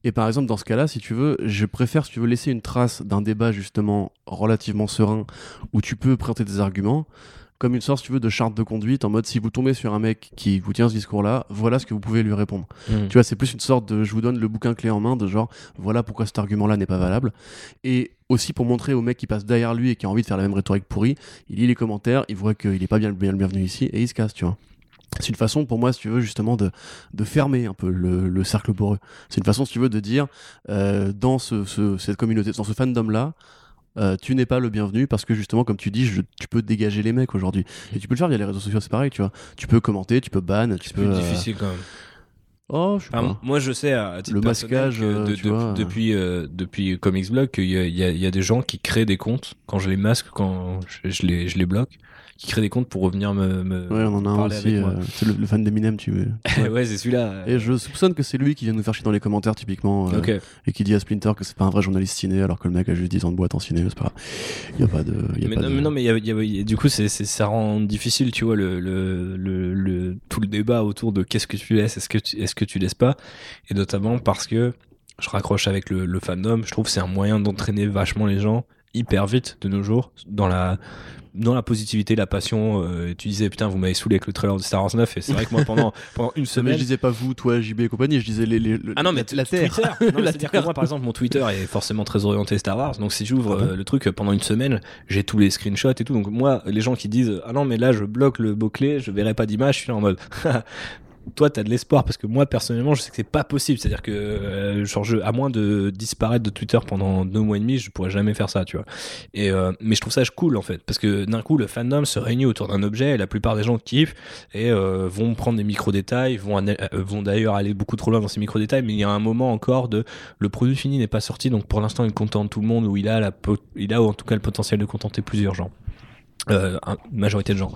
Et par exemple, dans ce cas-là, si tu veux, je préfère, si tu veux, laisser une trace d'un débat justement relativement serein où tu peux présenter des arguments comme une sorte, si tu veux, de charte de conduite en mode si vous tombez sur un mec qui vous tient ce discours-là, voilà ce que vous pouvez lui répondre. Hmm. Tu vois, c'est plus une sorte de je vous donne le bouquin clé en main de genre voilà pourquoi cet argument-là n'est pas valable. Et aussi pour montrer au mec qui passe derrière lui et qui a envie de faire la même rhétorique pourrie, il lit les commentaires, il voit qu'il n'est pas bien, bien le bienvenu ici et il se casse, tu vois. C'est une façon pour moi, si tu veux, justement de, de fermer un peu le, cercle poreux. C'est une façon, si tu veux, de dire euh, dans ce, cette communauté, dans ce fandom-là, euh, tu n'es pas le bienvenu parce que justement, comme tu dis, tu peux dégager les mecs aujourd'hui. Et tu peux le faire via les réseaux sociaux, c'est pareil, tu vois. Tu peux commenter, tu peux ban, tu peux. C'est euh, difficile quand même. Oh, je sais. Moi, je sais à le masquage euh, depuis depuis Comics Blog qu'il y, y, a des gens qui créent des comptes quand je les masque, quand je, les je les bloque qui crée des comptes pour revenir me, me ouais, on en a un aussi, euh, c'est le, fan d'Eminem, tu veux. ouais, c'est celui-là. Et je soupçonne que c'est lui qui vient nous faire chier dans les commentaires, typiquement, euh, et qui dit à Splinter que c'est pas un vrai journaliste ciné, alors que le mec a juste 10 ans de boîte en ciné, c'est pas Il y a pas de. Y a mais, pas non, de... mais non, mais y a, y a, du coup, c'est, ça rend difficile, tu vois, le, le, le, tout le débat autour de qu'est-ce que tu laisses, est-ce que tu, est-ce que tu laisses pas, et notamment parce que je raccroche avec le, le fandom, je trouve que c'est un moyen d'entraîner vachement les gens hyper vite de nos jours dans la dans la positivité, la passion. Euh, tu disais putain, vous m'avez saoulé avec le trailer de Star Wars 9 et c'est vrai que moi pendant pendant une semaine, mais je disais pas vous, toi, JB et compagnie, je disais les, les ah non mais la, Terre. C'est-à-dire que moi par exemple mon Twitter est forcément très orienté Star Wars, donc si j'ouvre ah euh, le truc pendant une semaine, j'ai tous les screenshots et tout. Donc moi, les gens qui disent ah non mais là je bloque le beau clé, je verrai pas d'image, je suis là en mode toi tu as de l'espoir parce que moi personnellement je sais que c'est pas possible. C'est à dire que euh, genre à moins de disparaître de Twitter pendant deux mois et demi je pourrais jamais faire ça tu vois. Et euh, mais je trouve ça cool en fait. Parce que d'un coup le fandom se réunit autour d'un objet et la plupart des gens kiffent et euh, vont prendre des micro détails vont d'ailleurs aller beaucoup trop loin dans ces micro détails mais il y a un moment encore de le produit fini n'est pas sorti. Donc pour l'instant il contente tout le monde ou il a il a en tout cas le potentiel de contenter plusieurs gens. Une majorité de gens.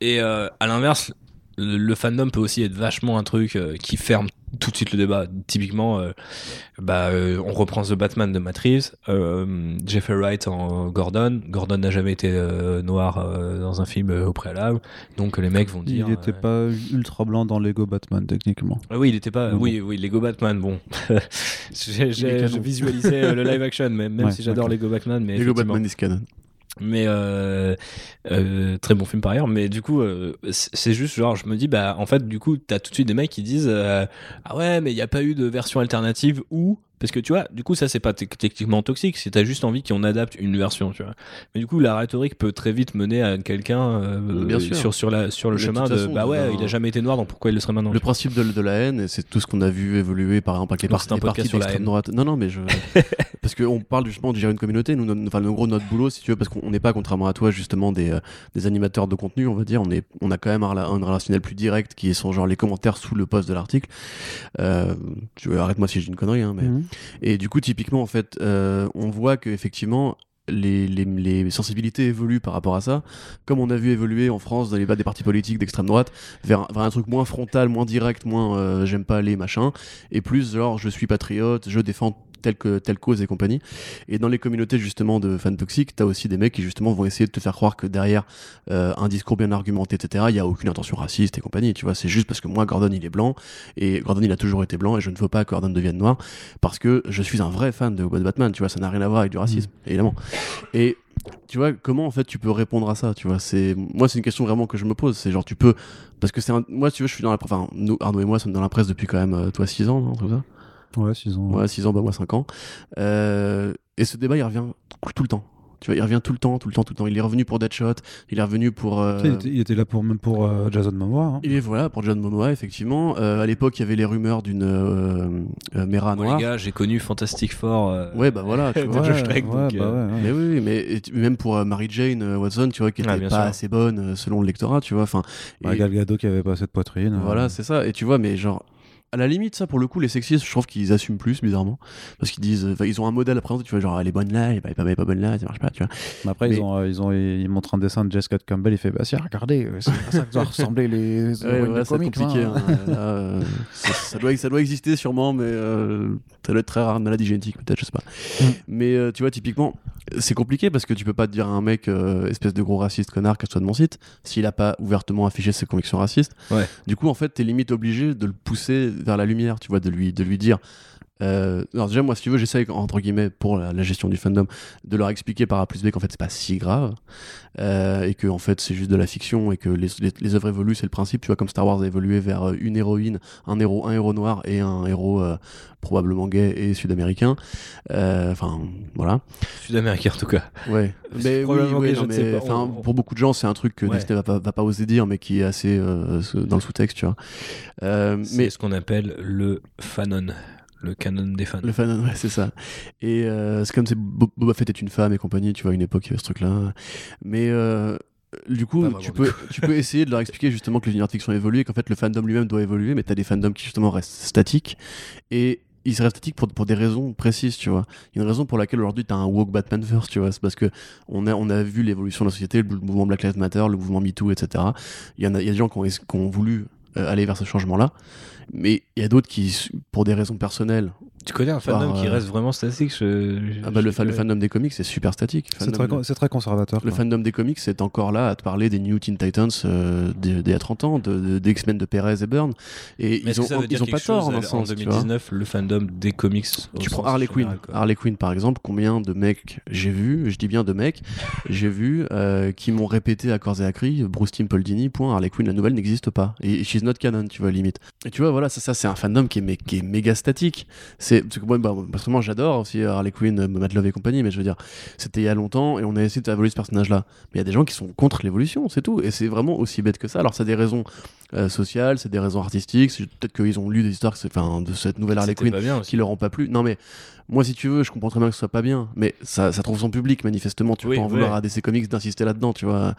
Et à l'inverse, le, fandom peut aussi être vachement un truc euh, qui ferme tout de suite le débat. Typiquement, euh, bah, euh, on reprend The Batman de Matt Reeves, euh, Jeffrey Wright en Gordon. Gordon n'a jamais été euh, noir euh, dans un film euh, au préalable, donc les mecs vont dire. Il n'était euh, pas ultra blanc dans Lego Batman, techniquement. ah oui, il était pas. Bon. Oui, oui, Lego Batman. Bon, j'ai, j'ai- canon. je visualisais le live action, même, même Ouais, si j'adore. Lego Batman, mais Lego. Batman is canon. Mais euh, euh, très bon film par ailleurs. Mais du coup, euh, c'est juste genre, je me dis, bah en fait, du coup, t'as tout de suite des mecs qui disent, euh, ah ouais, mais il n'y a pas eu de version alternative ou parce que tu vois, du coup, ça c'est pas te- techniquement toxique, si t'as juste envie qu'on adapte une version, tu vois. Mais du coup, la rhétorique peut très vite mener à quelqu'un euh, sur sur la sur le Mais de chemin de, façon, bah ouais, il a jamais été noir, donc pourquoi il le serait maintenant Le principe de, de la haine, et c'est tout ce qu'on a vu évoluer, par exemple, avec les, c'est sur la d'extrême haine. droite. Non, non, mais je. parce qu'on parle justement de gérer une communauté. Nous, notre- enfin, en gros, notre boulot, si tu veux, parce qu'on n'est pas, contrairement à toi, justement, des, euh, des animateurs de contenu, on va dire. On, est, on a quand même un, un relationnel plus direct qui sont genre les commentaires sous le post de l'article. Euh, arrête-moi si j'ai une connerie, hein, mais. Mhm. Et du coup, typiquement, en fait, euh, on voit que effectivement. Les, les, sensibilités évoluent par rapport à ça, comme on a vu évoluer en France dans les débats des partis politiques d'extrême droite vers, vers un truc moins frontal, moins direct, moins euh, j'aime pas les machins, et plus genre je suis patriote, je défends telle, que, telle cause et compagnie. Et dans les communautés justement de fans toxiques, t'as aussi des mecs qui justement vont essayer de te faire croire que derrière euh, un discours bien argumenté, etc., il y a aucune intention raciste et compagnie, tu vois. C'est juste parce que moi, Gordon, il est blanc, et Gordon, il a toujours été blanc, et je ne veux pas que Gordon devienne noir, parce que je suis un vrai fan de Batman, tu vois, ça n'a rien à voir avec du racisme, évidemment. Et tu vois, comment en fait tu peux répondre à ça, tu vois? C'est moi, c'est une question vraiment que je me pose. C'est genre, tu peux, parce que c'est un... moi, tu vois, je suis dans la, enfin, nous, Arnaud et moi sommes dans la presse depuis quand même, euh, toi, 6 ans, non, tout ça? Ouais, 6 ans. Ouais, 6 ans, bah moi 5 ans. Euh, et ce débat, il revient tout le temps. Tu vois, il revient tout le temps, tout le temps, tout le temps. Il est revenu pour Deadshot, il est revenu pour. euh, Il, était, il était là pour, même pour euh, Jason Momoa. hein. il est voilà pour John Momoa effectivement. Euh, à l'époque, il y avait les rumeurs d'une euh, euh, Mera noire. les gars, j'ai connu Fantastic Four. euh, Ouais, bah voilà. Tu vois. Josh Trank, ouais, donc, bah euh, ouais, ouais. Mais oui, mais et même pour euh, Mary Jane euh, Watson, tu vois, qui était Ah, pas sûr. assez bonne euh, selon le lectorat, tu vois. Enfin, Bah, et- Gal Gadot qui avait pas assez de poitrine. euh, Voilà, c'est ça. Et tu vois, mais genre, à la limite, ça, pour le coup, les sexistes, je trouve qu'ils assument plus, bizarrement. Parce qu'ils disent, enfin, ils ont un modèle à présenter, tu vois, genre, elle est bonne là, elle est pas, elle est pas bonne là, ça marche pas, tu vois. Mais après, Mais- ils, ont, euh, ils, ont, ils montrent un dessin de Jess Scott Campbell. Il fait Bah, si, regardez, euh, c'est ça que doivent ressembler les Ouais, de c'est compliqué. hein. hein. Là, euh, ça, ça doit, ça doit exister sûrement, mais euh, ça doit être très rare, maladie génétique, peut-être, je sais pas. Mm. Mais euh, tu vois, typiquement, c'est compliqué parce que tu peux pas te dire à un mec, espèce de gros raciste connard, casse-toi de mon site, s'il a pas ouvertement affiché ses convictions racistes. Ouais. Du coup, en fait, t'es limite obligé de le pousser vers la lumière, tu vois, de lui, de lui dire. Euh, alors déjà moi si tu veux j'essaye entre guillemets pour la, la gestion du fandom de leur expliquer par A plus B qu'en fait c'est pas si grave euh, et que en fait c'est juste de la fiction et que les, les, les œuvres évoluent c'est le principe tu vois comme Star Wars a évolué vers euh, une héroïne un héros un héros noir et un héros euh, probablement gay et sud-américain. Enfin voilà. Sud-américain en tout cas. ouais. Mais oui, probablement oui, gay, non, mais, On- pour beaucoup de gens c'est un truc que Ouais. Disney va pas, va pas oser dire mais qui est assez dans le sous-texte tu vois. Euh, C'est mais ce qu'on appelle le fanon, le canon des fans. Le fan, ouais, c'est ça. Et euh, c'est comme c'est Bo- Boba Fett est une femme et compagnie, tu vois, à une époque, il y avait ce truc-là. Mais euh, du coup, tu du peux, tu peux essayer de leur expliquer justement que l'univers de fiction évolue et qu'en fait, le fandom lui-même doit évoluer, mais t'as des fandoms qui justement restent statiques. Et ils restent statiques pour, pour des raisons précises, tu vois. Il y a une raison pour laquelle aujourd'hui t'as un woke Batman first, tu vois. C'est parce que on a, on a vu l'évolution de la société, le mouvement Black Lives Matter, le mouvement MeToo, etc. Il y en a, il y a des gens qui ont, qui ont voulu euh, aller vers ce changement-là. Mais il y a d'autres qui, pour des raisons personnelles, Tu connais un fandom Par, qui euh, reste vraiment statique je- je- ah bah, le, fa- le fandom des comics, c'est super statique. C'est fandom- très, con- c'est très conservateur. le quoi. fandom des comics, c'est encore là à te parler des New Teen Titans euh, d'il d'il y a 30 ans, de, de- des X-Men de Perez et Byrne. Et Mais ils ont, que ça veut dire ils ont pas tort un en sens. tu vois. 2019, le fandom des comics. Tu prends Harley Quinn. Harley Quinn, par exemple, combien de mecs j'ai vu, je dis bien de mecs, j'ai vu euh, qui m'ont répété à corps et à cri, Bruce Timm, Paul Dini, point, Harley Quinn, la nouvelle n'existe pas. Et she's not canon, tu vois, limite. Et tu vois, voilà, ça, ça c'est un fandom qui est, mé- qui est méga statique. C'est, parce que moi, bah, personnellement, j'adore aussi Harley Quinn, euh, Matt Love et compagnie, mais je veux dire, c'était il y a longtemps et on a essayé d'évoluer ce personnage-là. Mais il y a des gens qui sont contre l'évolution, c'est tout. Et c'est vraiment aussi bête que ça. Alors, ça a des raisons euh, sociales, c'est des raisons artistiques, c'est peut-être qu'ils ont lu des histoires que c'est- enfin, de cette nouvelle Harley Quinn bien qui leur ont pas plu. Non mais moi, si tu veux, je comprends très bien que ce soit pas bien, mais ça, ça trouve son public, manifestement. Tu Oui, peux en vouloir ouais. à DC Comics d'insister là-dedans, tu vois.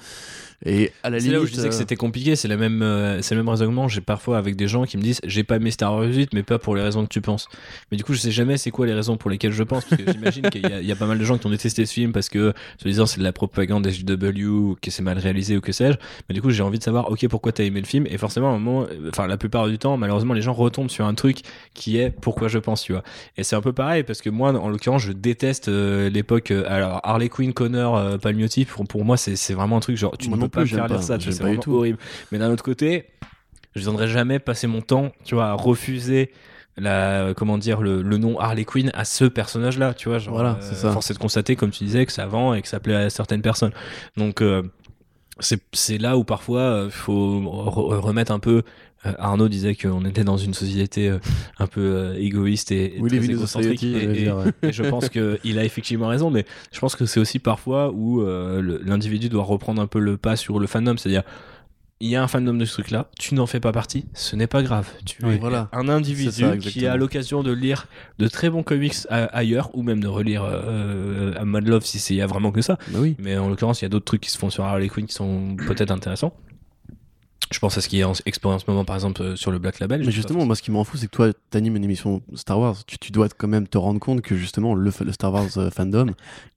Et à la limite. là où je disais que euh, c'était compliqué, c'est la même, euh, c'est le même raisonnement. J'ai parfois avec des gens qui me disent j'ai pas aimé Star Wars 8, mais pas pour les raisons que tu penses. Mais du coup, je sais jamais c'est quoi les raisons pour lesquelles je pense, parce que j'imagine qu'il y, a- il y a pas mal de gens qui ont détesté ce film parce que, se disant c'est de la propagande des JW, ou que c'est mal réalisé ou que sais-je. Mais du coup, j'ai envie de savoir, ok, pourquoi t'as aimé le film? Et forcément, à un moment, enfin, la plupart du temps, malheureusement, les gens retombent sur un truc qui est pourquoi je pense, tu vois. Et c'est un peu pareil parce que moi, en l'occurrence, je déteste euh, l'époque. euh, alors, Harley Quinn, Connor, euh, Palmiotti, pour, pour moi, c'est vraiment un truc genre, tu Moi ne peux pas me faire lire ça, c'est vraiment tout. horrible. Mais d'un autre côté, je viendrais jamais passer mon temps, tu vois, à refuser la, comment dire, le, le nom Harley Quinn à ce personnage-là, tu vois. Genre, Voilà, c'est ça. Force est de constater, comme tu disais, que ça vend et que ça plaît à certaines personnes. Donc, c'est c'est là où parfois il faut re- remettre un peu. Euh, Arnaud disait qu'on était dans une société euh, un peu euh, égoïste et, très égocentrique. society, dire, ouais. et je pense qu'il a effectivement raison, mais je pense que c'est aussi parfois où l'individu doit reprendre un peu le pas sur le fandom, c'est-à-dire il y a un fandom de ce truc-là, tu n'en fais pas partie, ce n'est pas grave. Tu Oui, es voilà. un individu ça, qui a l'occasion de lire de très bons comics ailleurs, ou même de relire euh, à Mad Love si c'est il y a vraiment que ça. Bah oui. Mais en l'occurrence, il y a d'autres trucs qui se font sur Harley Quinn qui sont peut-être intéressants. Je pense à ce qui est en- exploré en ce moment, par exemple, euh, sur le Black Label. Mais justement, moi, ce qui m'en fout, c'est que toi, t'animes une émission Star Wars. Tu, tu dois quand même te rendre compte que justement, le, Star Wars euh, fandom,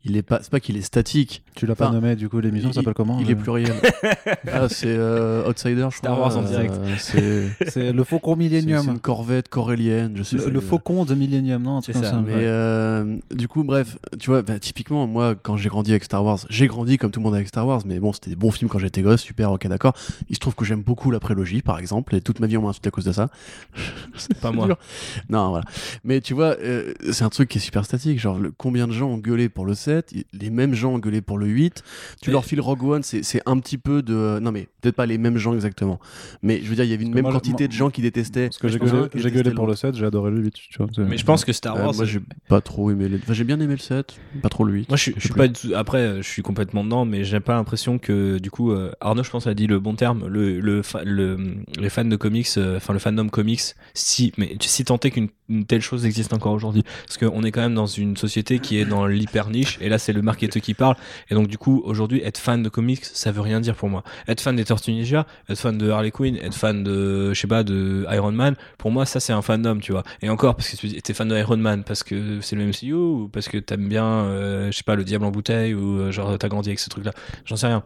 il est pas, c'est pas qu'il est statique. Tu l'as pas nommé, du coup, l'émission s'appelle comment Il est pluriel. ah, c'est euh, Outsider, je Star crois. Wars en direct. Euh, c'est C'est le Faucon c'est- c'est Millennium. une corvette corélienne, je sais Le, plus. le Faucon de Millennium, non C'est ça, Mais ouais. euh, du coup, bref, tu vois, bah, typiquement, moi, quand j'ai grandi avec Star Wars, j'ai grandi comme tout le monde avec Star Wars, mais bon, c'était des bons films quand j'étais gosse, super, ok, d'accord. Il se trouve que j'aime beaucoup la prélogie, par exemple, et toute ma vie, on m'a insulté à cause de ça. Pas moi. dur. Non, voilà. Mais tu vois, euh, c'est un truc qui est super statique. Genre, le- combien de gens ont gueulé pour le 7 Les mêmes gens ont gueulé pour le 8. Tu Mais- leur files Rogue One, c'est c'est un petit peu de. Non, mais peut-être pas les mêmes gens exactement. Mais je veux dire, il y avait une même moi, quantité moi- de gens qui détestaient. Parce que j'ai gueulé, pour le l'autre. 7, j'ai adoré le 8. Tu vois, c'est- Mais je pense que Star Euh, Wars. moi, j'ai pas trop aimé le. Enfin, j'ai bien aimé le 7, pas trop le 8. Moi, je, suis- je suis pas du tout. Après, euh, je suis complètement dedans, mais j'ai pas l'impression que, du coup, euh, Arnaud, je pense, a dit le bon terme. Le, le, le- les fans de comics, euh, enfin, le fandom comics, si, mais si tant est qu'une une telle chose existe encore aujourd'hui. Parce qu'on est quand même dans une société qui est dans l'hyper niche, et là, c'est le marketeur qui parle. Et donc, du coup, aujourd'hui, être fan de comics, ça veut rien dire pour moi. Être fan des Tortues être fan de Harley Quinn, être fan de, je sais pas, de Iron Man, pour moi, ça, c'est un fandom, tu vois. Et encore, parce que tu es fan de Iron Man, parce que c'est le MCU, ou parce que t'aimes bien, euh, je sais pas, le diable en bouteille, ou euh, genre t'as grandi avec ce truc-là. J'en sais rien.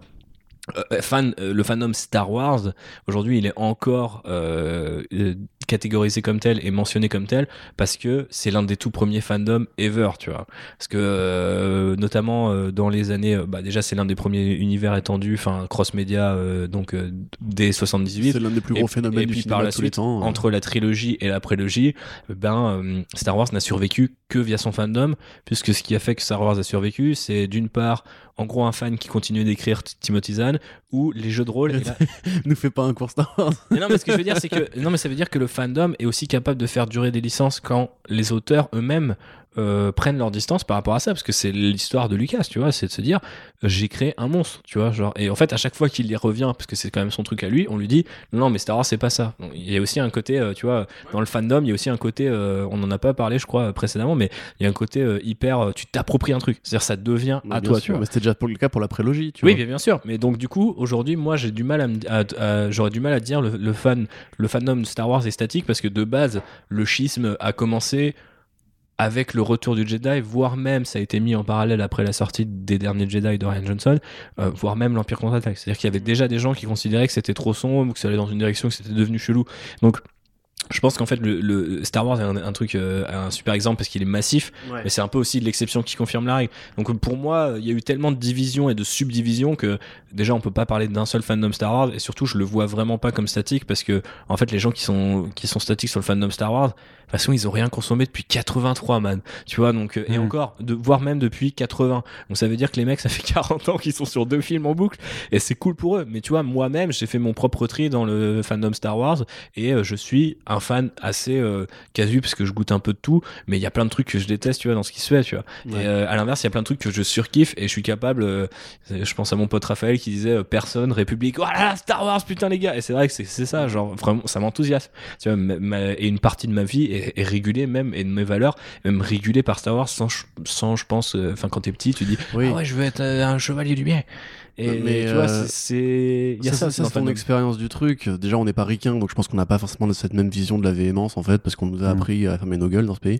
Euh, fan, euh, le fandom Star Wars, aujourd'hui, il est encore euh, euh, catégorisé comme tel et mentionné comme tel parce que c'est l'un des tout premiers fandoms ever, tu vois. Parce que euh, notamment euh, dans les années, euh, bah déjà c'est l'un des premiers univers étendus, enfin cross-média, euh, donc euh, dès 78 C'est l'un des plus et, gros phénomènes et du puis cinéma par la de tous les suite, temps. euh. entre la trilogie et la prélogie, ben euh, Star Wars n'a survécu que via son fandom, puisque ce qui a fait que Star Wars a survécu, c'est d'une part, en gros, un fan qui continue d'écrire Timothy Zahn, ou les jeux de rôle. la- Nous fais pas un cours Star Wars. Mais non, mais ce que je veux dire, c'est que non, mais ça veut dire que le fandom est aussi capable de faire durer des licences quand les auteurs eux-mêmes euh, prennent leur distance par rapport à ça, parce que c'est l'histoire de Lucas, tu vois, c'est de se dire j'ai créé un monstre, tu vois, genre et en fait à chaque fois qu'il y revient, parce que c'est quand même son truc à lui, on lui dit non, mais Star Wars c'est pas ça. Donc, il y a aussi un côté, euh, tu vois, dans le fandom, il y a aussi un côté, euh, on en a pas parlé, je crois précédemment, mais il y a un côté hyper, tu t'appropries un truc, c'est-à-dire ça devient à toi, sûr, tu vois. Mais c'était déjà pour le cas pour la prélogie, tu Oui, vois. bien, bien sûr. Mais donc du coup, aujourd'hui, moi, j'ai du mal à, me, à- à- j'aurais du mal à dire le, le fan, le fandom de Star Wars est statique parce que de base, le schisme a commencé avec le retour du Jedi, voire même ça a été mis en parallèle après la sortie des derniers Jedi de Ryan Johnson, euh, voire même l'Empire contre-attaque. C'est-à-dire qu'il y avait déjà des gens qui considéraient que c'était trop sombre, que ça allait dans une direction, que c'était devenu chelou. Donc je pense qu'en fait, le, le Star Wars est un, un truc, euh, un super exemple parce qu'il est massif, mais c'est un peu aussi l'exception qui confirme la règle. Donc pour moi, il y a eu tellement de divisions et de subdivisions que déjà on peut pas parler d'un seul fandom Star Wars et surtout je le vois vraiment pas comme statique parce que en fait les gens qui sont qui sont statiques sur le fandom Star Wars, de toute façon ils ont rien consommé depuis 83 man. Tu vois donc euh, et Mhm. encore de voire même depuis 80. Donc ça veut dire que les mecs ça fait 40 ans qu'ils sont sur deux films en boucle et c'est cool pour eux. Mais tu vois moi-même j'ai fait mon propre tri dans le fandom Star Wars et euh, je suis un fan assez euh, casu parce que je goûte un peu de tout, mais il y a plein de trucs que je déteste, tu vois, dans ce qui se fait, tu vois. Ouais. Et euh, à l'inverse, il y a plein de trucs que je surkiffe et je suis capable. euh, je pense à mon pote Raphaël qui disait personne, République, voilà Star Wars, putain les gars. Et c'est vrai que c'est ça, genre vraiment, ça m'enthousiasme. Tu vois, ma- ma- et une partie de ma vie est, est régulée même et de mes valeurs, même régulée par Star Wars sans, je- sans je pense, enfin quand t'es petit, tu dis Oui. ah ouais, je veux être un chevalier du bien. Et Mais, tu vois, euh, c'est- il y a ça, c'est ton expérience du truc. Déjà, on n'est pas ricain, donc je pense qu'on n'a pas forcément de cette même vision de la véhémence, en fait, parce qu'on nous a Mm. appris à fermer nos gueules dans ce pays.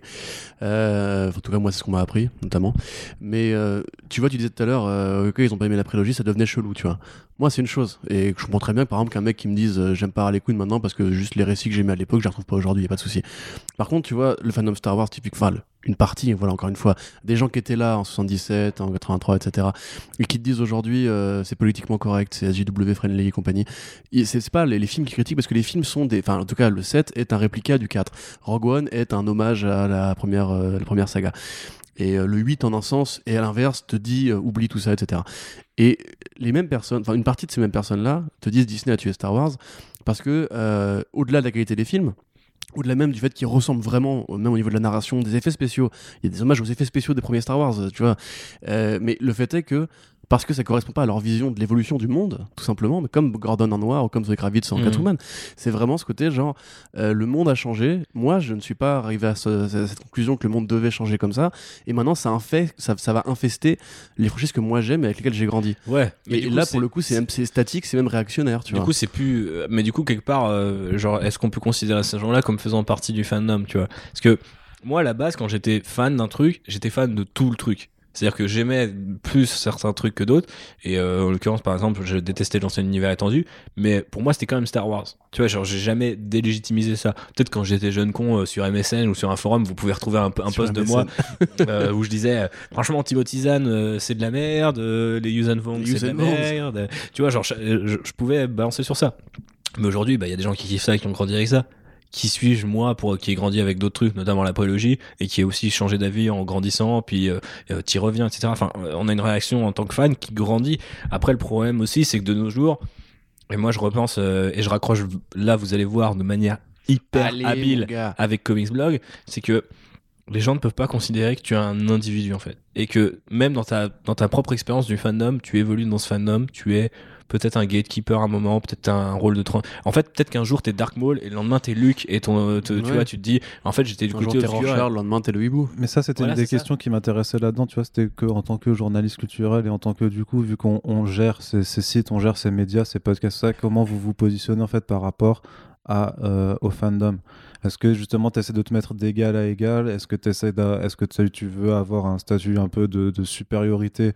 Euh, en tout cas, moi, c'est ce qu'on m'a appris, notamment. Mais euh, tu vois, tu disais tout à l'heure, euh, ok, ils ont pas aimé la prélogie, ça devenait chelou, tu vois. Moi, c'est une chose. Et je comprends très bien, par exemple, qu'un mec qui me dise, euh, j'aime pas Harley Quinn maintenant parce que juste les récits que j'aimais à l'époque, je les retrouve pas aujourd'hui, y a pas de souci. Par contre, tu vois, le fandom Star Wars typique, enfin, une partie, voilà, encore une fois, des gens qui étaient là en 77, en 83, etc., et qui te disent aujourd'hui, euh, c'est politiquement correct, c'est SJW friendly et compagnie. C'est pas les, films qui critiquent parce que les films sont des. Enfin, en tout cas, le 7 est un réplica du 4. Rogue One est un hommage à la première, euh, la première saga. Et euh, le 8, en un sens, et à l'inverse, te dit oublie tout ça, etc. Et les mêmes personnes, enfin, une partie de ces mêmes personnes-là te disent Disney a tué Star Wars parce que, au-delà de la qualité des films, au-delà même du fait qu'ils ressemblent vraiment, euh, même au niveau de la narration, des effets spéciaux, il y a des hommages aux effets spéciaux des premiers Star Wars, euh, tu vois. Euh, mais le fait est que, parce que ça correspond pas à leur vision de l'évolution du monde, tout simplement, mais comme Gordon en noir ou comme Zoe Kravitz en Mhm. Catwoman, c'est vraiment ce côté genre, euh, le monde a changé, moi je ne suis pas arrivé à, ce- à cette conclusion que le monde devait changer comme ça, et maintenant ça, infeste, ça, ça va infester les franchises que moi j'aime et avec lesquelles j'ai grandi. Ouais. mais Et coup, là, pour le coup, c'est même- statique, c'est même réactionnaire, tu du vois. coup, c'est plus. euh, Mais du coup, quelque part, euh, genre, est-ce qu'on peut considérer ces gens-là comme faisant partie du fandom, tu vois? Parce que moi, à la base, quand j'étais fan d'un truc, j'étais fan de tout le truc. C'est-à-dire que j'aimais plus certains trucs que d'autres. Et euh, en l'occurrence, par exemple, je détestais l'ancien univers étendu. Mais pour moi, c'était quand même Star Wars. Tu vois, genre, j'ai jamais délégitimisé ça. Peut-être quand j'étais jeune con euh, sur MSN ou sur un forum, vous pouvez retrouver un, un post de moi euh, où je disais euh, franchement Timothy Zahn euh, c'est de la merde euh, les Yuuzhan Vong c'est de la merde tu vois genre je, je- je pouvais balancer sur ça mais aujourd'hui bah, il y a des gens qui kiffent ça qui ont grandi avec ça qui suis-je moi pour qui ai grandi avec d'autres trucs notamment la prélogie et qui ai aussi changé d'avis en grandissant puis euh, euh, t'y reviens etc enfin euh, on a une réaction en tant que fan qui grandit. Après le problème aussi c'est que de nos jours et moi je repense euh, et je raccroche là vous allez voir de manière hyper Allez, habile avec Comics Blog, c'est que les gens ne peuvent pas considérer que tu es un individu en fait. Et que même dans ta, dans ta propre expérience du fandom, tu évolues dans ce fandom, tu es peut-être un gatekeeper à un moment, peut-être un rôle de... tra- En fait, peut-être qu'un jour t'es Dark Maul et le lendemain t'es Luke et ton, euh, tu vois, tu te dis, en fait j'étais du côté obscur. Le lendemain, t'es le hibou. Mais ça, c'était Voilà, une des ça. questions qui m'intéressait là-dedans, tu vois, c'était que en tant que journaliste culturel et en tant que, du coup, vu qu'on on gère ces, ces sites, on gère ces médias, ces podcasts, ça, comment vous vous positionnez en fait par rapport à, euh, au fandom? Est-ce que justement tu essaies de te mettre d'égal à égal? Est-ce que, t'essaies d'a- est-ce que tu tu veux avoir un statut un peu de, de supériorité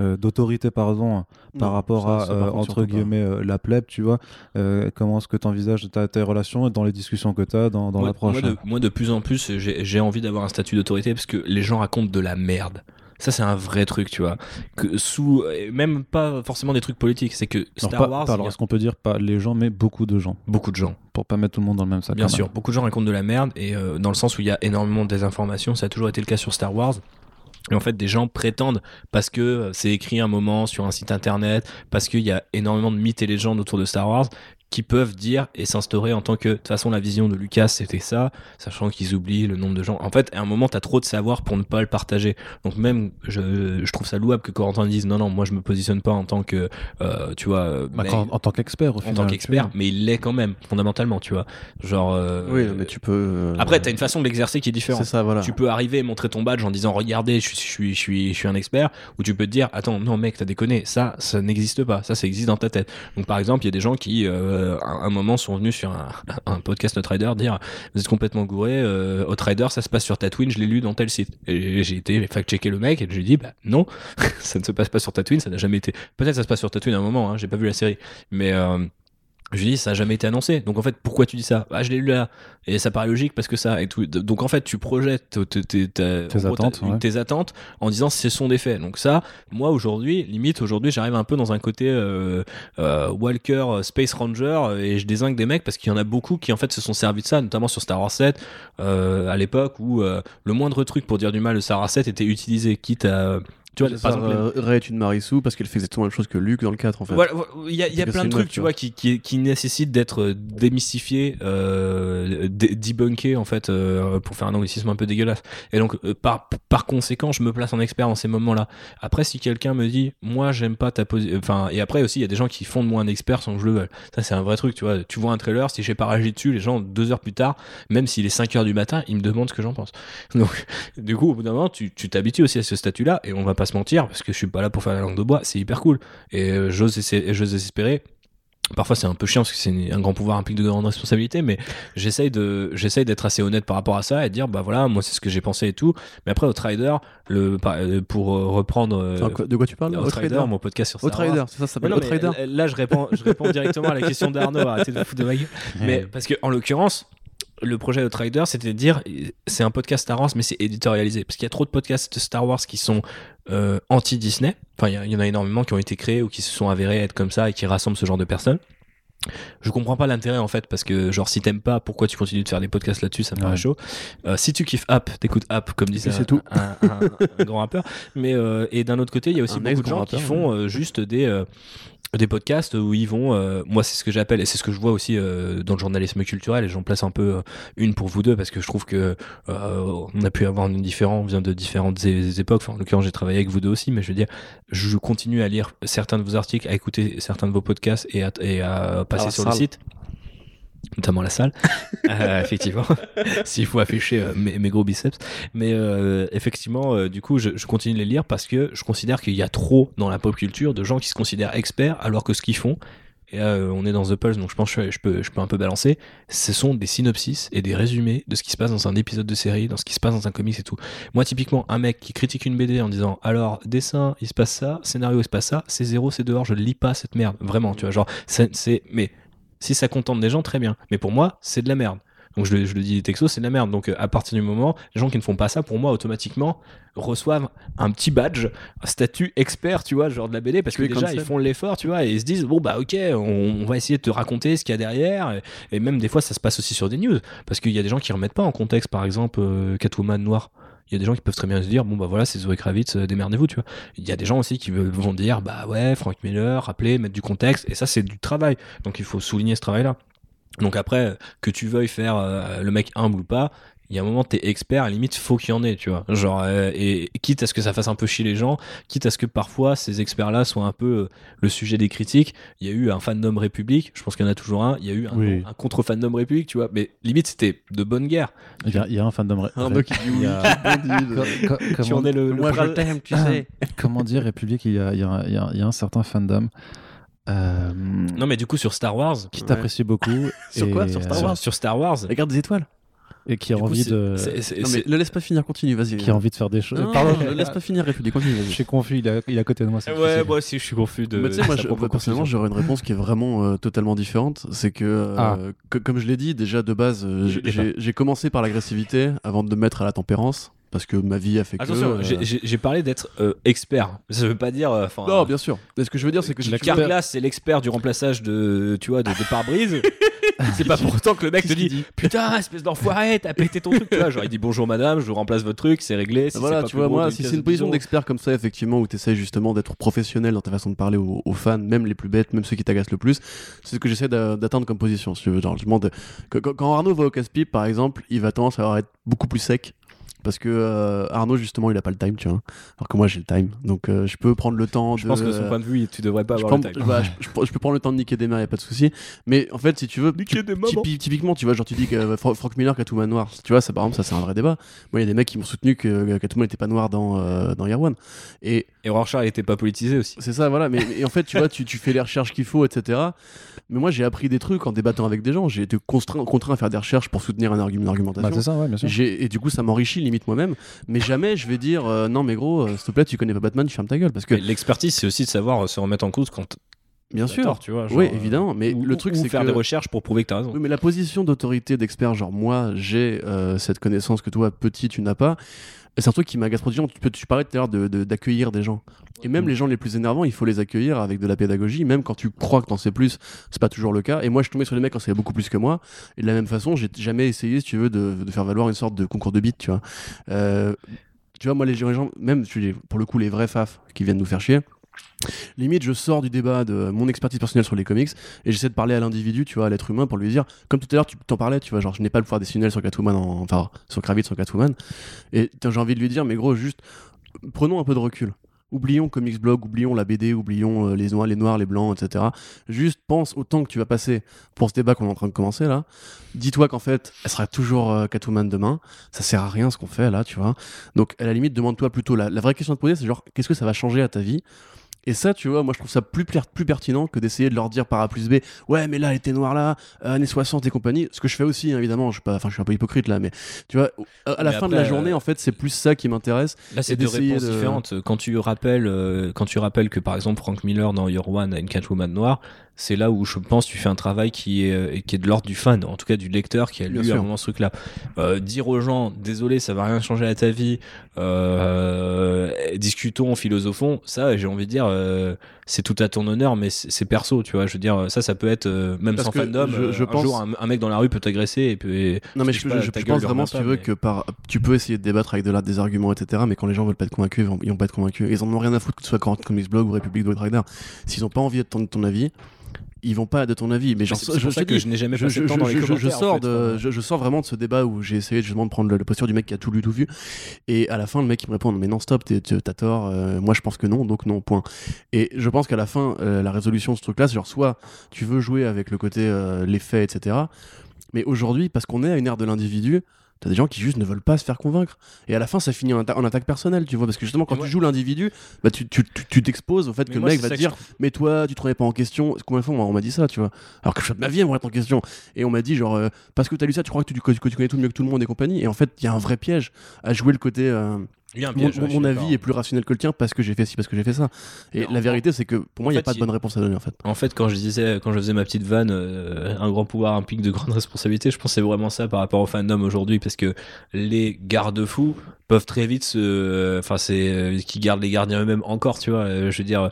euh, d'autorité pardon par Non, rapport ça- à ça, par euh, contre, entre guillemets euh, la plèbe tu vois Euh, comment est-ce que tu envisages ta, tes relations dans les discussions que tu as dans, dans moi, l'approche? moi, de, moi, de plus en plus, j'ai envie d'avoir un statut d'autorité parce que les gens racontent de la merde. Ça, c'est un vrai truc, tu vois. Que sous, même pas forcément des trucs politiques, c'est que alors, pas- Wars, pas- il y alors a est-ce qu'on peut dire pas les gens mais beaucoup de gens? Beaucoup de gens. pour pas mettre tout le monde dans le même sac Bien sûr, même. beaucoup de gens racontent de la merde et euh, dans le sens où il y a énormément de désinformation, ça a toujours été le cas sur Star Wars. Et en fait, des gens prétendent parce que euh, c'est écrit un moment sur un site internet, parce qu'il y a énormément de mythes et légendes autour de Star Wars, qui peuvent dire et s'instaurer en tant que de toute façon la vision de Lucas c'était ça, sachant qu'ils oublient le nombre de gens. En fait, à un moment, t'as trop de savoir pour ne pas le partager. Donc même, je, je trouve ça louable que Corentin dise non non, moi je me positionne pas en tant que, euh, tu vois, euh, Bah, quand- en tant qu'expert au en tant qu'expert, mais il l'est quand même fondamentalement, tu vois. Genre. euh, Oui, mais tu peux. euh, après, t'as une façon de l'exercer qui est différente. C'est ça, voilà. Tu peux arriver et montrer ton badge en disant regardez, je suis, je suis, je suis, je suis un expert, ou tu peux te dire attends, non mec, t'as déconné, ça, ça n'existe pas, ça, ça existe dans ta tête. Donc par exemple, il y a des gens qui, euh, à un moment, sont venus sur un, un podcast Outrider dire vous êtes complètement gouré, euh, Outrider, ça se passe sur Tatooine, je l'ai lu dans tel site. Et j'ai été fact-checker le mec et je lui ai dit bah non, ça ne se passe pas sur Tatooine, ça n'a jamais été. Peut-être ça se passe sur Tatooine à un moment, hein, j'ai pas vu la série, mais euh, je lui dis ça a jamais été annoncé. Donc en fait, pourquoi tu dis ça? Ah, je l'ai lu là. Et ça paraît logique parce que ça et tout. Donc en fait, tu projettes tes, tes- tes- Tes en gros, attentes, ta- ouais. tes attentes en disant ce sont des faits. Donc ça, moi aujourd'hui, limite aujourd'hui, j'arrive un peu dans un côté euh, euh, Walker, euh, Space Ranger et je désingue des mecs parce qu'il y en a beaucoup qui en fait se sont servis de ça, notamment sur Star Wars 7 euh, à l'époque où le moindre truc pour dire du mal de Star Wars 7 était utilisé, quitte à Tu vois, par exemple, euh, Ray est une Marissou parce qu'elle fait exactement la même chose que Luke dans le 4 en fait. Voilà, il y a, y plein de trucs, meuf, tu vois, qui, qui, qui nécessitent d'être euh, démystifiés, euh, dé- débunkés, en fait, euh, pour faire un anglicisme un peu dégueulasse. Et donc, euh, par, par conséquent, je me place en expert dans ces moments-là. Après, si quelqu'un me dit, moi, j'aime pas ta position, enfin, et après aussi, il y a des gens qui font de moi un expert sans que je le veuille. Ça, c'est un vrai truc, tu vois. Tu vois un trailer, si j'ai pas réagi dessus, les gens, deux heures plus tard, même s'il est 5 heures du matin, ils me demandent ce que j'en pense. Donc, du coup, au bout d'un moment, tu tu t'habitues aussi à ce statut-là, et on va pas se mentir, parce que je suis pas là pour faire la langue de bois, c'est hyper cool. Et euh, j'ose j'ose espérer. Parfois c'est un peu chiant parce que c'est un grand pouvoir implique de grandes responsabilités, mais j'essaye de j'essaye d'être assez honnête par rapport à ça et de dire bah voilà moi c'est ce que j'ai pensé et tout. Mais après Outrider, le par- euh, pour euh, reprendre de quoi tu parles Outrider, mon podcast sur Wars. Outrider, c'est ça, ça s'appelle Outrider. là, je réponds, je réponds directement à la question d'Arnaud. Arrêtez de foutre de ma gueule. Mais parce que, en l'occurrence, le projet Outrider, c'était de dire, c'est un podcast Star Wars, mais c'est éditorialisé. Parce qu'il y a trop de podcasts de Star Wars qui sont euh, anti-Disney. Enfin, il y en a énormément qui ont été créés ou qui se sont avérés être comme ça et qui rassemblent ce genre de personnes. Je comprends pas l'intérêt en fait parce que genre si t'aimes pas pourquoi tu continues de faire des podcasts là-dessus? Ça me paraît Ouais. chaud euh, si tu kiffes App t'écoutes App comme disait c'est un, tout. un- un- un grand rappeur mais euh, et d'un autre côté il y a aussi beaucoup de gens qui font juste des des podcasts où ils vont euh, moi c'est ce que j'appelle et c'est ce que je vois aussi euh, dans le journalisme culturel et j'en place un peu euh, une pour vous deux parce que je trouve que euh, on a pu avoir une différence on vient de différentes époques. Enfin, en l'occurrence j'ai travaillé avec vous deux aussi mais je veux dire je continue à lire certains de vos articles à écouter certains de vos podcasts et à, et à passer la sur le site notamment la salle, Euh, effectivement, s'il faut afficher euh, mes, mes gros biceps. Mais euh, effectivement, du coup, je, je continue de les lire parce que je considère qu'il y a trop dans la pop culture de gens qui se considèrent experts alors que ce qu'ils font, et on est dans The Pulse, donc je pense que je peux, je peux un peu balancer, ce sont des synopsis et des résumés de ce qui se passe dans un épisode de série, dans ce qui se passe dans un comics et tout. Moi, typiquement, un mec qui critique une BD en disant alors, dessin, il se passe ça, scénario, il se passe ça, c'est zéro, c'est dehors, je lis pas cette merde. Vraiment, tu vois, genre, c'est- Mais si ça contente des gens, très bien. Mais pour moi, c'est de la merde. Donc je, le- je le dis texto, c'est de la merde. Donc euh, à partir du moment, les gens qui ne font pas ça, pour moi, automatiquement, reçoivent un petit badge, un statut expert, tu vois, genre de la BD, parce que Oui, déjà, ils font l'effort, tu vois, et ils se disent, bon, bah ok, on, on va essayer de te raconter ce qu'il y a derrière. Et, et même des fois, ça se passe aussi sur des news, parce qu'il y a des gens qui remettent pas en contexte, par exemple, euh, Catwoman noir. Il y a des gens qui peuvent très bien se dire, bon bah voilà, c'est Zoé Kravitz, euh, démerdez-vous, tu vois. Il y a des gens aussi qui vont dire, bah ouais, Frank Miller, rappeler, mettre du contexte, et ça c'est du travail. Donc il faut souligner ce travail-là. Donc après, que tu veuilles faire euh, le mec humble ou pas, il y a un moment, t'es expert, à la limite, faut qu'il y en ait, tu vois. Genre, euh, et, et quitte à ce que ça fasse un peu chier les gens, quitte à ce que parfois ces experts-là soient un peu euh, le sujet des critiques. Il y a eu un fandom République, je pense qu'il y en a toujours un. Il y a eu un, Oui. un contre-fandom République, tu vois. Mais limite, c'était de bonne guerre. Il y, a- il y a un fandom. ré- Arnaud qui dit il y oui, a- qui bondit, co- co- Tu comment, en es le, le Moi je t'aime, tu sais. comment dire, République, il y a, il y a- il y a- il y a un certain fandom euh, Non, mais du coup, sur Star Wars. qui Ouais. t'apprécie beaucoup. Sur et, quoi Sur Star euh, Sur, sur Star Wars. Regarde des étoiles. Et qui a coup, envie de. Non mais c'est- le laisse pas finir, continue, vas-y. Qui a envie de faire des choses. Non, Pardon, ne laisse pas finir, République, continue, Je vas-y. suis confus, il est à, côté de moi. c'est Ouais, difficile. moi aussi, je suis confus de. Mais tu sais, moi, je- personnellement, j'aurais une réponse qui est vraiment euh, totalement différente. C'est que, euh, Ah. que- comme je l'ai dit, déjà de base, euh, j'ai commencé par l'agressivité avant de me mettre à la tempérance. Parce que ma vie a fait que. Attention, euh, j'ai- j'ai parlé d'être euh, expert. Ça veut pas dire. euh, Non, bien sûr. Mais ce que je veux dire, c'est que si tu Pierre Glass, c'est l'expert du remplaçage de, tu vois, de, de pare-brise. c'est pas pour autant que le mec te dit, putain, espèce d'enfoiré, t'as pété ton truc. Tu vois, genre il dit bonjour madame, je vous remplace votre truc, c'est réglé. Si voilà, pas tu vois, moi, si c'est une position 10 euros. d'expert comme ça, effectivement, où tu essaies justement d'être professionnel dans ta façon de parler aux, aux fans, même les plus bêtes, même ceux qui t'agacent le plus, c'est ce que j'essaie d'a- d'atteindre comme position. Si tu veux. Genre, je demande, quand, Arnaud va au casse-pipe, par exemple, il va tendance à être beaucoup plus sec. Parce que euh, Arnaud, justement, il a pas le time, tu vois. Alors que moi, j'ai le time. Donc, euh, je peux prendre le temps Je de. pense que de son point de vue, tu devrais pas je, avoir prends- le time. je- je- je peux prendre le temps de niquer des mains, y a pas de souci. Mais en fait, si tu veux, Niquer tu- typi- typiquement, tu vois, genre tu dis que euh, Fra- Frank Miller, Catwoman noir, tu vois, ça par exemple, ça c'est un vrai débat. Moi, il y a des mecs qui m'ont soutenu que euh, Catwoman n'était pas noir dans euh, dans Year One. Et Et Rorschach il était pas politisé aussi. c'est ça, voilà. Mais, mais en fait, tu vois, tu, tu fais les recherches qu'il faut, etc. Mais moi, j'ai appris des trucs en débattant avec des gens. J'ai été contraint, contraint à faire des recherches pour soutenir un argument, une argumentation. Bah, c'est ça, ouais, bien sûr. J'ai- et du coup, ça m'enrichit limite moi-même. Mais jamais je vais dire euh, non, mais gros, euh, s'il te plaît, tu connais pas Batman, tu fermes ta gueule. Parce que, L'expertise, c'est aussi de savoir euh, se remettre en cause quand. bien sûr, tort, tu vois. genre, oui, évidemment. Mais ou- le truc, c'est faire que des recherches pour prouver que t'as raison. Oui, mais la position d'autorité d'expert, genre moi, j'ai euh, cette connaissance que toi, petit, tu n'as pas. Et C'est un truc qui m'agace gens. Tu, tu parlais tout à l'heure de- de- d'accueillir des gens. Et même les gens les plus énervants, il faut les accueillir avec de la pédagogie, même quand tu crois que t'en sais plus, c'est pas toujours le cas. Et moi, je tombais sur les mecs quand savaient beaucoup plus que moi. Et de la même façon, j'ai jamais essayé, si tu veux, de, de faire valoir une sorte de concours de bits, tu vois. Euh, tu vois, moi, les gens, même pour le coup, les vrais faf qui viennent nous faire chier, Limite, je sors du débat de mon expertise personnelle sur les comics et j'essaie de parler à l'individu, tu vois, à l'être humain pour lui dire, comme tout à l'heure, tu t'en parlais, tu vois, genre, je n'ai pas le pouvoir décisionnel sur Catwoman, enfin, sur Kravitz, sur Catwoman. Et j'ai envie de lui dire, mais gros, juste, prenons un peu de recul. Oublions Comics Blog, oublions la BD, oublions euh, les noirs, les noirs, les blancs, etc. Juste pense au temps que tu vas passer pour ce débat qu'on est en train de commencer là. Dis-toi qu'en fait, elle sera toujours euh, Catwoman demain. Ça sert à rien ce qu'on fait là, tu vois. Donc à la limite, demande-toi plutôt la, la vraie question à te poser, c'est genre qu'est-ce que ça va changer à ta vie et ça, tu vois, moi je trouve ça plus, plus pertinent que d'essayer de leur dire par A plus B, ouais, mais là, elle était noire là, euh, années 60 et compagnie. Ce que je fais aussi, hein, évidemment, je suis, pas, enfin, je suis un peu hypocrite là, mais tu vois, à la fin de la journée, euh, en fait, c'est plus ça qui m'intéresse. Là, c'est deux réponses différentes. Quand tu, rappelles, euh, quand tu rappelles que par exemple, Frank Miller dans Your One a une Catwoman noire, c'est là où je pense tu fais un travail qui est, euh, qui est de l'ordre du fan, en tout cas du lecteur qui a lu à un moment ce truc-là. Euh, dire aux gens, désolé, ça va rien changer à ta vie, euh, discutons, philosophons, ça, j'ai envie de dire, c'est tout à ton honneur, mais c'est perso, tu vois. Je veux dire, ça, ça peut être, même sans fandom, je, je un pense... jour, un, mec dans la rue peut t'agresser et puis. Non, mais je, je, pense vraiment, si tu veux, que par, tu peux essayer de débattre avec de là des arguments, etc., mais quand les gens veulent pas être convaincus, ils vont, vont pas être convaincus. Ils en ont rien à foutre que ce soit Comics Blog ou République de Rider. S'ils ont pas envie de ton, ton avis, ils vont pas de ton avis. Mais genre, je, ça que je n'ai jamais passé je, temps dans les je, sors de, je, sors vraiment de ce débat où j'ai essayé justement de prendre la, posture du mec qui a tout lu, tout vu. Et à la fin, le mec il me répond Mais non, stop, t'as tort. Euh, moi, je pense que non, donc non, point. Et je pense qu'à la fin, euh, la résolution de ce truc-là, c'est genre soit tu veux jouer avec le côté euh, les faits, etc. Mais aujourd'hui, parce qu'on est à une ère de l'individu, T'as des gens qui juste ne veulent pas se faire convaincre. Et à la fin, ça finit en, attaque personnelle, tu vois. Parce que justement, quand tu joues l'individu, bah, tu t'exposes au fait que le mec va te dire Mais toi, tu te remets pas en question. Combien de fois on m'a dit ça, tu vois Alors que je de ma vie à me remettre en question. Et on m'a dit, genre, euh, parce que t'as lu ça, tu crois que tu, connais tout mieux que tout le monde et compagnie. Et en fait, il y a un vrai piège à jouer le côté. Euh, mon, avis est plus rationnel que le tien parce que j'ai fait ci, parce que j'ai fait ça. Et la vérité, c'est que pour moi, il n'y a pas de bonne réponse à donner en fait. En fait, quand je disais, quand je faisais ma petite vanne, euh, un grand pouvoir implique de grandes responsabilités, je pensais vraiment ça par rapport au fandom aujourd'hui parce que les garde-fous peuvent très vite se. Enfin, c'est. Euh, qui gardent les gardiens eux-mêmes encore, tu vois. Euh, je veux dire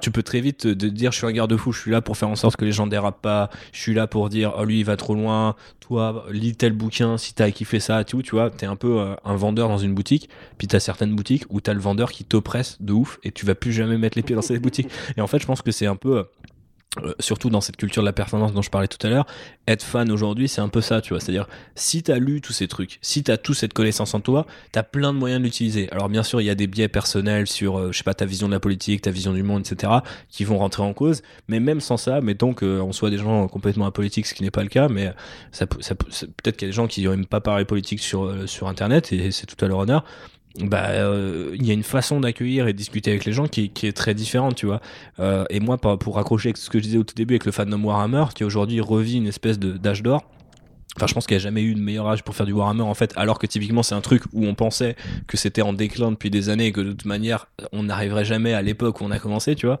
tu peux très vite te dire je suis un garde-fou, je suis là pour faire en sorte que les gens dérapent pas, je suis là pour dire oh lui il va trop loin, toi lis tel bouquin si t'as kiffé ça, tout, tu vois, t'es un peu euh, un vendeur dans une boutique, puis t'as certaines boutiques où t'as le vendeur qui t'oppresse de ouf et tu vas plus jamais mettre les pieds dans cette boutique. Et en fait je pense que c'est un peu euh, surtout dans cette culture de la performance dont je parlais tout à l'heure, être fan aujourd'hui, c'est un peu ça, tu vois. C'est-à-dire, si tu as lu tous ces trucs, si tu as toute cette connaissance en toi, tu as plein de moyens de l'utiliser. Alors, bien sûr, il y a des biais personnels sur, euh, je sais pas, ta vision de la politique, ta vision du monde, etc., qui vont rentrer en cause. Mais même sans ça, mettons qu'on soit des gens complètement apolitiques, ce qui n'est pas le cas, mais ça, peut-être qu'il y a des gens qui n'aiment pas parler politique sur, euh, sur Internet, et c'est tout à leur honneur bah euh, il y a une façon d'accueillir et de discuter avec les gens qui, est très différente tu vois euh, et moi pour, pour raccrocher avec ce que je disais au tout début avec le fandom Warhammer qui aujourd'hui revit une espèce d'âge d'or Enfin, je pense qu'il n'y a jamais eu de meilleur âge pour faire du Warhammer en fait, alors que typiquement c'est un truc où on pensait que c'était en déclin depuis des années et que de toute manière on n'arriverait jamais à l'époque où on a commencé, tu vois.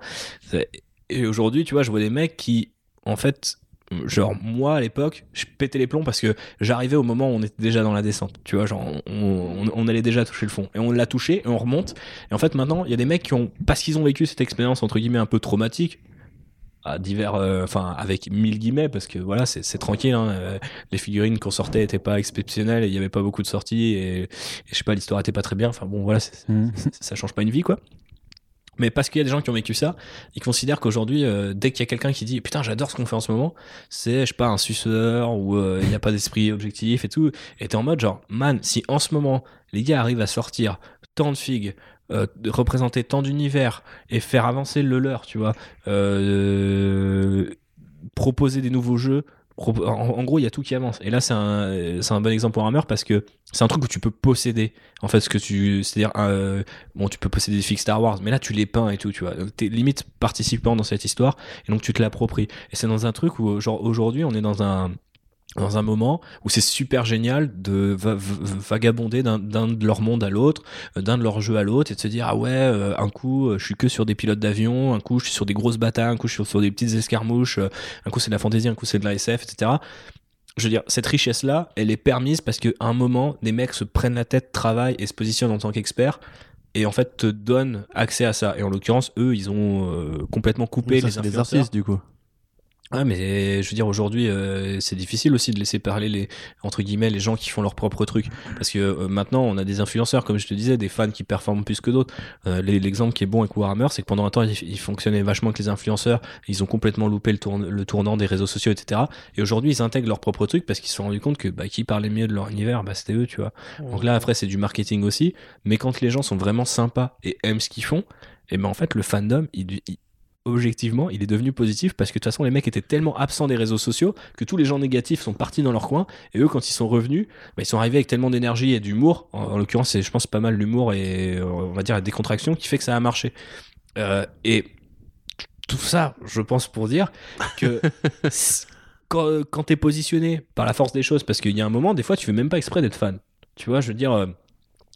Et aujourd'hui, tu vois, je vois des mecs qui en fait genre moi à l'époque je pétais les plombs parce que j'arrivais au moment où on était déjà dans la descente. Tu vois genre on, allait déjà toucher le fond. Et on l'a touché et on remonte. Et en fait maintenant il y a des mecs qui ont parce qu'ils ont vécu cette expérience entre guillemets un peu traumatique à divers euh, enfin avec mille guillemets parce que voilà c'est tranquille hein, euh, les figurines qu'on sortait étaient pas exceptionnelles et il y avait pas beaucoup de sorties et, je sais pas l'histoire était pas très bien. Enfin bon voilà mmh. ça change pas une vie quoi mais parce qu'il y a des gens qui ont vécu ça, ils considèrent qu'aujourd'hui, euh, dès qu'il y a quelqu'un qui dit putain, j'adore ce qu'on fait en ce moment, c'est, je sais pas, un suceur ou euh, il n'y a pas d'esprit objectif et tout. Et t'es en mode genre, man, si en ce moment, les gars arrivent à sortir tant de figues, euh, représenter tant d'univers et faire avancer le leur, tu vois, proposer des nouveaux jeux, en, gros, il y a tout qui avance. Et là, c'est un, c'est un bon exemple pour Hammer parce que c'est un truc où tu peux posséder. En fait, ce que tu, c'est-à-dire, euh, bon, tu peux posséder des fixes Star Wars, mais là, tu les peins et tout, tu vois. T'es limite participant dans cette histoire et donc tu te l'appropries. Et c'est dans un truc où, genre, aujourd'hui, on est dans un, dans un moment où c'est super génial de vagabonder d'un de leur monde à l'autre, euh, d'un de leur jeu à l'autre, et de se dire ah ouais, euh, un coup euh, je suis que sur des pilotes d'avion, un coup je suis sur des grosses batailles, un coup je suis sur des petites escarmouches, un coup c'est de la fantaisie, un coup c'est de la SF, etc. Je veux dire, cette richesse-là, elle est permise parce qu'à un moment, des mecs se prennent la tête, travaillent et se positionnent en tant qu'experts et en fait te donnent accès à ça. Et en l'occurrence, eux, ils ont complètement coupé les influenceurs. du coup. Ouais, mais je veux dire, aujourd'hui, euh, c'est difficile aussi de laisser parler les, entre guillemets, les gens qui font leur propre truc. Parce que euh, maintenant, on a des influenceurs, comme je te disais, des fans qui performent plus que d'autres. Euh, L'exemple qui est bon avec Warhammer, c'est que pendant un temps, ils, ils, fonctionnaient vachement avec les influenceurs. Ils ont complètement loupé le, tourne, le tournant des réseaux sociaux, etc. Et aujourd'hui, ils intègrent leur propre truc parce qu'ils se sont rendus compte que bah, qui parlait mieux de leur univers, bah, c'était eux, tu vois. Donc là, après, c'est du marketing aussi. Mais quand les gens sont vraiment sympas et aiment ce qu'ils font, et ben en fait, le fandom, il, il objectivement, il est devenu positif parce que de toute façon, les mecs étaient tellement absents des réseaux sociaux que tous les gens négatifs sont partis dans leur coin. Et eux, quand ils sont revenus, bah, ils sont arrivés avec tellement d'énergie et d'humour. En, en l'occurrence, c'est, je pense, pas mal l'humour et euh, on va dire la décontraction qui fait que ça a marché. Euh, et tout ça, je pense pour dire que quand, quand t'es positionné par la force des choses, parce qu'il y a un moment, des fois, tu fais même pas exprès d'être fan. Tu vois, je veux dire.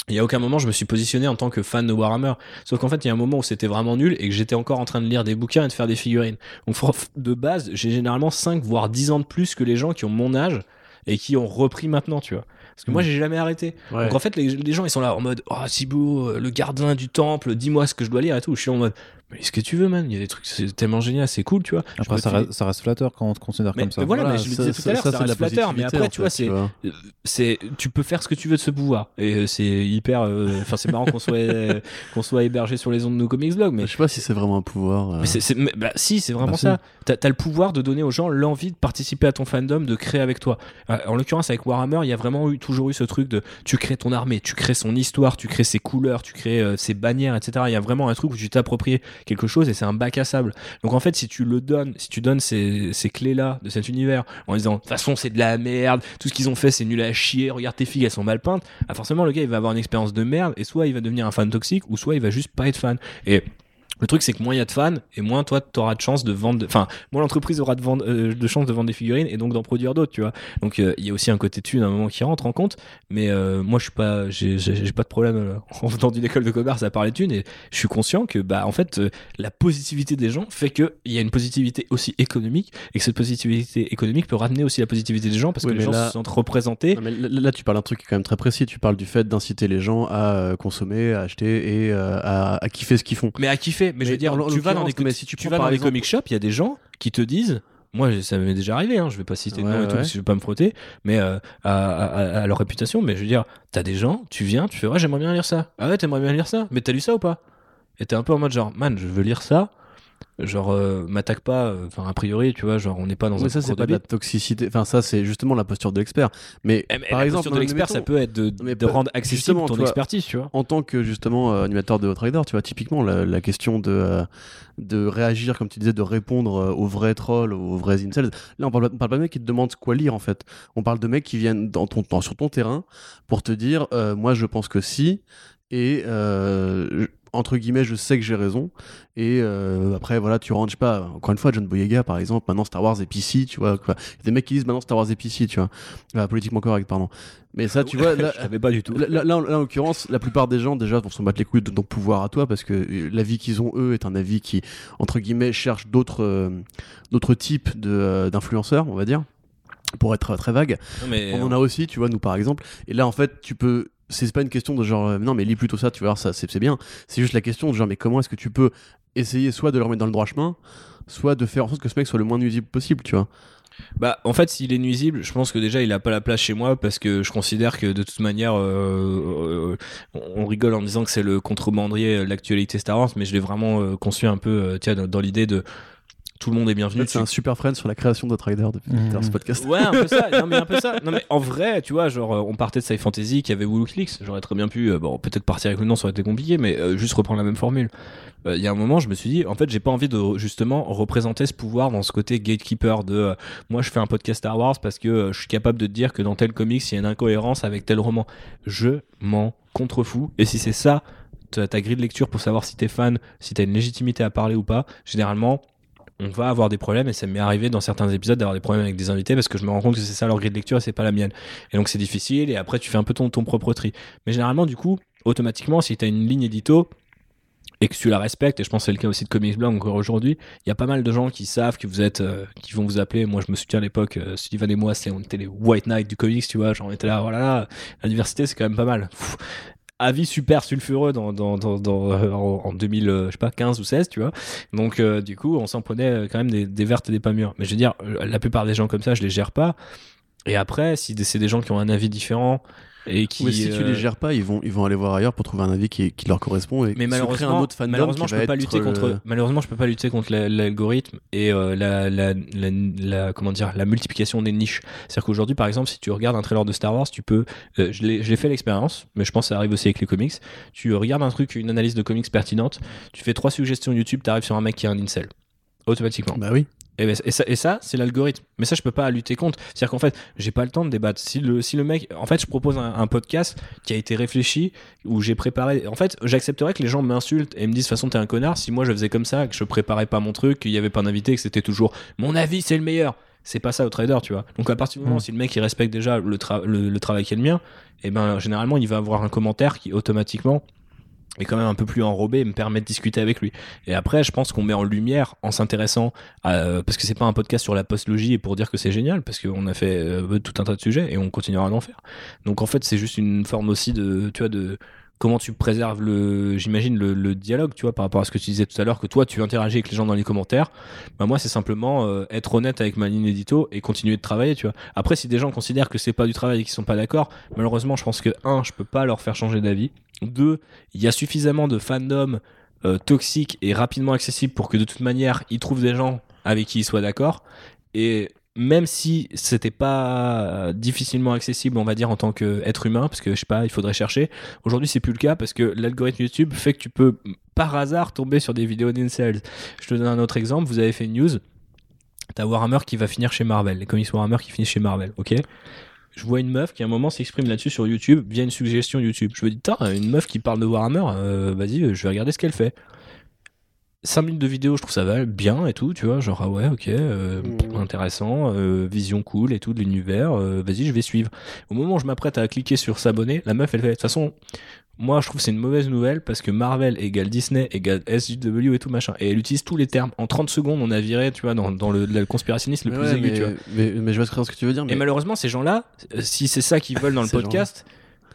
Euh, il y a aucun moment je me suis positionné en tant que fan de Warhammer. Sauf qu'en fait, il y a un moment où c'était vraiment nul et que j'étais encore en train de lire des bouquins et de faire des figurines. Donc de base, j'ai généralement 5 voire 10 ans de plus que les gens qui ont mon âge et qui ont repris maintenant, tu vois. Parce que moi, j'ai jamais arrêté. Ouais. Donc en fait, les, les, gens, ils sont là en mode Oh, si beau, le gardien du temple, dis-moi ce que je dois lire et tout. Je suis en mode mais ce que tu veux, man. Il y a des trucs, c'est tellement génial, c'est cool, tu vois. Après, ça, reste, ça reste flatteur quand on te considère mais, comme ça. Mais voilà, voilà, mais je le disais tout à l'heure, ça, ça, reste flatteur. Mais après, tu vois, c'est, c'est, tu peux faire ce que tu veux de ce pouvoir. Et c'est hyper, enfin, euh, c'est marrant qu'on soit, qu'on soit hébergé sur les ondes de nos comics blog. Mais je sais pas si c'est vraiment un pouvoir. Euh... Mais bah, si, c'est vraiment bah, ça. T'as, as le pouvoir de donner aux gens l'envie de participer à ton fandom, de créer avec toi. Euh, En l'occurrence, avec Warhammer, il y a vraiment eu, toujours eu ce truc de, tu crées ton armée, tu crées son histoire, tu crées ses couleurs, tu crées euh, ses bannières, etc. Il y a vraiment un truc où tu t'appropries quelque chose et c'est un bac à sable. Donc en fait, si tu le donnes, si tu donnes ces, ces clés-là de cet univers en disant de toute façon c'est de la merde, tout ce qu'ils ont fait c'est nul à chier, regarde tes filles elles sont mal peintes, ah, forcément le gars il va avoir une expérience de merde et soit il va devenir un fan toxique ou soit il va juste pas être fan. Et le truc, c'est que moins il y a de fans, et moins toi, tu auras de chance de vendre. Enfin, moins l'entreprise aura de, vendre, euh, de chance de vendre des figurines et donc d'en produire d'autres, tu vois. Donc, il euh, y a aussi un côté thune à un moment qui rentre en compte. Mais euh, moi, je suis pas, j'ai pas de problème en venant d'une école de commerce à parler de thunes, et je suis conscient que, bah, en fait, la positivité des gens fait qu'il y a une positivité aussi économique, et que cette positivité économique peut ramener aussi la positivité des gens parce Oui, que les gens là- se sentent représentés. Non, mais là, là, tu parles d'un truc qui est quand même très précis. Tu parles du fait d'inciter les gens à consommer, à acheter et à, à kiffer ce qu'ils font. Mais à kiffer. Mais, je veux dire, tu vas dans des, mais si tu vas dans des comic shops, il y a des gens qui te disent. Moi, ça m'est déjà arrivé, hein, je vais pas citer de Ouais, nom et tout, parce que je vais pas me frotter, mais euh, à, à- à leur réputation. Mais je veux dire, t'as des gens, tu viens, tu fais, ouais, j'aimerais bien lire ça. Ah ouais, t'aimerais bien lire ça, mais t'as lu ça ou pas? Et t'es un peu en mode genre, man, je veux lire ça, genre, euh, m'attaque pas, euh, enfin, a priori, tu vois, genre, on n'est pas dans Mais un ça, c'est pas de la toxicité. Enfin, ça, c'est justement la posture de l'expert. Mais Eh, par la exemple, posture de l'expert, ça peut être de, mais de pas- rendre accessible ton tu vois, expertise, tu vois. en tant que justement euh, animateur de Outrider, tu vois, typiquement la, la question de, euh, de réagir, comme tu disais, de répondre aux vrais trolls, aux vrais incels. Là, on parle, on parle pas de mecs qui te demandent quoi lire en fait. On parle de mecs qui viennent dans ton, dans- sur ton terrain pour te dire, moi je pense que si, et je- entre guillemets, je sais que j'ai raison. Et euh, après, voilà, tu rentres, je sais pas, encore une fois, John Boyega, par exemple, maintenant Star Wars est PC, tu vois. quoi. Il y a des mecs qui disent maintenant Star Wars est PC, tu vois. Euh, politiquement correct, pardon. Mais ça, tu vois, là, je pas du tout. Là, là- là, en là, en l'occurrence, la plupart des gens déjà vont s'en battre les couilles de ton pouvoir à toi parce que euh, l'avis qu'ils ont eux est un avis qui entre guillemets cherche d'autres euh, d'autres types de, d'influenceurs, on va dire, pour être très vague. Mais, On en a aussi, tu vois, nous par exemple. Et là, en fait, tu peux. C'est pas une question de genre, euh, non, mais lis plutôt ça, tu voir, ça, c'est bien. C'est juste la question de genre, mais comment est-ce que tu peux essayer soit de le remettre dans le droit chemin, soit de faire en sorte que ce mec soit le moins nuisible possible, tu vois? Bah, en fait, s'il est nuisible, je pense que déjà il a pas la place chez moi parce que je considère que de toute manière, euh, euh, on rigole en disant que c'est le contrebandier l'actualité Star Wars, mais je l'ai vraiment conçu un peu, tiens, dans l'idée de tout le monde est bienvenu. C'est un super friend sur la création d'Outrider depuis dans ce podcast. Ouais, un peu ça. Non, mais un peu ça. Non, mais en vrai, tu vois, genre, euh, on partait de Sci Fantasy qui avait WikiLeaks. J'aurais très bien pu, euh, bon, peut-être partir avec le nom, ça aurait été compliqué, mais euh, juste reprendre la même formule. Euh, Il y a un moment, je me suis dit, en fait, j'ai pas envie de justement représenter ce pouvoir dans ce côté gatekeeper de euh, moi, je fais un podcast Star Wars parce que euh, je suis capable de te dire que dans tel comics, il y a une incohérence avec tel roman. Je m'en contrefous. Et si c'est ça, ta grille de lecture pour savoir si t'es fan, si t'as une légitimité à parler ou pas, généralement, on va avoir des problèmes et ça m'est arrivé dans certains épisodes d'avoir des problèmes avec des invités parce que je me rends compte que c'est ça leur grille de lecture et c'est pas la mienne. Et donc c'est difficile et après tu fais un peu ton, ton propre tri. Mais généralement du coup, automatiquement si tu as une ligne édito et que tu la respectes, et je pense que c'est le cas aussi de Comics Blog encore aujourd'hui, il y a pas mal de gens qui savent que vous êtes, euh, qui vont vous appeler. Moi je me souviens à l'époque, euh, Sullivan et moi, on était les White Knight du comics, tu vois, genre on était là, voilà, la diversité c'est quand même pas mal. Avis super sulfureux dans, dans, dans, dans- euh, en, en 2000, euh, je sais pas, 15 ou 16, tu vois. Donc, euh, du coup, on s'en prenait euh, quand même des, vertes et des pas mûres. Mais je veux dire, la plupart des gens comme ça, je les gère pas. Et après, si c'est des gens qui ont un avis différent et qui. Mais si tu euh, les gères pas, ils vont, ils vont aller voir ailleurs pour trouver un avis qui, qui leur correspond et mais se créer malheureusement, un autre fandom malheureusement je peux pas lutter le- contre. Malheureusement, je peux pas lutter contre la- l'algorithme et euh, la, la, la, la- comment dire la multiplication des niches. C'est-à-dire qu'aujourd'hui, par exemple, si tu regardes un trailer de Star Wars, tu peux. euh, je l'ai fait l'expérience, mais je pense que ça arrive aussi avec les comics. Tu regardes un truc, une analyse de comics pertinente, tu fais trois suggestions YouTube, tu arrives sur un mec qui a un incel. Automatiquement. Bah oui. Et, ben, et ça, et ça c'est l'algorithme. Mais ça, je peux pas lutter contre. C'est-à-dire qu'en fait, j'ai pas le temps de débattre. Si le, si le mec. En fait, je propose un, un podcast qui a été réfléchi, où j'ai préparé. En fait, j'accepterais que les gens m'insultent et me disent de toute façon, t'es un connard. Si moi, je faisais comme ça, que je préparais pas mon truc, qu'il y avait pas d'invité, que c'était toujours mon avis, c'est le meilleur. C'est pas ça au trader, tu vois. Donc, à partir du moment Mm. si le mec il respecte déjà le, tra- le, le travail qui est le mien, et ben, généralement, il va avoir un commentaire qui automatiquement est quand même un peu plus enrobé et me permet de discuter avec lui. Et après, je pense qu'on met en lumière en s'intéressant à, euh, parce que c'est pas un podcast sur la postlogie et pour dire que c'est génial, parce qu'on a fait euh, tout un tas de sujets et on continuera d'en faire. Donc en fait, c'est juste une forme aussi de, tu vois, de comment tu préserves le, j'imagine le, le dialogue, tu vois, par rapport à ce que tu disais tout à l'heure, que toi tu interagis avec les gens dans les commentaires. Bah moi, c'est simplement euh, être honnête avec ma ligne édito et continuer de travailler, tu vois. Après, si des gens considèrent que c'est pas du travail et qu'ils sont pas d'accord, malheureusement, je pense que un, je peux pas leur faire changer d'avis. Deux, il y a suffisamment de fandom euh, toxiques et rapidement accessibles pour que de toute manière, ils trouvent des gens avec qui ils soient d'accord. Et même si c'était pas difficilement accessible, on va dire, en tant qu'être humain, parce que je sais pas, il faudrait chercher. Aujourd'hui, c'est plus le cas parce que l'algorithme YouTube fait que tu peux par hasard tomber sur des vidéos d'incels. Je te donne un autre exemple. Vous avez fait une news. T'as Warhammer qui va finir chez Marvel, les comics Warhammer qui finissent chez Marvel, ok? Je vois une meuf qui à un moment s'exprime là-dessus sur YouTube via une suggestion YouTube. Je me dis, putain, une meuf qui parle de Warhammer, euh, vas-y, je vais regarder ce qu'elle fait. 5 minutes de vidéo, je trouve ça va bien et tout, tu vois, genre ah ouais, ok, euh, Mhm. intéressant, euh, vision cool et tout de l'univers, euh, vas-y, je vais suivre. Au moment où je m'apprête à cliquer sur s'abonner, la meuf elle fait de toute façon, moi je trouve que c'est une mauvaise nouvelle parce que Marvel égale Disney égale SJW et tout machin, et elle utilise tous les termes. En 30 secondes, on a viré, tu vois, dans, dans le, le conspirationnisme le Mais plus ouais, aigu, mais, tu vois. mais, mais je vois ce que tu veux dire. Et Mais malheureusement, ces gens-là, euh, si c'est ça qu'ils veulent dans le podcast,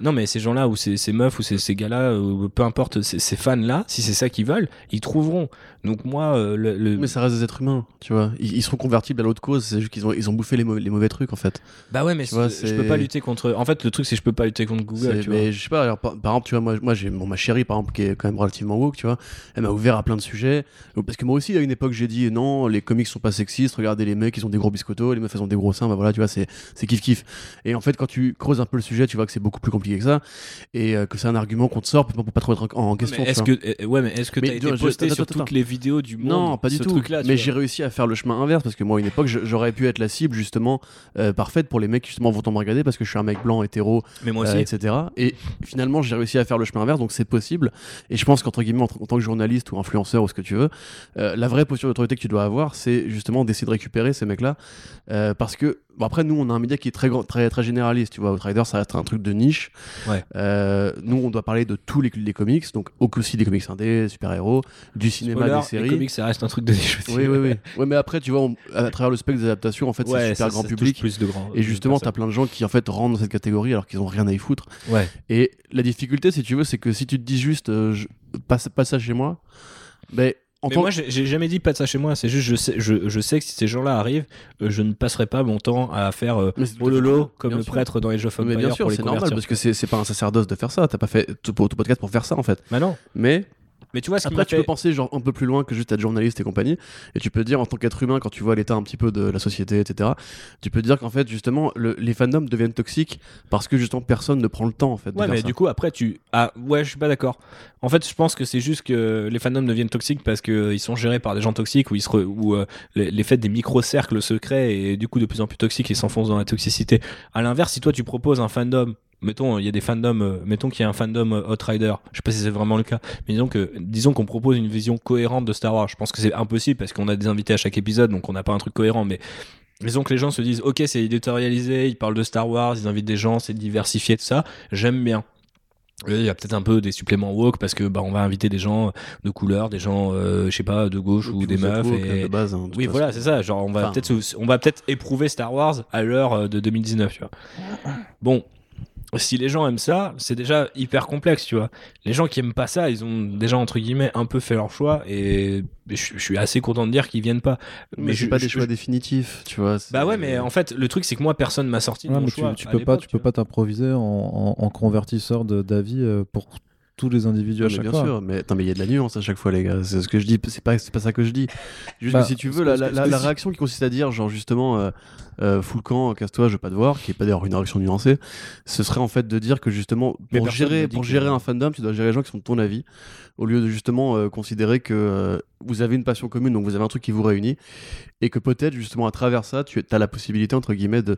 non, mais ces gens-là, ou ces, ces meufs, ou ces, ces gars-là, ou peu importe, ces, ces fans-là, si c'est ça qu'ils veulent, ils trouveront. Donc, moi, euh, le. le- mais ça reste des êtres humains, tu vois. Ils, ils seront convertibles à l'autre cause, c'est juste qu'ils ont, ils ont bouffé les, mauvais- les mauvais trucs en fait. Bah ouais, mais tu vois, je peux pas lutter contre. En fait, le truc, c'est que je peux pas lutter contre Google, vois. mais je sais pas, alors, par, par exemple, tu vois, moi, moi j'ai bon, ma chérie, par exemple, qui est quand même relativement woke, tu vois, elle m'a ouvert à plein de sujets. Parce que moi aussi, à une époque, j'ai dit non, les comics sont pas sexistes, regardez les mecs, ils ont des gros biscottos, les meufs, elles ont des gros seins, bah voilà, tu vois, c'est c'est kiff kiff. Et en fait, quand tu creuses un peu le sujet, tu vois que c'est beaucoup plus compliqué que ça, et euh, que c'est un argument qu'on te sort pour, pour pas trop être en, en question. Mais est-ce que, euh, ouais, mais est-ce que t'as été posté sur toutes attends. les vidéos du monde Non, pas du tout. Mais j'ai réussi à faire le chemin inverse parce que moi, à une époque, j'aurais pu être la cible justement euh, parfaite pour les mecs qui justement vont me regarder parce que je suis un mec blanc hétéro Mais moi euh, aussi. etc. Et finalement, j'ai réussi à faire le chemin inverse, donc c'est possible. Et je pense qu'entre guillemets, en, en tant que journaliste ou influenceur ou ce que tu veux, la vraie posture d'autorité que tu dois avoir, c'est justement d'essayer de récupérer ces mecs-là, parce que bon, après, nous, on a un média qui est très grand, très très généraliste. Tu vois, Outrider, ça reste un truc de niche. Ouais. Euh, nous, on doit parler de tous les, les comics, donc aussi des comics indés, super-héros, du cinéma, Spoiler, des séries. Les comics, ça reste un truc de niche aussi. Oui, oui, oui. Ouais, mais après, tu vois, on- à travers le spectre des adaptations, en fait, Ouais, c'est super ça- grand ça public. Plus de grands, Et justement, de t'as plein de gens qui en fait rentrent dans cette catégorie alors qu'ils ont rien à y foutre. Ouais. Et la difficulté, si tu veux, c'est que si tu te dis juste euh, je- passe, passe ça chez moi, ben en Mais tant moi, j'ai j'ai jamais dit pas de ça chez moi. C'est juste, je sais, je, je sais que si ces gens-là arrivent, euh, je ne passerai pas mon temps à faire euh, Mais tout oh comme le sûr. prêtre dans Age of mais bien sûr, pour les c'est normal parce que c'est pas un sacerdoce de faire ça. T'as pas fait tout, pour tout podcast pour faire ça en fait. Bah non. Mais Mais tu vois, ce après, tu fait... peux penser genre un peu plus loin que juste être journaliste et compagnie. Et tu peux dire en tant qu'être humain, quand tu vois l'état un petit peu de la société, etc. Tu peux dire qu'en fait justement le- les fandoms deviennent toxiques parce que justement personne ne prend le temps en fait. De Ouais, faire mais ça. du coup, après, tu. Ah, ouais, je suis pas d'accord. En fait, je pense que c'est juste que les fandoms deviennent toxiques parce qu'ils sont gérés par des gens toxiques ou, ils se re- ou euh, les, les faits des micro-cercles se créent et du coup, de plus en plus toxiques et s'enfoncent dans la toxicité. À l'inverse, si toi, tu proposes un fandom. Mettons, il y a des fandoms, euh, mettons qu'il y a un fandom euh, Outrider. Je sais pas si c'est vraiment le cas, mais disons que, disons qu'on propose une vision cohérente de Star Wars. Je pense que c'est impossible parce qu'on a des invités à chaque épisode, donc on n'a pas un truc cohérent, mais Disons que les gens se disent, ok, c'est éditorialisé, ils parlent de Star Wars, ils invitent des gens, c'est diversifié, tout ça. J'aime bien. Euh, Il y a peut-être un peu des suppléments woke parce que bah, on va inviter des gens de couleur, des gens, euh, je sais pas, de gauche ou des meufs. woke, et... de base. hein, de Oui, façon. voilà, c'est ça. Genre, on va Enfin- peut-être, on va peut-être éprouver Star Wars à l'heure euh, de 2019, tu vois. Bon, si les gens aiment ça, c'est déjà hyper complexe, tu vois. Les gens qui aiment pas ça, ils ont déjà entre guillemets un peu fait leur choix et je, je suis assez content de dire qu'ils viennent pas. Mais, je- c'est pas je- des choix définitifs, tu vois. Bah ouais, mais en fait, le truc c'est que moi personne m'a sorti de mon mais tu, choix. tu peux pas, tu peux pas t'improviser en, en- en convertisseur de- d'avis euh, pour tous les individus à chaque bien fois. sûr, mais attends, mais il y a de la nuance à chaque fois, les gars. C'est ce que je dis. C'est pas, c'est pas ça que je dis. Juste Bah, que si tu veux, la, réaction qui consiste à dire, genre justement, euh, euh, fous le camp, casse-toi, je veux pas te voir, qui est pas d'ailleurs une réaction nuancée, ce serait en fait de dire que justement, pour gérer, pour gérer un fandom, tu dois gérer les gens qui sont de ton avis, au lieu de justement euh, considérer que euh, vous avez une passion commune, donc vous avez un truc qui vous réunit, et que peut-être justement à travers ça, tu as la possibilité entre guillemets de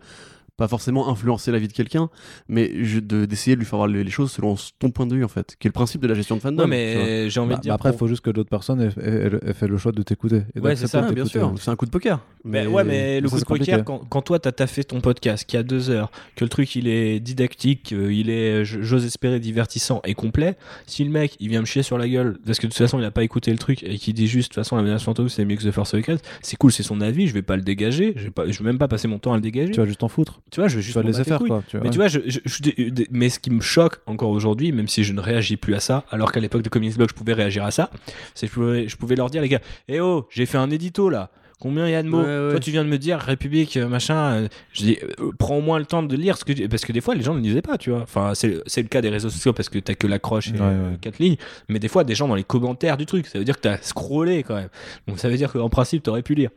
pas forcément influencer la vie de quelqu'un, mais je- de- d'essayer de lui faire voir les, les choses selon ton point de vue en fait, qui est le principe de la gestion de fandom. Ouais, mais j'ai envie Bah, de dire. bah après, il pour- faut juste que l'autre personne ait, ait- ait fait le choix de t'écouter. et Ouais, c'est ça, bien sûr, c'est un coup de poker. Mais ouais, mais le ça, coup de poker, quand, quand toi t'as taffé ton podcast qui a deux heures, que le truc il est didactique, euh, il est, j- j'ose espérer, divertissant et complet, si le mec il vient me chier sur la gueule parce que de toute façon il a pas écouté le truc et qui dit juste de toute façon la menace fantôme c'est mieux que The Force Awakens, c'est cool, c'est son avis, je vais pas le dégager, je vais, pas, je vais même pas passer mon temps à le dégager. Tu vas juste t'en foutre. Tu vois, je vais Tu juste les faire, quoi. Tu vois, Mais ouais. tu vois, je, je- je- mais ce qui me choque encore aujourd'hui, même si je ne réagis plus à ça, alors qu'à l'époque de Comics Blog, je pouvais réagir à ça, c'est que je pouvais, je pouvais leur dire, les gars, eh oh, j'ai fait un édito là. Combien il y a de mots Ouais. Toi, tu viens de me dire République, euh, machin. euh, je dis, euh, prends au moins le temps de lire ce que j'ai- parce que des fois, les gens ne lisaient pas, tu vois. Enfin, c'est le cas des réseaux sociaux parce que t'as que l'accroche et Ouais, euh, ouais. quatre lignes. Mais des fois, des gens dans les commentaires du truc, ça veut dire que t'as scrollé quand même. Donc, ça veut dire qu'en principe, t'aurais pu lire.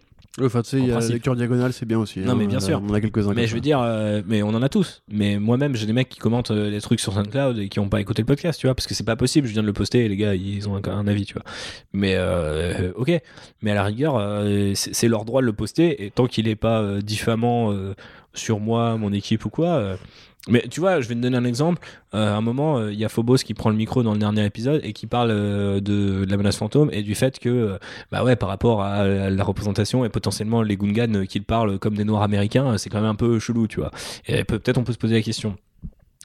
Enfin, tu sais, il y a principe. lecture diagonale, c'est bien aussi. Non, hein, mais bien euh, sûr. On en a quelques-uns. Mais comme je veux dire, euh, mais on en a tous. Mais moi-même, j'ai des mecs qui commentent euh, des trucs sur SoundCloud et qui n'ont pas écouté le podcast, tu vois, parce que c'est pas possible. Je viens de le poster et les gars, ils ont un, un avis, tu vois. Mais euh, ok. Mais à la rigueur, c'est leur droit de le poster et tant qu'il est pas diffamant sur moi, mon équipe ou quoi. Mais tu vois, je vais te donner un exemple. Euh, à un moment, euh, il y a Phobos qui prend le micro dans le dernier épisode et qui parle euh, de, la menace fantôme et du fait que, bah ouais, par rapport à, la représentation et potentiellement les Gungans qu'ils parlent comme des Noirs américains, c'est quand même un peu chelou, tu vois. Et peut- peut-être on peut se poser la question.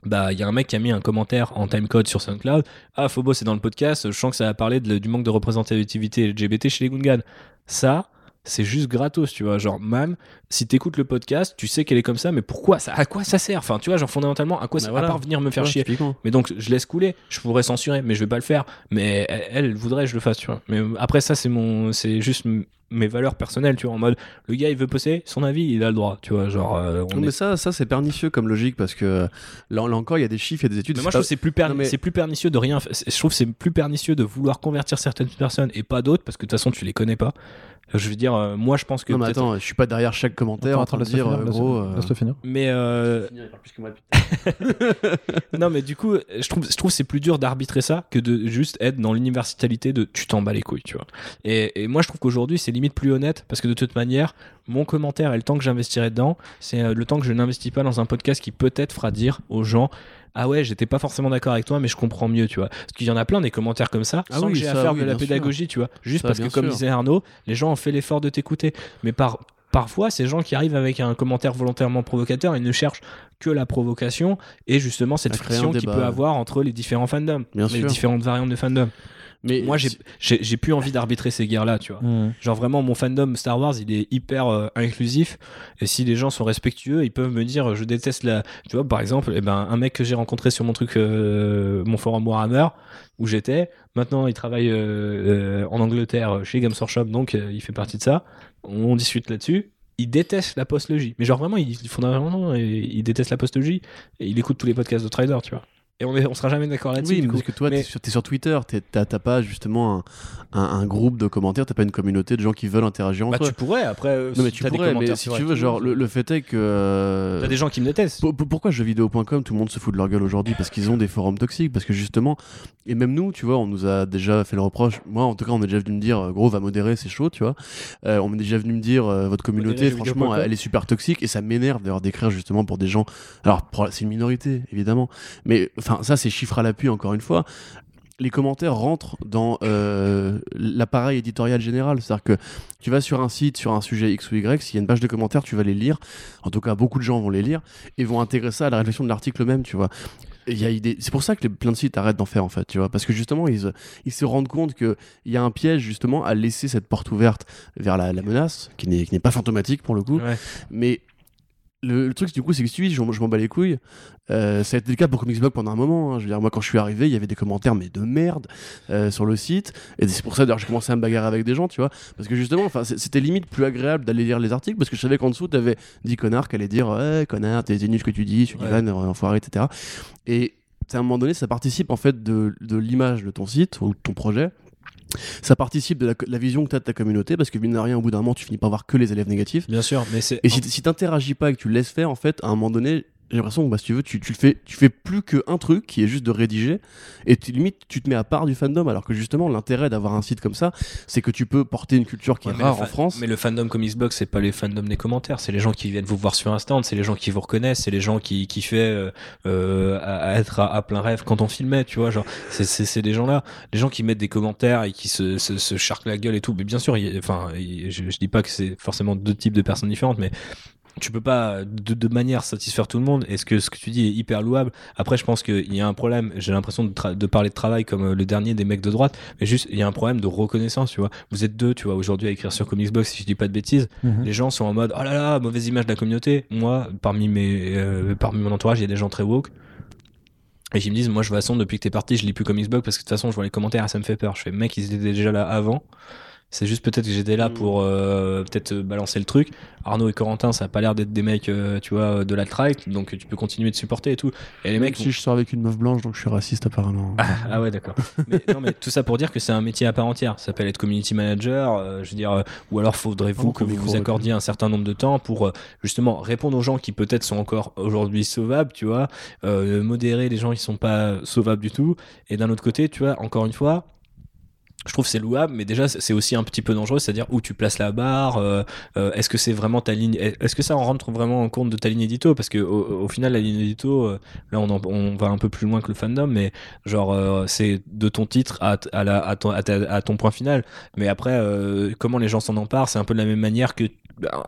Bah, il y a un mec qui a mis un commentaire en timecode sur SoundCloud. Ah, Phobos c'est dans le podcast. Je sens que ça va parler de- du manque de représentativité LGBT chez les Gungans. Ça, c'est juste gratos, tu vois. Genre, man, si t'écoutes le podcast, tu sais qu'elle est comme ça, mais pourquoi ça, À quoi ça sert? Enfin, tu vois, genre fondamentalement, à quoi Bah ça voilà. À part venir me faire Ouais, chier? Mais donc, je laisse couler. Je pourrais censurer, mais je vais pas le faire. Mais elle, elle voudrait que je le fasse, tu vois. Mais après, ça, c'est mon, c'est juste mes valeurs personnelles, tu vois. En mode, le gars, il veut poster son avis, il a le droit, tu vois. Genre, euh, on Non, est- mais ça, ça c'est pernicieux comme logique parce que là, là encore, il y a des chiffres, il y a des études. Mais moi, je pas- trouve que c'est plus, perni- Non, mais- c'est plus pernicieux de rien. Je trouve que c'est plus pernicieux de vouloir convertir certaines personnes et pas d'autres parce que de toute façon, tu les connais pas. Je veux dire, euh, moi, je pense que. Non, mais attends, je suis pas derrière chaque commentaire Attends, en train de dire, finir, euh, laisse-le- gros. euh, Laisse-le finir. Mais euh, non, mais du coup, je trouve, je trouve que c'est plus dur d'arbitrer ça que de juste être dans l'universalité de tu t'en bats les couilles, tu vois. Et, et moi, je trouve qu'aujourd'hui, c'est limite plus honnête parce que de toute manière, mon commentaire et le temps que j'investirai dedans, c'est euh, le temps que je n'investis pas dans un podcast qui peut-être fera dire aux gens. Ah ouais, j'étais pas forcément d'accord avec toi, mais je comprends mieux, tu vois. Parce qu'il y en a plein des commentaires comme ça, Ah sans oui, que j'ai à faire oui, de la sûr. pédagogie, tu vois. Juste Ça, parce que, comme disait Arnaud, les gens ont fait l'effort de t'écouter. Mais par, parfois, ces gens qui arrivent avec un commentaire volontairement provocateur, ils ne cherchent que la provocation et justement cette friction qu'il peut avoir entre les différents fandoms, les différentes variantes de fandom. Mais Moi, j'ai plus envie d'arbitrer ces guerres-là, tu vois. Mmh. Genre vraiment, mon fandom Star Wars, il est hyper euh, inclusif. Et si les gens sont respectueux, ils peuvent me dire, je déteste la. Tu vois, par exemple, eh ben, un mec que j'ai rencontré sur mon truc, euh, mon forum Warhammer, où j'étais, maintenant il travaille euh, euh, en Angleterre chez Games Workshop, donc euh, il fait partie de ça. On discute là-dessus. Il déteste la postlogie. Mais genre vraiment, il, fondamentalement, il, il déteste la postlogie. Et il écoute tous les podcasts de Trader, tu vois. Et on, est, on sera jamais d'accord là-dessus. Oui, parce que toi, Mais- sur, t'es sur Twitter, t'as pas justement un, un- un groupe de commentaires, t'as pas une communauté de gens qui veulent interagir Bah, entre eux. tu pourrais, après. euh, Non, mais si tu pourrais, mais si tu veux, genre, le, le fait est que. euh, T'as des gens qui me détestent. Pour- pour- Pourquoi jeuxvideo.com, tout le monde se fout de leur gueule aujourd'hui? Parce qu'ils ont des forums toxiques, parce que justement, et même nous, tu vois, on nous a déjà fait le reproche. Moi, en tout cas, on est déjà venu me dire, euh, gros, va modérer, c'est chaud, tu vois. Euh, on est déjà venu me dire, euh, votre communauté, franchement, elle est super toxique, et ça m'énerve d'ailleurs d'écrire justement pour des gens. Alors, c'est une minorité, évidemment, mais enfin, ça, c'est chiffre à l'appui, encore une fois. Les commentaires rentrent dans euh, l'appareil éditorial général. C'est-à-dire que tu vas sur un site, sur un sujet X ou Y, s'il y a une page de commentaires, tu vas les lire. En tout cas, beaucoup de gens vont les lire et vont intégrer ça à la réflexion de l'article même, tu vois. Des- C'est pour ça que les- plein de sites arrêtent d'en faire, en fait, tu vois. Parce que justement, ils, ils se rendent compte qu'il y a un piège, justement, à laisser cette porte ouverte vers la, la menace, qui n'est qui n'est pas fantomatique pour le coup. Ouais. Mais le, le truc, du coup, c'est que si je, je m'en bats les couilles. Euh, ça a été le cas pour Comics Blog pendant un moment. hein. Je veux dire, moi, quand je suis arrivé, il y avait des commentaires, mais de merde, euh, sur le site. Et c'est pour ça, d'ailleurs, j'ai commencé à me bagarrer avec des gens, tu vois. Parce que justement, c'était limite plus agréable d'aller lire les articles, parce que je savais qu'en dessous, t'avais 10 connards qui allaient dire, ouais, connard, t'es nul ce que tu dis, tu dis Ouais. enfoiré, etc. Et à un moment donné, ça participe en fait de, de l'image de ton site ou de ton projet. Ça participe de la, la vision que tu as de ta communauté, parce que mine de rien, au bout d'un moment, tu finis par voir que les élèves négatifs. Bien sûr, mais c'est. Et si, si t'interagis pas et que tu le laisses faire, en fait, à un moment donné, j'ai l'impression que bah, si tu veux, tu, tu le fais, tu fais plus qu'un truc qui est juste de rédiger, et tu, limite, tu te mets à part du fandom, alors que justement, l'intérêt d'avoir un site comme ça, c'est que tu peux porter une culture qui Ouais, est rare en France. Mais le fandom Comics Blog, c'est pas les fandoms des commentaires, c'est les gens qui viennent vous voir sur un stand, c'est les gens qui vous reconnaissent, c'est les gens qui qui fait euh, euh, à, à être à, à plein rêve quand on filmait, tu vois, genre c'est c'est c'est des gens là, les gens qui mettent des commentaires et qui se se, se charquent la gueule et tout. Mais bien sûr, y enfin, je, je dis pas que c'est forcément deux types de personnes différentes, mais tu peux pas de, de manière satisfaire tout le monde. Est-ce que ce que tu dis est hyper louable? Après, je pense qu'il y a un problème. J'ai l'impression de, de parler de travail comme euh, le dernier des mecs de droite, mais juste il y a un problème de reconnaissance. Tu vois, vous êtes deux, tu vois, aujourd'hui à écrire sur Comicsbox, si je dis pas de bêtises, Mhm. les gens sont en mode oh là là, mauvaise image de la communauté. Moi, parmi mes, euh, parmi mon entourage, il y a des gens très woke. Et qui me disent, moi, je façon, depuis que t'es parti, je lis plus Comicsblog parce que de toute façon, je vois les commentaires et ça me fait peur. Je fais, mec, ils étaient déjà là avant. C'est juste peut-être que j'étais là Mm. pour euh, peut-être euh, balancer le truc. Arnaud et Corentin, ça a pas l'air d'être des mecs, euh, tu vois, de l'alt-right, donc tu peux continuer de supporter et tout. Et les Même mecs, si je sors avec une meuf blanche, donc je suis raciste apparemment. ah ouais, d'accord. mais, non, mais tout ça pour dire que c'est un métier à part entière. Ça s'appelle être community manager, euh, je veux dire, euh, ou alors faudrait-vous que vous accordiez un certain nombre de temps pour euh, justement répondre aux gens qui peut-être sont encore aujourd'hui sauvables, tu vois, euh, modérer les gens qui sont pas sauvables du tout. Et d'un autre côté, tu vois, encore une fois, je trouve que c'est louable, mais déjà c'est aussi un petit peu dangereux, c'est-à-dire où tu places la barre. euh, euh, est-ce que c'est vraiment ta ligne Est-ce que ça en rentre vraiment en compte de ta ligne édito? Parce que au, au final, la ligne édito, euh, là on, en- on va un peu plus loin que le fandom, mais genre euh, c'est de ton titre à, t- à, la, à, ton, à, ta- à ton point final. Mais après, comment les gens s'en emparent, c'est un peu de la même manière que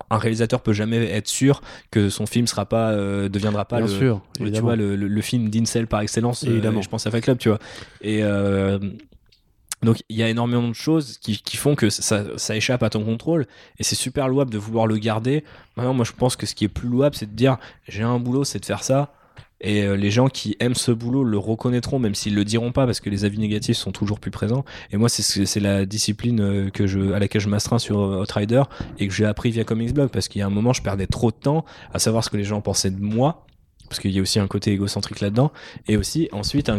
un réalisateur peut jamais être sûr que son film sera pas euh, deviendra pas Bien le, sûr, tu vois le, le- le film d'Incel par excellence Évidemment. je pense à Fight Club tu vois et euh, donc il y a énormément de choses qui, font que ça, échappe à ton contrôle. Et c'est super louable de vouloir le garder. Maintenant moi je pense que ce qui est plus louable c'est de dire j'ai un boulot c'est de faire ça. Et euh, les gens qui aiment ce boulot le reconnaîtront même s'ils le diront pas parce que les avis négatifs sont toujours plus présents. Et moi c'est ce- c'est la discipline euh, que je à laquelle je m'astreins sur euh, Outrider et que j'ai appris via Comics Blog. Parce qu'il y a un moment je perdais trop de temps à savoir ce que les gens pensaient de moi. Parce qu'il y a aussi un côté égocentrique là-dedans. Et aussi ensuite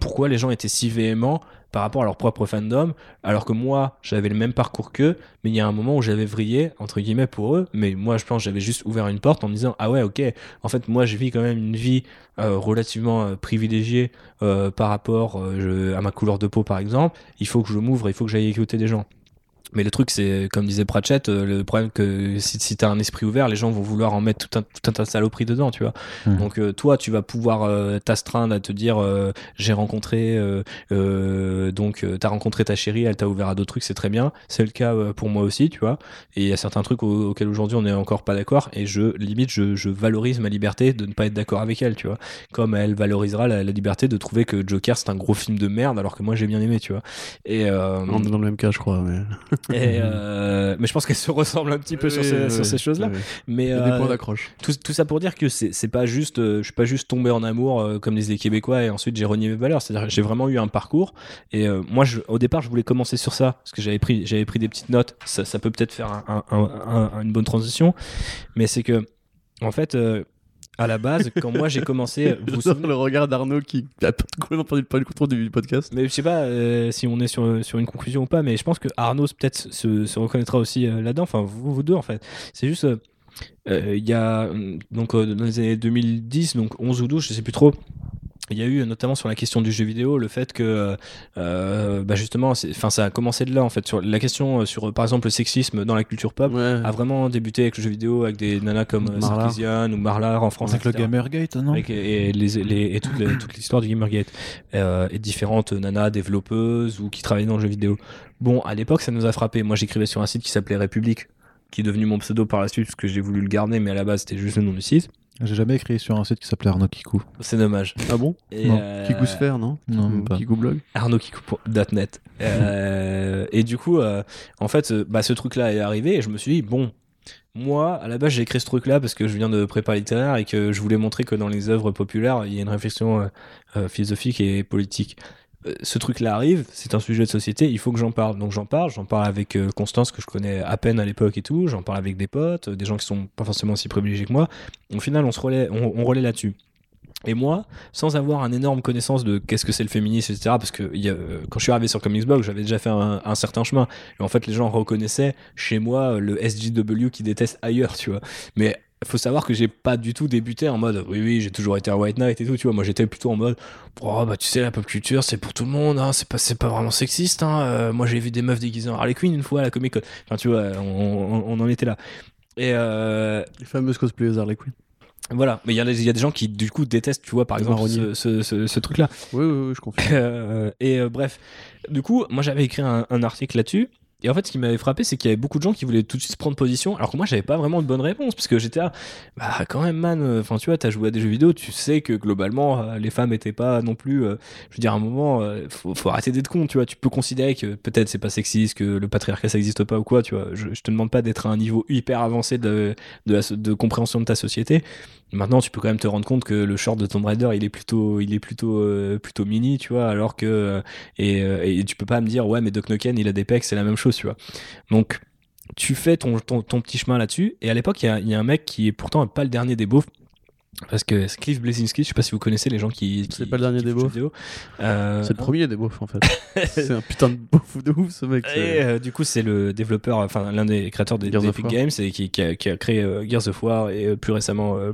pourquoi les gens étaient si véhéments par rapport à leur propre fandom alors que moi j'avais le même parcours qu'eux mais il y a un moment où j'avais vrillé entre guillemets pour eux. Mais moi je pense j'avais juste ouvert une porte en me disant ah ouais ok en fait moi je vis quand même une vie euh, relativement euh, privilégiée euh, par rapport à ma couleur de peau par exemple. Il faut que je m'ouvre il faut que j'aille écouter des gens mais le truc, c'est, comme disait Pratchett, euh, le problème que si, si t'as un esprit ouvert, les gens vont vouloir en mettre tout un, tout un tas de saloperies dedans, tu vois. Mhm. Donc, euh, toi, tu vas pouvoir euh, t'astreindre à te dire, euh, j'ai rencontré, euh, donc, t'as rencontré ta chérie, elle t'a ouvert à d'autres trucs, c'est très bien. C'est le cas pour moi aussi, tu vois. Et il y a certains trucs au- auxquels aujourd'hui on n'est encore pas d'accord. Et je, limite, je, je valorise ma liberté de ne pas être d'accord avec elle, tu vois. Comme elle valorisera la, la liberté de trouver que Joker, c'est un gros film de merde, alors que moi, j'ai bien aimé, tu vois. Et, euh, On est dans le même cas, je crois. Mais, et, euh, mais je pense qu'elles se ressemblent un petit peu sur ces, oui, ces choses-là. Oui. Mais Il y a des euh, points d'accroche. tout, tout ça pour dire que c'est c'est pas juste, euh, je suis pas juste tombé en amour euh, comme les Québécois et ensuite j'ai renié mes valeurs. C'est-à-dire que j'ai vraiment eu un parcours et euh, moi je, au départ je voulais commencer sur ça parce que j'avais pris j'avais pris des petites notes. Ça, ça peut peut-être faire un- un- un- une bonne transition, mais c'est que en fait. euh, à la base, quand moi j'ai commencé, vous vous souvenez- le regard d'Arnaud qui a complètement perdu le contrôle du podcast. mais je sais pas euh, si on est sur, sur une conclusion ou pas, mais je pense que Arnaud peut-être se, se reconnaîtra aussi euh, là-dedans. Enfin, vous, vous deux en fait. C'est juste, euh, euh, il y a euh, donc dans les années 2010, donc 11 ou 12, je sais plus trop. Il y a eu notamment sur la question du jeu vidéo le fait que, euh, bah justement, enfin ça a commencé de là en fait sur la question euh, sur euh, par exemple le sexisme dans la culture pop Ouais. a vraiment débuté avec le jeu vidéo avec des nanas comme euh, Marlar. Sarkisian ou Marlar en France Avec le. Gamergate, non Avec, et, les, les- et toute l'histoire du Gamergate euh, et différentes nanas développeuses ou qui travaillaient dans le jeu vidéo. Bon, à l'époque, ça nous a frappé. Moi, j'écrivais sur un site qui s'appelait République, qui est devenu mon pseudo par la suite parce que j'ai voulu le garder, mais à la base, c'était juste le nom du site. J'ai jamais écrit sur un site qui s'appelait Arnaud Kikou. C'est dommage. Ah bon Et, Non. euh, Kikou Sphere, non Non, même pas. Kikou Blog arnaudkikou.net. Euh, et du coup, euh, en fait, euh, bah, ce truc-là est arrivé et je me suis dit, bon, moi, à la base, j'ai écrit ce truc-là parce que je viens de prépa littéraire et que je voulais montrer que dans les œuvres populaires, il y a une réflexion euh, euh, philosophique et politique. Euh, ce truc-là arrive, c'est un sujet de société, il faut que j'en parle. Donc j'en parle, j'en parle avec euh, Constance que je connais à peine à l'époque et tout, j'en parle avec des potes, euh, des gens qui sont pas forcément aussi privilégiés que moi. Au final, on se relaie, on, on là-dessus. Et moi, sans avoir un énorme connaissance de qu'est-ce que c'est le féminisme, etc., parce que quand je suis arrivé sur Comics Blog, j'avais déjà fait un, un certain chemin. Et en fait, les gens reconnaissaient chez moi le SJW qui déteste ailleurs, tu vois. Mais faut savoir que j'ai pas du tout débuté en mode oui oui j'ai toujours été un white knight et tout tu vois moi j'étais plutôt en mode oh bah tu sais la pop culture c'est pour tout le monde hein, c'est pas c'est pas vraiment sexiste hein. Euh, moi j'ai vu des meufs déguisées en Harley Quinn une fois à la Comic Con enfin tu vois on, on, on en était là et euh, Les fameuses cosplayers Harley Quinn. voilà mais il y, a des- il y a des gens qui du coup détestent tu vois par exemple ce, ce, ce, ce truc là Oui, oui, oui, je confirme. euh, et euh, bref, du coup, moi j'avais écrit un, un article là-dessus. Et en fait, ce qui m'avait frappé, c'est qu'il y avait beaucoup de gens qui voulaient tout de suite prendre position, alors que moi, j'avais pas vraiment de bonne réponse, parce que j'étais là, bah quand même, man, euh, enfin, tu vois, t'as joué à des jeux vidéo, tu sais que globalement, euh, les femmes étaient pas non plus, euh, je veux dire, à un moment, faut, arrêter d'être con, tu vois, tu peux considérer que peut-être c'est pas sexiste, que le patriarcat ça existe pas ou quoi, tu vois, je, te demande pas d'être à un niveau hyper avancé de, de compréhension de ta société. Maintenant, tu peux quand même te rendre compte que le short de Tomb Raider, il est plutôt, il est plutôt, euh, plutôt mini, tu vois, alors que euh, et, euh, et tu peux pas me dire ouais, mais Doc Nukem, il a des pecs, c'est la même chose, tu vois. Donc, tu fais ton, ton, ton petit chemin là-dessus. Et à l'époque, il y y a un mec qui est pourtant pas le dernier des beaufs. Parce que Cliff Blazinski, je sais pas si vous connaissez les gens qui. qui- C'est pas le dernier des beaufs. Euh, C'est le premier des beaufs en fait. c'est un putain de beauf de ouf ce mec. Et euh, du coup, c'est le développeur, enfin l'un des créateurs des, des of Epic. Games et qui, qui a, qui a créé euh, Gears of War et euh, plus récemment, euh,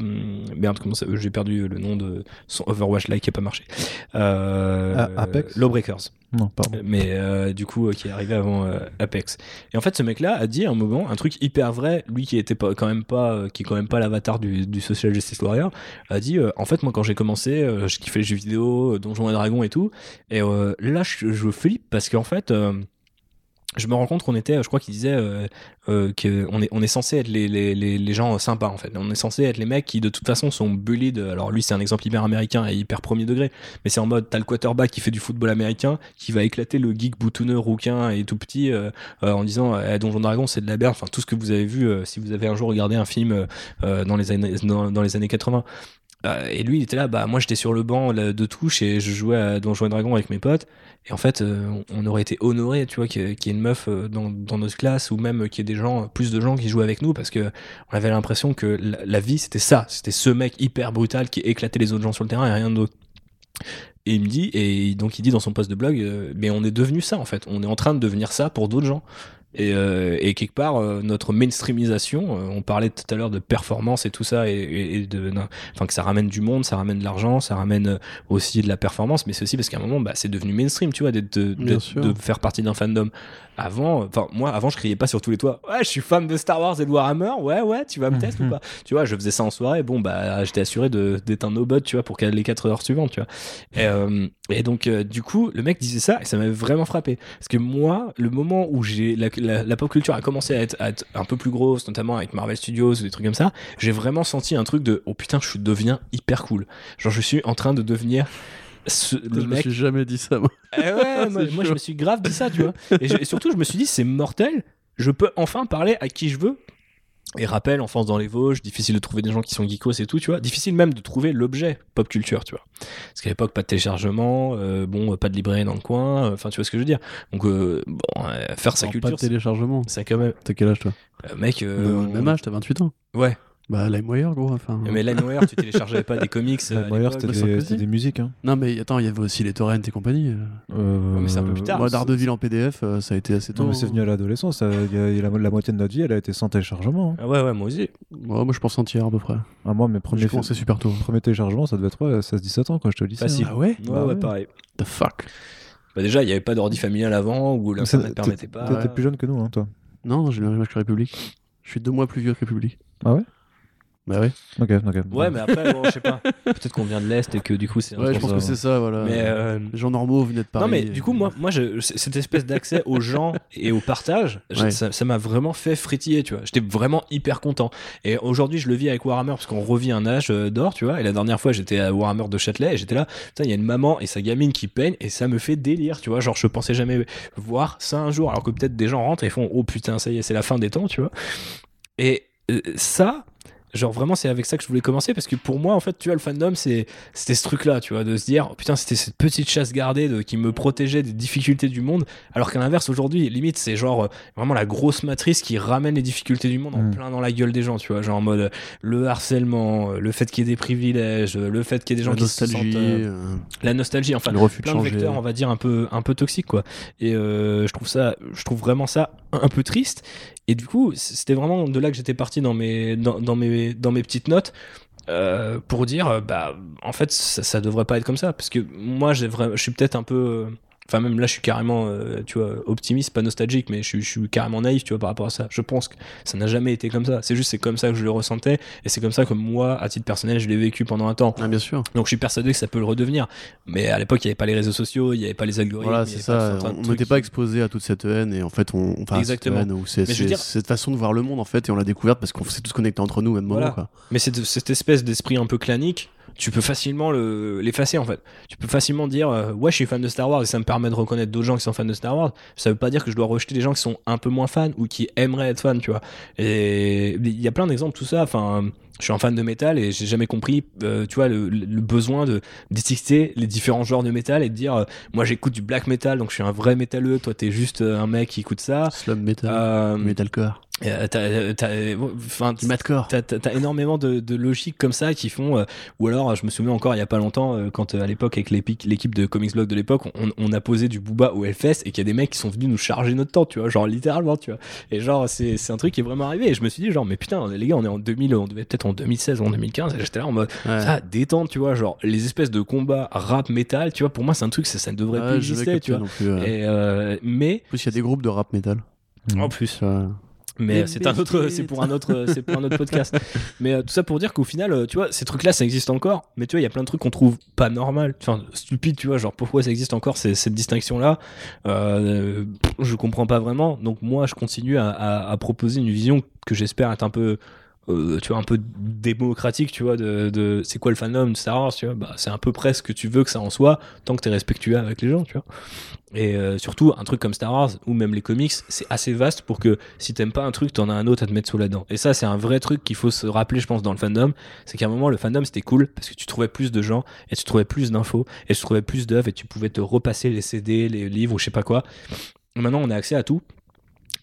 merde, comment ça, j'ai perdu le nom de son Overwatch Like qui a pas marché. Ah, Apex Lawbreakers. Non, pardon. Mais euh, du coup, euh, qui est arrivé avant euh, Apex. Et en fait, ce mec-là a dit à un moment un truc hyper vrai, lui qui était quand même pas, euh, qui est quand même pas l'avatar du, du social justice warrior, a dit euh, en fait moi quand j'ai commencé, euh, je kiffais les jeux vidéo, euh, Donjons et Dragons et tout, et euh, là je, je flippe parce qu'en fait. Je me rends compte qu'on était, je crois qu'il disait euh, euh, qu'on est, on est censé être les, les, les, les gens sympas en fait. On est censé être les mecs qui de toute façon sont bullied. Alors lui c'est un exemple hyper américain et hyper premier degré, mais c'est en mode t'as le quarterback qui fait du football américain, qui va éclater le geek boutonneux rouquin et tout petit euh, euh, en disant eh, Donjon Dragon c'est de la merde. Enfin tout ce que vous avez vu si vous avez un jour regardé un film dans les années dans les années 80. Euh, et lui, il était là, bah moi j'étais sur le banc de touche et je jouais à Donjons et Dragons avec mes potes. Et en fait, euh, on aurait été honoré, tu vois, qu'il y ait une meuf euh, dans, notre classe ou même qu'il y ait des gens, plus de gens qui jouaient avec nous parce que on avait l'impression que la, vie c'était ça, c'était ce mec hyper brutal qui éclatait les autres gens sur le terrain et rien d'autre. Et il me dit, et donc il dit dans son post de blog, mais on est devenu ça en fait, on est en train de devenir ça pour d'autres gens. Et, euh, et quelque part, euh, notre mainstreamisation, euh, on parlait tout à l'heure de performance et tout ça, et, et- et de, enfin que ça ramène du monde, ça ramène de l'argent, ça ramène euh, aussi de la performance, mais c'est aussi parce qu'à un moment, bah, c'est devenu mainstream, tu vois, d'être, de, d'être- sûr. de faire partie d'un fandom. Avant, enfin moi, avant, je criais pas sur tous les toits. Ouais, je suis fan de Star Wars et de Warhammer. Ouais, ouais, tu vas me tester ou pas? Tu vois, je faisais ça en soirée. Bon, bah, j'étais assuré de, d'être un no-bot, tu vois, pour les 4 heures suivantes, tu vois. Et, euh, et donc, euh, du coup, le mec disait ça et ça m'avait vraiment frappé. Parce que moi, le moment où j'ai la, la, la pop culture a commencé à être, à être un peu plus grosse, notamment avec Marvel Studios ou des trucs comme ça, j'ai vraiment senti un truc de oh putain, je deviens hyper cool. Genre, je suis en train de devenir ce, Je le me mec suis jamais dit ça moi. eh ouais, moi, je me suis grave dit ça, tu vois. Et, je- et surtout, je me suis dit, c'est mortel. Je peux enfin parler à qui je veux. Et rappel, enfance dans les Vosges, difficile de trouver des gens qui sont geekos et tout, tu vois. Difficile même de trouver l'objet pop culture, tu vois. Parce qu'à l'époque, pas de téléchargement, euh, bon, pas de librairie dans le coin, euh, enfin, tu vois ce que je veux dire. Donc, euh, bon, faire sa culture, Pas de téléchargement. c'est quand même. T'as quel âge toi? Mec, on- Même âge, t'as 28 ans. Ouais. Bah LimeWire gros. Enfin. Mais LimeWire, tu téléchargeais pas des comics. euh, c'était bah, des, c'était des musiques. Hein. Non mais attends, il y avait aussi les torrents et compagnie. euh. Euh, mais c'est un peu plus tard. Moi Daredevil en PDF, euh, ça a été assez tôt. Non, mais c'est venu à l'adolescence. la, la moitié de notre vie, elle a été sans téléchargement. hein. Ah ouais, ouais, moi aussi. Ouais, moi je pense en tiers à peu près. Ah, moi, mes premiers, commencé super tôt. premiers téléchargements, ça devait être ouais, 16-17 ans quand je te le dis. Facile. Ah ouais Ouais, Bah ouais, ouais. pareil. The fuck Bah déjà, il n'y avait pas d'ordi familial avant où l'internet permettait pas. T'étais plus jeune que nous, hein, toi. Non, non, j'ai le même âge que République. Je suis deux mois plus vieux que République. Ah ouais? Bah ouais. Ok, ok. Ouais, mais après, bon, je sais pas. Peut-être qu'on vient de l'Est et que du coup, c'est. un Ouais, je pense ça, que c'est ça, voilà. Mais. euh, Les gens normaux venaient de Paris. Non mais du coup moi moi je, cette espèce d'accès aux gens et au partage Ouais. ça m'a vraiment fait frétiller tu vois j'étais vraiment hyper content et aujourd'hui je le vis avec Warhammer parce qu'on revit un âge euh, d'or tu vois et la dernière fois j'étais à Warhammer de Châtelet et j'étais là putain il y a une maman et sa gamine qui peigne et ça me fait délire tu vois genre je pensais jamais voir ça un jour alors que peut-être des gens rentrent et font oh putain ça y est c'est la fin des temps tu vois et euh, ça, genre vraiment c'est avec ça que je voulais commencer parce que pour moi en fait tu vois le fandom c'est c'était ce truc là tu vois de se dire oh, putain c'était cette petite chasse gardée de, qui me protégeait des difficultés du monde alors qu'à l'inverse aujourd'hui limite c'est genre euh, vraiment la grosse matrice qui ramène les difficultés du monde en Mm. plein dans la gueule des gens tu vois genre en mode euh, le harcèlement euh, le fait qu'il y ait des privilèges euh, le fait qu'il y ait des gens la qui se sentent la nostalgie enfin le refus plein de changer. vecteurs on va dire un peu un peu toxiques quoi et je trouve ça je trouve vraiment ça un peu triste et du coup c'était vraiment de là que j'étais parti dans mes dans, mes dans mes petites notes euh, pour dire bah en fait ça, ça devrait pas être comme ça parce que moi je suis peut-être un peu Enfin, même là, je suis carrément, euh, tu vois, optimiste, pas nostalgique, mais je, suis- je suis carrément naïf, tu vois, par rapport à ça. Je pense que ça n'a jamais été comme ça. C'est juste, c'est comme ça que je le ressentais, et c'est comme ça que moi, à titre personnel, je l'ai vécu pendant un temps. Ah, bien sûr. Donc je suis persuadé que ça peut le redevenir. Mais à l'époque, il n'y avait pas les réseaux sociaux, il n'y avait pas les algorithmes. Voilà, c'est ça. On n'était pas exposé à toute cette haine et en fait, on. Enfin, Exactement. Cette haine ou c'est dire- cette façon de voir le monde en fait et on l'a découverte parce qu'on s'est tous connectés entre nous même Voilà. moment. Quoi. Mais cette, cette espèce d'esprit un peu clanique, tu peux facilement le- l'effacer en fait. Tu peux facilement dire euh, ouais je suis fan de Star Wars et ça me permet de reconnaître d'autres gens qui sont fans de Star Wars. Ça veut pas dire que je dois rejeter des gens qui sont un peu moins fans ou qui aimeraient être fans, tu vois. Et il y a plein d'exemples tout ça. Enfin, je suis un fan de métal et j'ai jamais compris, euh, tu vois, le, besoin de d'étiqueter les différents genres de métal et de dire euh, moi j'écoute du black metal donc je suis un vrai métalleux, toi t'es juste un mec qui écoute ça. Slum metal, metalcore, euh, t'as- énormément de, de logiques comme ça qui font. euh, ou alors, je me souviens encore il y a pas longtemps, euh, quand euh, à l'époque, avec l'équipe de Comics Blog de l'époque, on, on a posé du booba au Hellfest et qu'il y a des mecs qui sont venus nous charger notre temps, tu vois, genre littéralement, tu vois. Et genre, c'est, c'est un truc qui est vraiment arrivé. Et je me suis dit, genre, mais putain, les gars, on est en 2000, on devait peut-être en 2016 ou en 2015. Et j'étais là en mode, Ouais. ça, détente, tu vois, genre, les espèces de combats rap metal, tu vois, pour moi, c'est un truc, ça, ça ne devrait Ouais, plus exister, tu vois. non plus, ouais. Et, euh, mais, En plus, il y a des groupes de rap metal. Mm. en plus, Tu vois. Mais c'est un autre, c'est pour un autre, c'est pour un autre podcast. Mais euh, tout ça pour dire qu'au final, euh, tu vois, ces trucs-là, ça existe encore. Mais tu vois, il y a plein de trucs qu'on trouve pas normal, enfin stupide, tu vois, genre pourquoi ça existe encore ces- cette distinction-là? Euh, pff, je comprends pas vraiment. Donc moi, je continue à, à- à proposer une vision que j'espère être un peu euh, tu vois un peu démocratique tu vois de, de- c'est quoi le fandom de Star Wars tu vois? Bah, c'est à peu près ce que tu veux que ça en soit tant que t'es respectueux avec les gens tu vois? Et euh, surtout un truc comme Star Wars ou même les comics c'est assez vaste pour que si t'aimes pas un truc t'en as un autre à te mettre sous la dent. Et ça c'est un vrai truc qu'il faut se rappeler je pense dans le fandom c'est qu'à un moment le fandom c'était cool parce que tu trouvais plus de gens et tu trouvais plus d'infos et tu trouvais plus d'œuvres et tu pouvais te repasser les CD les livres ou je sais pas quoi. Maintenant on a accès à tout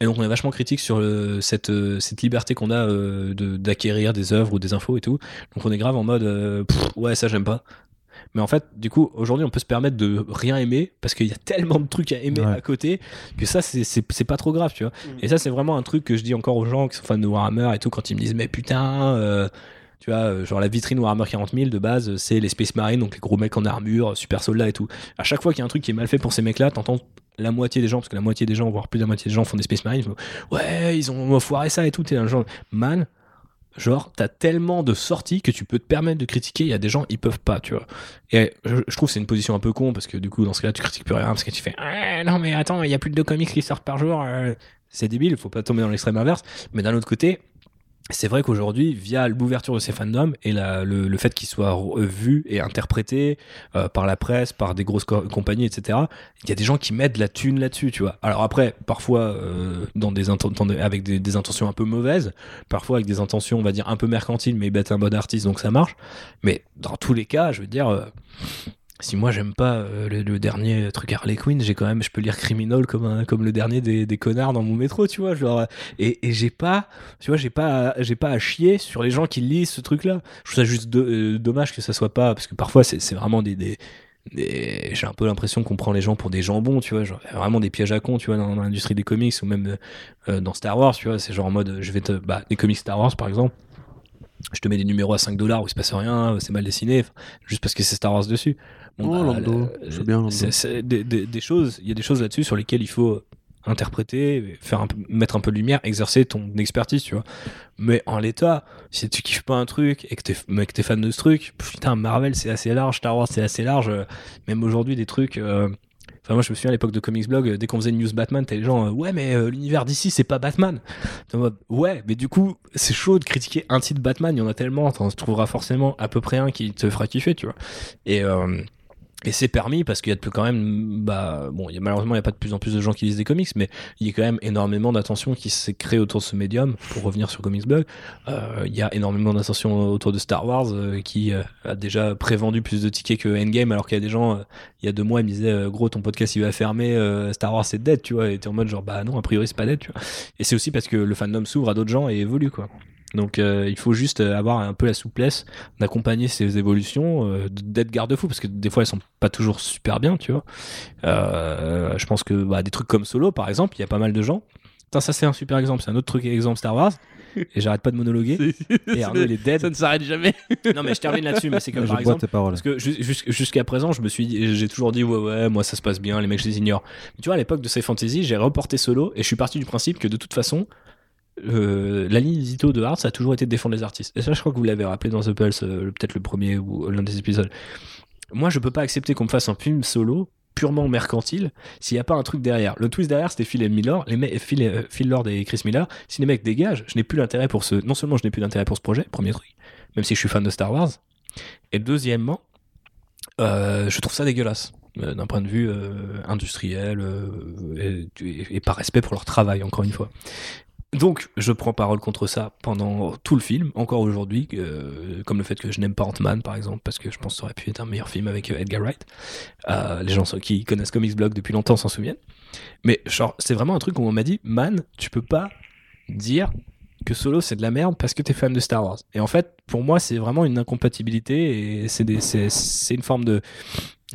et donc on est vachement critique sur cette, euh, cette liberté qu'on a euh, de- d'acquérir des œuvres ou des infos et tout. Donc on est grave en mode euh, Pff, ouais ça j'aime pas. Mais en fait, du coup, aujourd'hui, on peut se permettre de rien aimer parce qu'il y a tellement de trucs à aimer Ouais. à côté que ça, c'est- pas trop grave, tu vois. Et ça, c'est vraiment un truc que je dis encore aux gens qui sont fans de Warhammer et tout quand ils me disent mais putain. euh, tu vois, euh, genre la vitrine Warhammer 40 000 de base, c'est les Space Marines, donc les gros mecs en armure, super soldats et tout. À chaque fois qu'il y a un truc qui est mal fait pour ces mecs-là, t'entends la moitié des gens, parce que la moitié des gens, voire plus de la moitié des gens font des Space Marines, ouais, ils ont foiré ça et tout. T'es un genre, man, genre, t'as tellement de sorties que tu peux te permettre de critiquer. Il y a des gens, ils peuvent pas, tu vois. Et je, je trouve que c'est une position un peu con, parce que du coup, dans ce cas-là, tu critiques plus rien, parce que tu fais, Ah, non, mais attends, il y a plus de deux comics qui sortent par jour. euh, C'est débile, faut pas tomber dans l'extrême inverse. Mais d'un autre côté, c'est vrai qu'aujourd'hui, via l'ouverture de ces fandoms et le, fait qu'ils soient re- vus et interprétés euh, par la presse, par des grosses co- compagnies, etc., il y a des gens qui mettent de la thune là-dessus, tu vois. Alors après, parfois euh, avec des, intentions un peu mauvaises, parfois avec des intentions, on va dire, un peu mercantiles, mais ils un bon artiste, donc ça marche. Mais dans tous les cas, je veux dire... euh, si moi j'aime pas euh, le, dernier truc Harley Quinn, j'ai quand même, je peux lire Criminal comme comme le dernier des, des connards dans mon métro, tu vois, genre et, et j'ai pas, tu vois, j'ai pas, j'ai pas à chier sur les gens qui lisent ce truc-là. Je trouve ça juste euh, dommage que ça soit pas, parce que parfois c'est vraiment des, j'ai un peu l'impression qu'on prend les gens pour des jambons, tu vois, genre vraiment des pièges à con, tu vois, dans, l'industrie des comics ou même euh, dans Star Wars, tu vois, c'est genre en mode, je vais te, bah, des comics Star Wars par exemple. Je te mets des numéros à 5 dollars où il se passe rien, c'est mal dessiné, juste parce que c'est Star Wars dessus. Oh, Lando, le- c'est bien, Lando. des, des- des choses, il y a des choses là-dessus sur lesquelles il faut interpréter, faire un mettre un peu de lumière, exercer ton expertise, tu vois. Mais en l'état, si tu kiffes pas un truc et que t'es, mais que t'es fan de ce truc, putain, Marvel c'est assez large, Star Wars c'est assez large, euh, même aujourd'hui des trucs. euh, Enfin, moi, je me souviens à l'époque de Comics Blog, euh, dès qu'on faisait une news Batman, t'as les gens, euh, ouais, mais euh, l'univers d'ici, c'est pas Batman. Mode, ouais, mais du coup, c'est chaud de critiquer un titre Batman, il y en a tellement, t'en trouveras forcément à peu près un qui te fera kiffer, tu vois. Et, euh, Et c'est permis parce qu'il y a quand même, bah, bon, a, malheureusement, il n'y a pas de plus en plus de gens qui lisent des comics, mais il y a quand même énormément d'attention qui s'est créée autour de ce médium. Pour revenir sur Comics Blog, euh, il y a énormément d'attention autour de Star Wars euh, qui euh, a déjà prévendu plus de tickets que Endgame, alors qu'il y a des gens, il y a deux mois, ils me disaient, gros, ton podcast il va fermer, Star Wars c'est dead, tu vois, et t'es en mode genre, bah non, a priori c'est pas dead, tu vois. Et c'est aussi parce que le fandom s'ouvre à d'autres gens et évolue, quoi. Donc euh, il faut juste avoir un peu la souplesse d'accompagner ces évolutions, euh, d'être garde-fou parce que des fois elles sont pas toujours super bien, tu vois. Euh, je pense que bah, des trucs comme Solo par exemple, il y a pas mal de gens. Putain, ça c'est un super exemple, c'est un autre truc exemple Star Wars. Et j'arrête pas de monologuer. Et Arnaud il est dead. Ça ne s'arrête jamais. non mais je termine là-dessus, mais c'est comme Je par exemple tes paroles. parce que jus- jus- jusqu'à présent, je me suis, dit- j'ai toujours dit ouais ouais, moi ça se passe bien, les mecs je les ignore. Mais tu vois, à l'époque de Sci Fantasy, j'ai reporté solo et je suis parti du principe que de toute façon, euh, la ligne édito de Art, ça a toujours été de défendre les artistes. Et ça, je crois que vous l'avez rappelé dans The Pulse, euh, peut-être le premier ou l'un des épisodes. Moi, je peux pas accepter qu'on me fasse un film solo purement mercantile s'il n'y a pas un truc derrière. Le twist derrière, c'était Phil et Miller, les Phil, euh, Phil Lord et Chris Miller. Si les mecs dégagent, je n'ai plus l'intérêt pour ce. Non seulement je n'ai plus d'intérêt pour ce projet, premier truc, même si je suis fan de Star Wars. Et deuxièmement, euh, je trouve ça dégueulasse d'un point de vue industriel et- et par respect pour leur travail, encore une fois. Donc, je prends parole contre ça pendant tout le film, encore aujourd'hui, euh, comme le fait que je n'aime pas Ant-Man, par exemple, parce que je pense que ça aurait pu être un meilleur film avec euh, Edgar Wright. Euh, les gens qui connaissent Comics Blog depuis longtemps s'en souviennent. Mais genre, c'est vraiment un truc où on m'a dit, man, tu peux pas dire que Solo c'est de la merde parce que t'es fan de Star Wars. Et en fait, pour moi, c'est vraiment une incompatibilité et c'est une forme de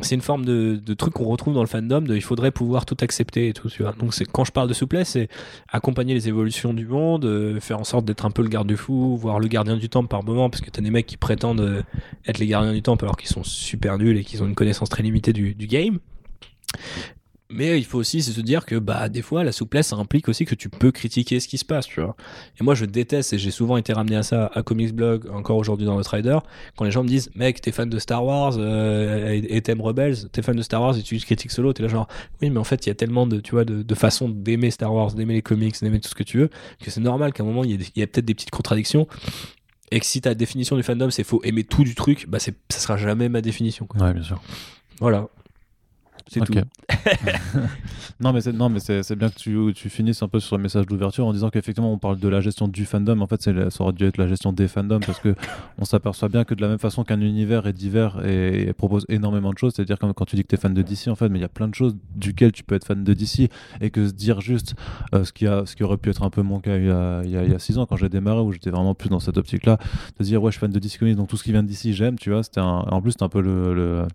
c'est une forme de, de truc qu'on retrouve dans le fandom de il faudrait pouvoir tout accepter et tout tu vois. Donc c'est quand je parle de souplesse c'est accompagner les évolutions du monde euh, faire en sorte d'être un peu le garde-fou voire le gardien du temple par moment parce que t'as des mecs qui prétendent euh, être les gardiens du temple alors qu'ils sont super nuls et qu'ils ont une connaissance très limitée du, du game mais il faut aussi se dire que bah des fois la souplesse ça implique aussi que tu peux critiquer ce qui se passe tu vois et moi je déteste et j'ai souvent été ramené à ça à Comics Blog encore aujourd'hui dans notre Rider quand les gens me disent mec t'es fan de Star Wars euh, et t'aimes Rebels t'es fan de Star Wars et tu critiques solo t'es là genre oui mais en fait il y a tellement de tu vois de, de façons d'aimer Star Wars d'aimer les comics d'aimer tout ce que tu veux que c'est normal qu'à un moment il y ait, peut-être des petites contradictions et que si ta définition du fandom c'est faut aimer tout du truc bah c'est ça sera jamais ma définition quoi. Ouais, bien sûr. voilà c'est tout non, mais c'est non, mais c'est c'est bien que tu, tu finisses un peu sur le message d'ouverture en disant qu'effectivement on parle de la gestion du fandom. En fait, c'est la- ça aurait dû être la gestion des fandoms parce que on s'aperçoit bien que de la même façon qu'un univers est divers et, et propose énormément de choses, c'est-à-dire quand, quand tu dis que tu es fan de DC, en fait, mais il y a plein de choses duquel tu peux être fan de DC et que se dire juste euh, ce, qui a, ce qui aurait pu être un peu mon cas il y a, il y a, il y a six ans quand j'ai démarré où j'étais vraiment plus dans cette optique-là, de dire ouais, je suis fan de DC Comics donc tout ce qui vient de DC, j'aime, tu vois. C'était un- en plus, c'était un peu le,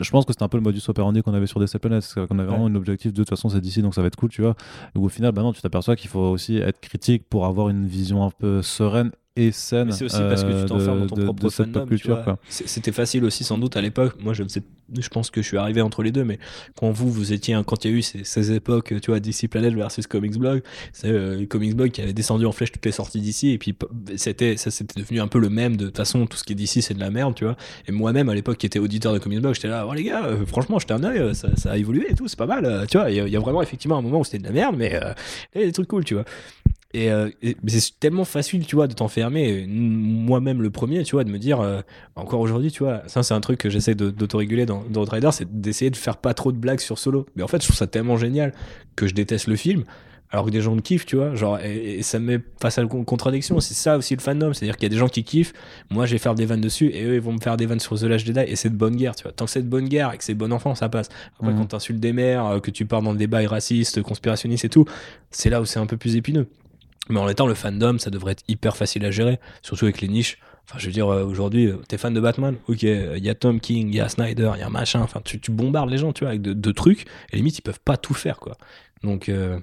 je pense que c'était un peu le modus operandi qu'on avait sur Planets, c'est qu'on avait vraiment un objectif de toute façon c'est d'ici donc ça va être cool, tu vois. Ou au final, bah non, tu t'aperçois qu'il faut aussi être critique pour avoir une vision un peu sereine et saine c'est aussi parce que euh, tu t'enfermes de- dans ton de- propre de fandom, pop culture. C'était facile aussi sans doute à l'époque. Moi, je, ne sais- je pense que je suis arrivé entre les deux, mais quand vous, vous étiez, quand il y a eu ces, ces époques, tu vois, DC Planet versus Comics Blog, c'est euh, Comics Blog qui avait descendu en flèche toutes les sorties d'ici, et puis c'était, ça c'était devenu un peu le même de toute façon, tout ce qui est d'ici, c'est de la merde, tu vois. Et moi-même, à l'époque, qui était auditeur de Comics Blog, j'étais là, oh les gars, euh, franchement, j'étais un œil, euh, ça, ça a évolué et tout, c'est pas mal, euh, tu vois. Il y, a- il y a vraiment effectivement un moment où c'était de la merde, mais euh, il y a des trucs cool, tu vois. Et, euh, et- c'est tellement facile, tu vois, de t'enfermer, moi-même le premier, tu vois, de me dire, euh, encore aujourd'hui, tu vois, ça c'est un truc que j'essaie de- d'autoréguler dans, dans c'est d'essayer de faire pas trop de blagues sur Solo. Mais en fait, je trouve ça tellement génial que je déteste le film, alors que des gens le kiffent, tu vois, genre, et, et ça me met face à la con- contradiction. C'est ça aussi le fandom, c'est-à-dire qu'il y a des gens qui kiffent, moi je vais faire des vannes dessus, et eux ils vont me faire des vannes sur The Last Jedi, et c'est de bonne guerre, tu vois. Tant que c'est de bonne guerre et que c'est bon enfant, ça passe. Après, Mhm. quand t'insultes des mères, euh, que tu pars dans le débat raciste, conspirationniste et tout, c'est là où c'est un peu plus épineux. Mais en étant le fandom, ça devrait être hyper facile à gérer, surtout avec les niches. Enfin, je veux dire, euh, aujourd'hui, euh, t'es fan de Batman Ok, euh, il y a Tom King, il y a Snyder, il y a machin. Enfin, tu, tu bombardes les gens, tu vois, avec de, de trucs. Et limite, ils peuvent pas tout faire, quoi. Donc, euh,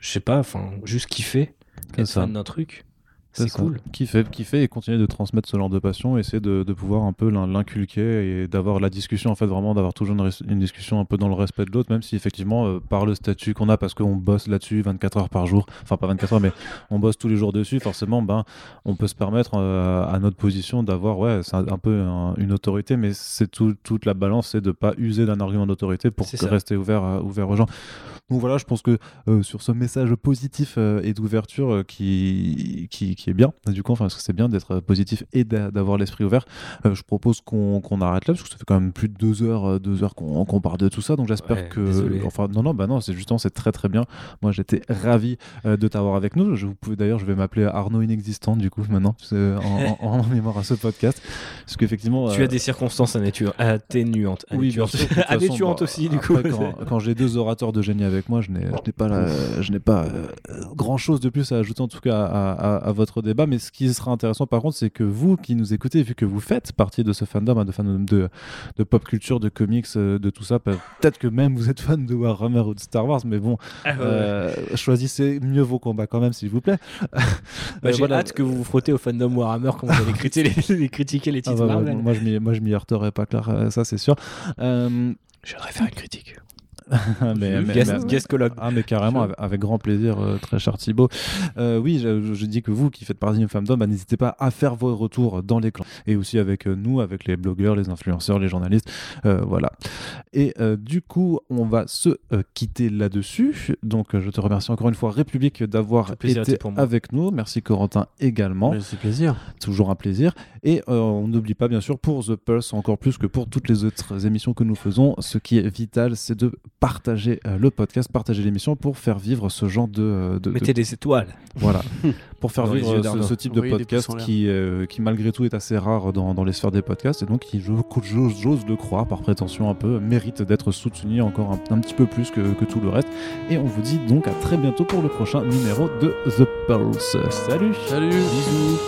je sais pas, enfin, juste kiffer, être ça. fan d'un truc, c'est cool. Kiffer, kiffer et continuer de transmettre ce genre de passion, essayer de, de pouvoir un peu l'in- l'inculquer et d'avoir la discussion, en fait, vraiment d'avoir toujours une, discussion un peu dans le respect de l'autre, même si effectivement, euh, par le statut qu'on a, parce qu'on bosse là-dessus 24 heures par jour, enfin pas 24 heures, mais on bosse tous les jours dessus, forcément, ben, on peut se permettre euh, à notre position d'avoir, ouais, c'est un, un peu un- une autorité, mais c'est tout- toute la balance, c'est de pas user d'un argument d'autorité pour rester ouvert, ouvert aux gens. Donc voilà, je pense que euh, sur ce message positif euh, et d'ouverture euh, qui, qui, qui est bien, du coup, enfin, parce que c'est bien d'être positif et d'a- d'avoir l'esprit ouvert, je propose qu'on qu'on arrête là, parce que ça fait quand même plus de deux heures, deux heures qu'on qu'on parle de tout ça. Donc j'espère Ouais, que. désolé. Enfin, non, non, bah non, c'est justement, c'est très très bien. Moi, j'étais ravi de t'avoir avec nous. Je, vous pouvez d'ailleurs, je vais m'appeler Arnaud Inexistant, du coup, maintenant, en, en- en mémoire à ce podcast. Parce qu'effectivement. Tu as des circonstances atténu- atténuantes. oui, bien atténuantes. sûr. façon, Atténuantes bah, aussi, du après, coup. Quand, quand j'ai deux orateurs de génie avec moi, je n'ai je n'ai pas, la- je n'ai pas grand chose de plus à ajouter en tout cas à, à- à votre débat. Mais ce qui sera intéressant par contre, c'est que vous qui nous écoutez, vu que vous faites partie de ce fandom, hein, de fandom de, de pop culture, de comics, euh, de tout ça, peut- peut-être que même vous êtes fan de Warhammer ou de Star Wars, mais bon, Ah, ouais, ouais. euh, choisissez mieux vos combats quand même, s'il vous plaît. Bah, Euh, J'ai voilà. hâte que vous vous frottez au fandom Warhammer quand vous allez critiquer les, les- critiquer les Ah titres bah, Marvel. moi, je m'y- moi, je m'y heurterai pas, clair, euh, ça c'est sûr. Euh, Je voudrais faire une critique. mais, mais- Guest, mais-. Ah mais carrément, avec, avec grand plaisir, euh, très cher Thibaut. Euh, oui, je, je dis que vous qui faites partie d'une femme d'homme, bah, n'hésitez pas à faire vos retours dans les clans. Et aussi avec euh, nous, avec les blogueurs, les influenceurs, les journalistes. Euh, voilà. Et du coup, on va se quitter là-dessus. Donc je te remercie encore une fois, République, d'avoir été pour avec nous. Merci Corentin également. C'est plaisir. Toujours un plaisir. Et on n'oublie pas, bien sûr, pour The Pulse, encore plus que pour toutes les autres émissions que nous faisons, ce qui est vital, c'est de partager euh, le podcast, partager l'émission pour faire vivre ce genre de. euh, de- de- Mettez des étoiles. voilà. pour faire Dans vivre ce, type de Envoyez podcast qui, euh, qui, malgré tout, est assez rare dans, dans les sphères des podcasts. Et donc, qui, j'ose le croire, par prétention un peu, mérite d'être soutenu encore un, un petit peu plus que, que tout le reste. Et on vous dit donc à très bientôt pour le prochain numéro de The Pulse. Salut Salut. Bisous.